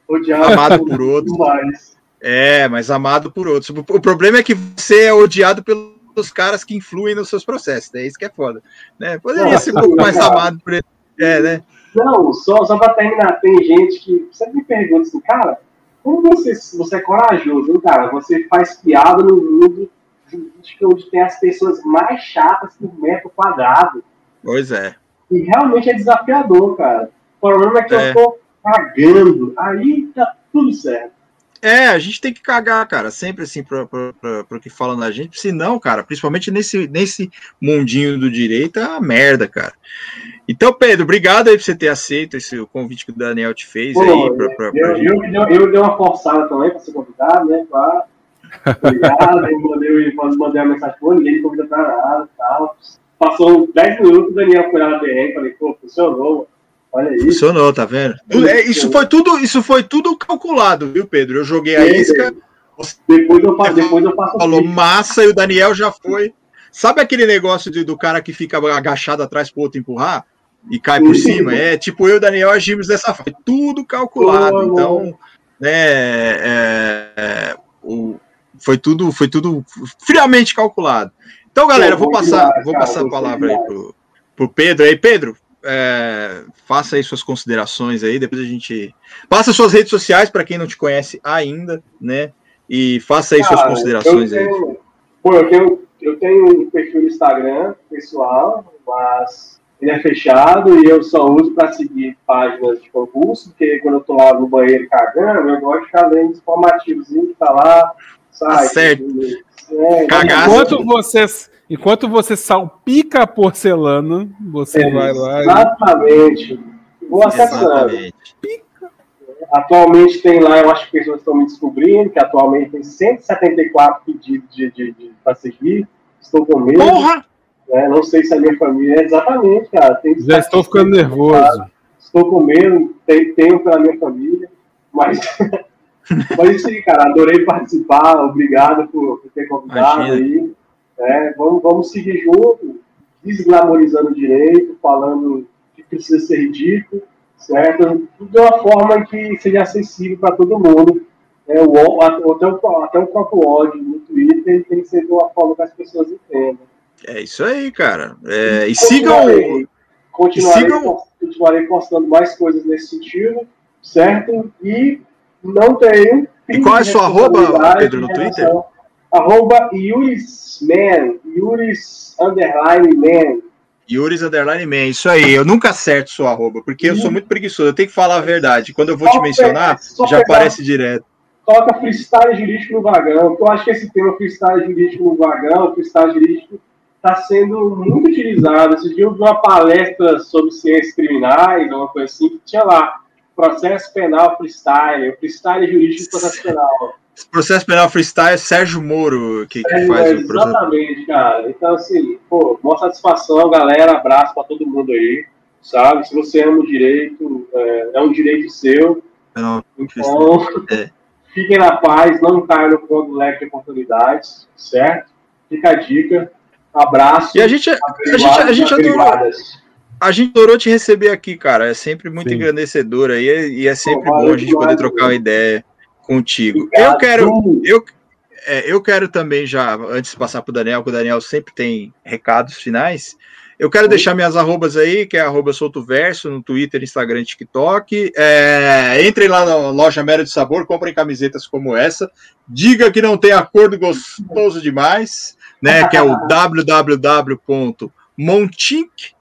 Odiado amado [laughs] por outros. É, mas amado por outros. O problema é que você é odiado pelos caras que influem nos seus processos, é né? isso que é foda. Né? Poderia ser um pouco mais amado por ele. É, né? Não, só, só para terminar, tem gente que sempre me pergunta assim, cara, como você, você é corajoso, cara? Você faz piada no mundo jurídica onde tem as pessoas mais chatas por metro quadrado. Pois é. E realmente é desafiador, cara. O problema é que é. eu tô cagando. Aí tá tudo certo. É, a gente tem que cagar, cara, sempre assim para o que falam da gente, senão, cara, principalmente nesse, nesse mundinho do direito, é uma merda, cara. Então, Pedro, obrigado aí por você ter aceito esse convite que o Daniel te fez Pô, aí. Pra, pra, eu, eu, eu, eu, dei uma forçada também para ser convidado, né? Pra Obrigado, aí mandei, mandei uma mensagem, pô, ninguém me convida pra nada tal. Passou 10 minutos, o Daniel foi lá na BR, falei, pô, funcionou, Olha isso. Funcionou, tá vendo? É, isso, foi tudo, isso foi tudo calculado, viu, Pedro? Eu joguei a isca. Depois eu, faço, depois eu faço Falou massa e o Daniel já foi. Sabe aquele negócio de, do cara que fica agachado atrás pro outro empurrar e cai por cima? É tipo eu e o Daniel agimos dessa forma. Tudo calculado. então, né, é, é, o, foi tudo, foi tudo friamente calculado. Então, galera, vou passar, vou passar a palavra aí pro, pro Pedro. Aí, Pedro, é, faça aí suas considerações aí, depois a gente passa suas redes sociais para quem não te conhece ainda, né? E faça aí Cara, suas considerações eu tenho, aí. Pô, eu tenho, eu tenho um perfil no Instagram pessoal, mas ele é fechado e eu só uso para seguir páginas de concurso, porque quando eu tô lá no banheiro cagando, eu gosto de ficar lendo informativos que tá lá, Sai, certo. É, enquanto você, enquanto você salpica a porcelana, você é, vai lá. Exatamente. E... Vou acessando. Atualmente tem lá, eu acho que pessoas estão me descobrindo, que atualmente tem 174 pedidos de, de, de, para seguir. Estou com medo. Porra! É, não sei se a minha família. É exatamente, cara. Já estou ficando nervoso. Estou com medo, tenho, tenho pela minha família, mas [laughs] Mas sim, cara, adorei participar, obrigado por, por ter convidado Imagina. aí. É, vamos, vamos seguir junto, desglamorizando direito, falando que precisa ser ridículo, certo? De uma forma que seja acessível para todo mundo. É, o, até, o, até o próprio ódio no Twitter tem que ser de uma forma que as pessoas entendam. É isso aí, cara. É, e sigam. Continuarei, sigam... continuarei postando mais coisas nesse sentido, certo? E não tenho. E qual é a sua arroba, Pedro, no Twitter? Arroba Yurisman, Yuris underline man. Yuris Underline Man, isso aí, eu nunca acerto sua arroba, porque eu sou muito preguiçoso, eu tenho que falar a verdade. Quando eu vou te mencionar, já aparece direto. Coloca freestyle jurídico no vagão, eu acho que esse tema freestyle jurídico no vagão, freestyle jurídico, está sendo muito utilizado. Esse dia eu vi uma palestra sobre ciências criminais, uma coisa assim, que tinha lá processo penal freestyle, freestyle jurídico processo penal. Processo penal freestyle, Sérgio Moro, que, que faz é, o processo. Exatamente, cara. Então, assim, pô, boa satisfação, galera. Abraço para todo mundo aí, sabe? Se você ama o direito, é, é um direito seu. Não, então, é. [laughs] fiquem na paz, não caiam no do leque de oportunidades, certo? Fica a dica. Abraço. E a gente, a, gente, a gente adorou. A gente adorou te receber aqui, cara. É sempre muito Sim. engrandecedor aí e é sempre Pô, bom a gente poder trocar uma ideia contigo. Obrigado. Eu quero, eu, é, eu quero também já, antes de passar para o Daniel, que o Daniel sempre tem recados finais. Eu quero Oi. deixar minhas arrobas aí, que é arroba soltoverso, no Twitter, Instagram e TikTok. É, entrem lá na loja Mera de Sabor, comprem camisetas como essa. Diga que não tem acordo gostoso demais né? Que é o [laughs]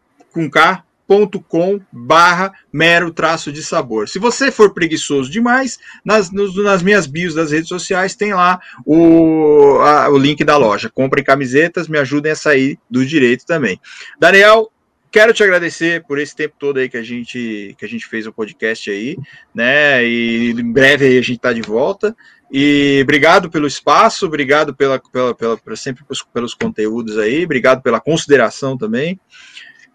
www.montink.com barra mero traço de sabor. Se você for preguiçoso demais, nas, nos, nas minhas bios das redes sociais tem lá o, a, o link da loja. Comprem camisetas, me ajudem a sair do direito também. Daniel, quero te agradecer por esse tempo todo aí que a gente que a gente fez o podcast aí, né? E em breve aí a gente tá de volta. E obrigado pelo espaço, obrigado pela, pela, pela, pela sempre pelos conteúdos aí, obrigado pela consideração também.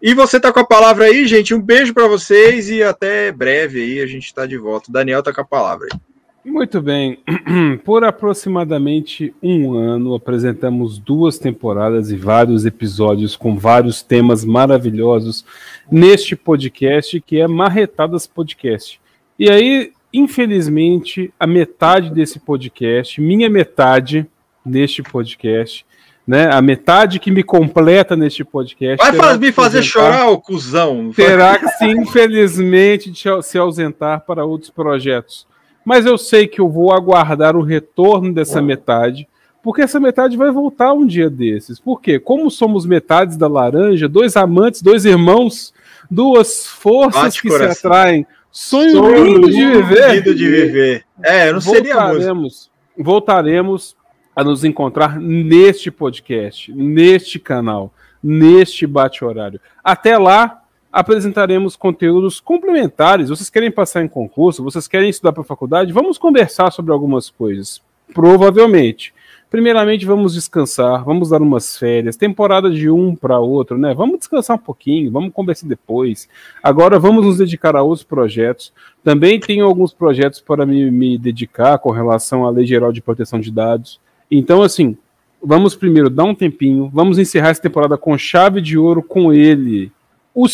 E você tá com a palavra aí, gente. Um beijo para vocês e até breve aí a gente está de volta. Daniel tá com a palavra aí. Muito bem. [clears throat] Por aproximadamente um ano, apresentamos duas temporadas e vários episódios com vários temas maravilhosos neste podcast que é Marretadas Podcast. E aí, infelizmente, a metade desse podcast, minha metade neste podcast, né? A metade que me completa neste podcast. Vai me fazer chorar, ô cuzão. Terá que, sim, infelizmente, se ausentar para outros projetos. Mas eu sei que eu vou aguardar o retorno dessa metade, porque essa metade vai voltar um dia desses. Por quê? Como somos metades da laranja, dois amantes, dois irmãos, duas forças Bate que coração. se atraem Sonho, Sonho lindo de viver. Lindo de viver. É, eu não voltaremos, seria Voltaremos a nos encontrar neste podcast, neste canal, neste bate-horário. Até lá, apresentaremos conteúdos complementares. Vocês querem passar em concurso? Vocês querem estudar para a faculdade? Vamos conversar sobre algumas coisas. Provavelmente. Primeiramente, vamos descansar, vamos dar umas férias, temporada de um para outro, né? Vamos descansar um pouquinho, vamos conversar depois. Agora vamos nos dedicar a outros projetos. Também tenho alguns projetos para me, me dedicar com relação à Lei Geral de Proteção de Dados. Então, assim, vamos primeiro dar um tempinho, vamos encerrar essa temporada com chave de ouro com ele. O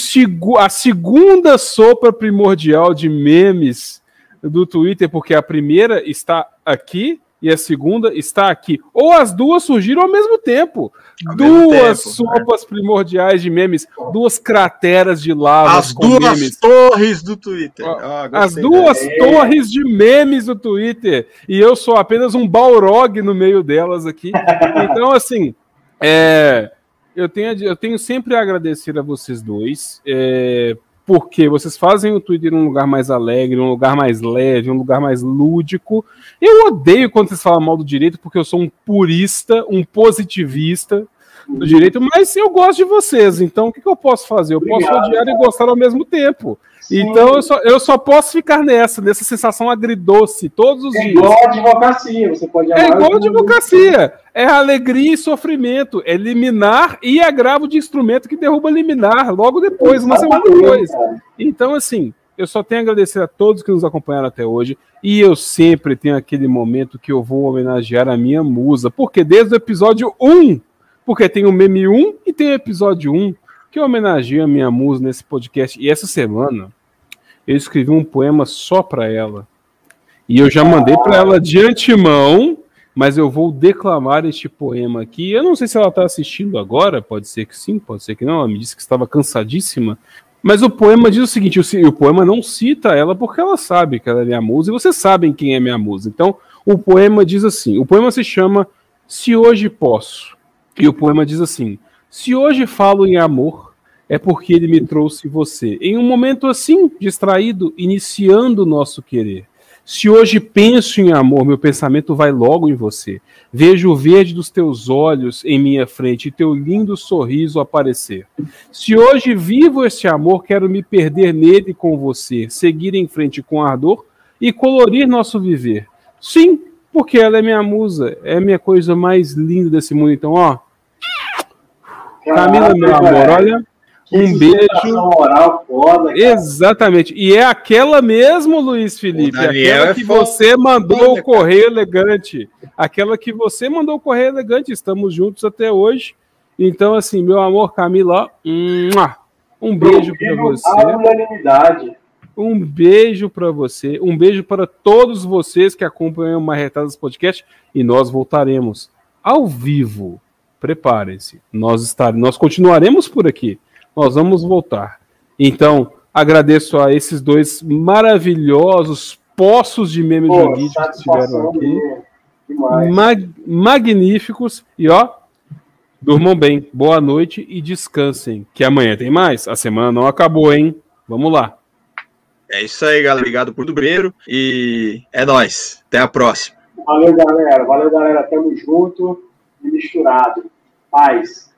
a segunda sopa primordial de memes do Twitter, porque a primeira está aqui e a segunda está aqui. Ou as duas surgiram ao mesmo tempo. Ao duas mesmo tempo, sopas né? primordiais de memes, duas crateras de lava. As duas memes. torres do Twitter. Ah, as duas torres de memes do Twitter. E eu sou apenas um Balrog no meio delas aqui. Então, assim, é, eu, tenho, eu tenho sempre a agradecer a vocês dois. É, porque vocês fazem o Twitter um lugar mais alegre, um lugar mais leve, um lugar mais lúdico. Eu odeio quando vocês falam mal do direito, porque eu sou um purista, um positivista do direito, mas eu gosto de vocês, então o que, que eu posso fazer? Eu Obrigado, posso odiar cara. e gostar ao mesmo tempo. Sim. Então eu só, eu só posso ficar nessa, nessa sensação agridoce todos os é dias. É igual a advocacia, você pode É igual a advocacia. É alegria e sofrimento. É liminar e agravo de instrumento que derruba liminar logo depois, uma semana depois. Então, assim, eu só tenho a agradecer a todos que nos acompanharam até hoje. E eu sempre tenho aquele momento que eu vou homenagear a minha musa. Porque desde o episódio 1, porque tem o meme 1 e tem o episódio 1, que eu homenageio a minha musa nesse podcast. E essa semana eu escrevi um poema só para ela. E eu já mandei para ela de antemão, mas eu vou declamar este poema aqui. Eu não sei se ela está assistindo agora, pode ser que sim, pode ser que não. Ela me disse que estava cansadíssima. Mas o poema diz o seguinte: o, o poema não cita ela porque ela sabe que ela é minha musa e vocês sabem quem é minha musa. Então, o poema diz assim: o poema se chama Se Hoje Posso. E o poema diz assim: Se hoje falo em amor, é porque ele me trouxe você. Em um momento assim, distraído, iniciando o nosso querer. Se hoje penso em amor, meu pensamento vai logo em você. Vejo o verde dos teus olhos em minha frente e teu lindo sorriso aparecer. Se hoje vivo este amor, quero me perder nele com você, seguir em frente com ardor e colorir nosso viver. Sim, porque ela é minha musa, é a minha coisa mais linda desse mundo. Então, ó. Camila, meu amor, olha. Um beijo. Moral foda, Exatamente. E é aquela mesmo, Luiz Felipe. Aquela é que você mandou o correio elegante. Aquela que você mandou o correio elegante. Estamos juntos até hoje. Então, assim, meu amor, Camila, um beijo para você. Um beijo para você. Um beijo para todos vocês que acompanham o Marretadas Podcast. E nós voltaremos ao vivo. Preparem-se. Nós, estar... nós continuaremos por aqui nós vamos voltar. Então, agradeço a esses dois maravilhosos poços de memes Pô, de que estiveram aqui. Mag magníficos. E ó, durmam bem, boa noite e descansem. Que amanhã tem mais. A semana não acabou, hein? Vamos lá. É isso aí, galera. Obrigado por primeiro. E é nós. Até a próxima. Valeu, galera. Valeu, galera. Tamo junto misturado. Paz.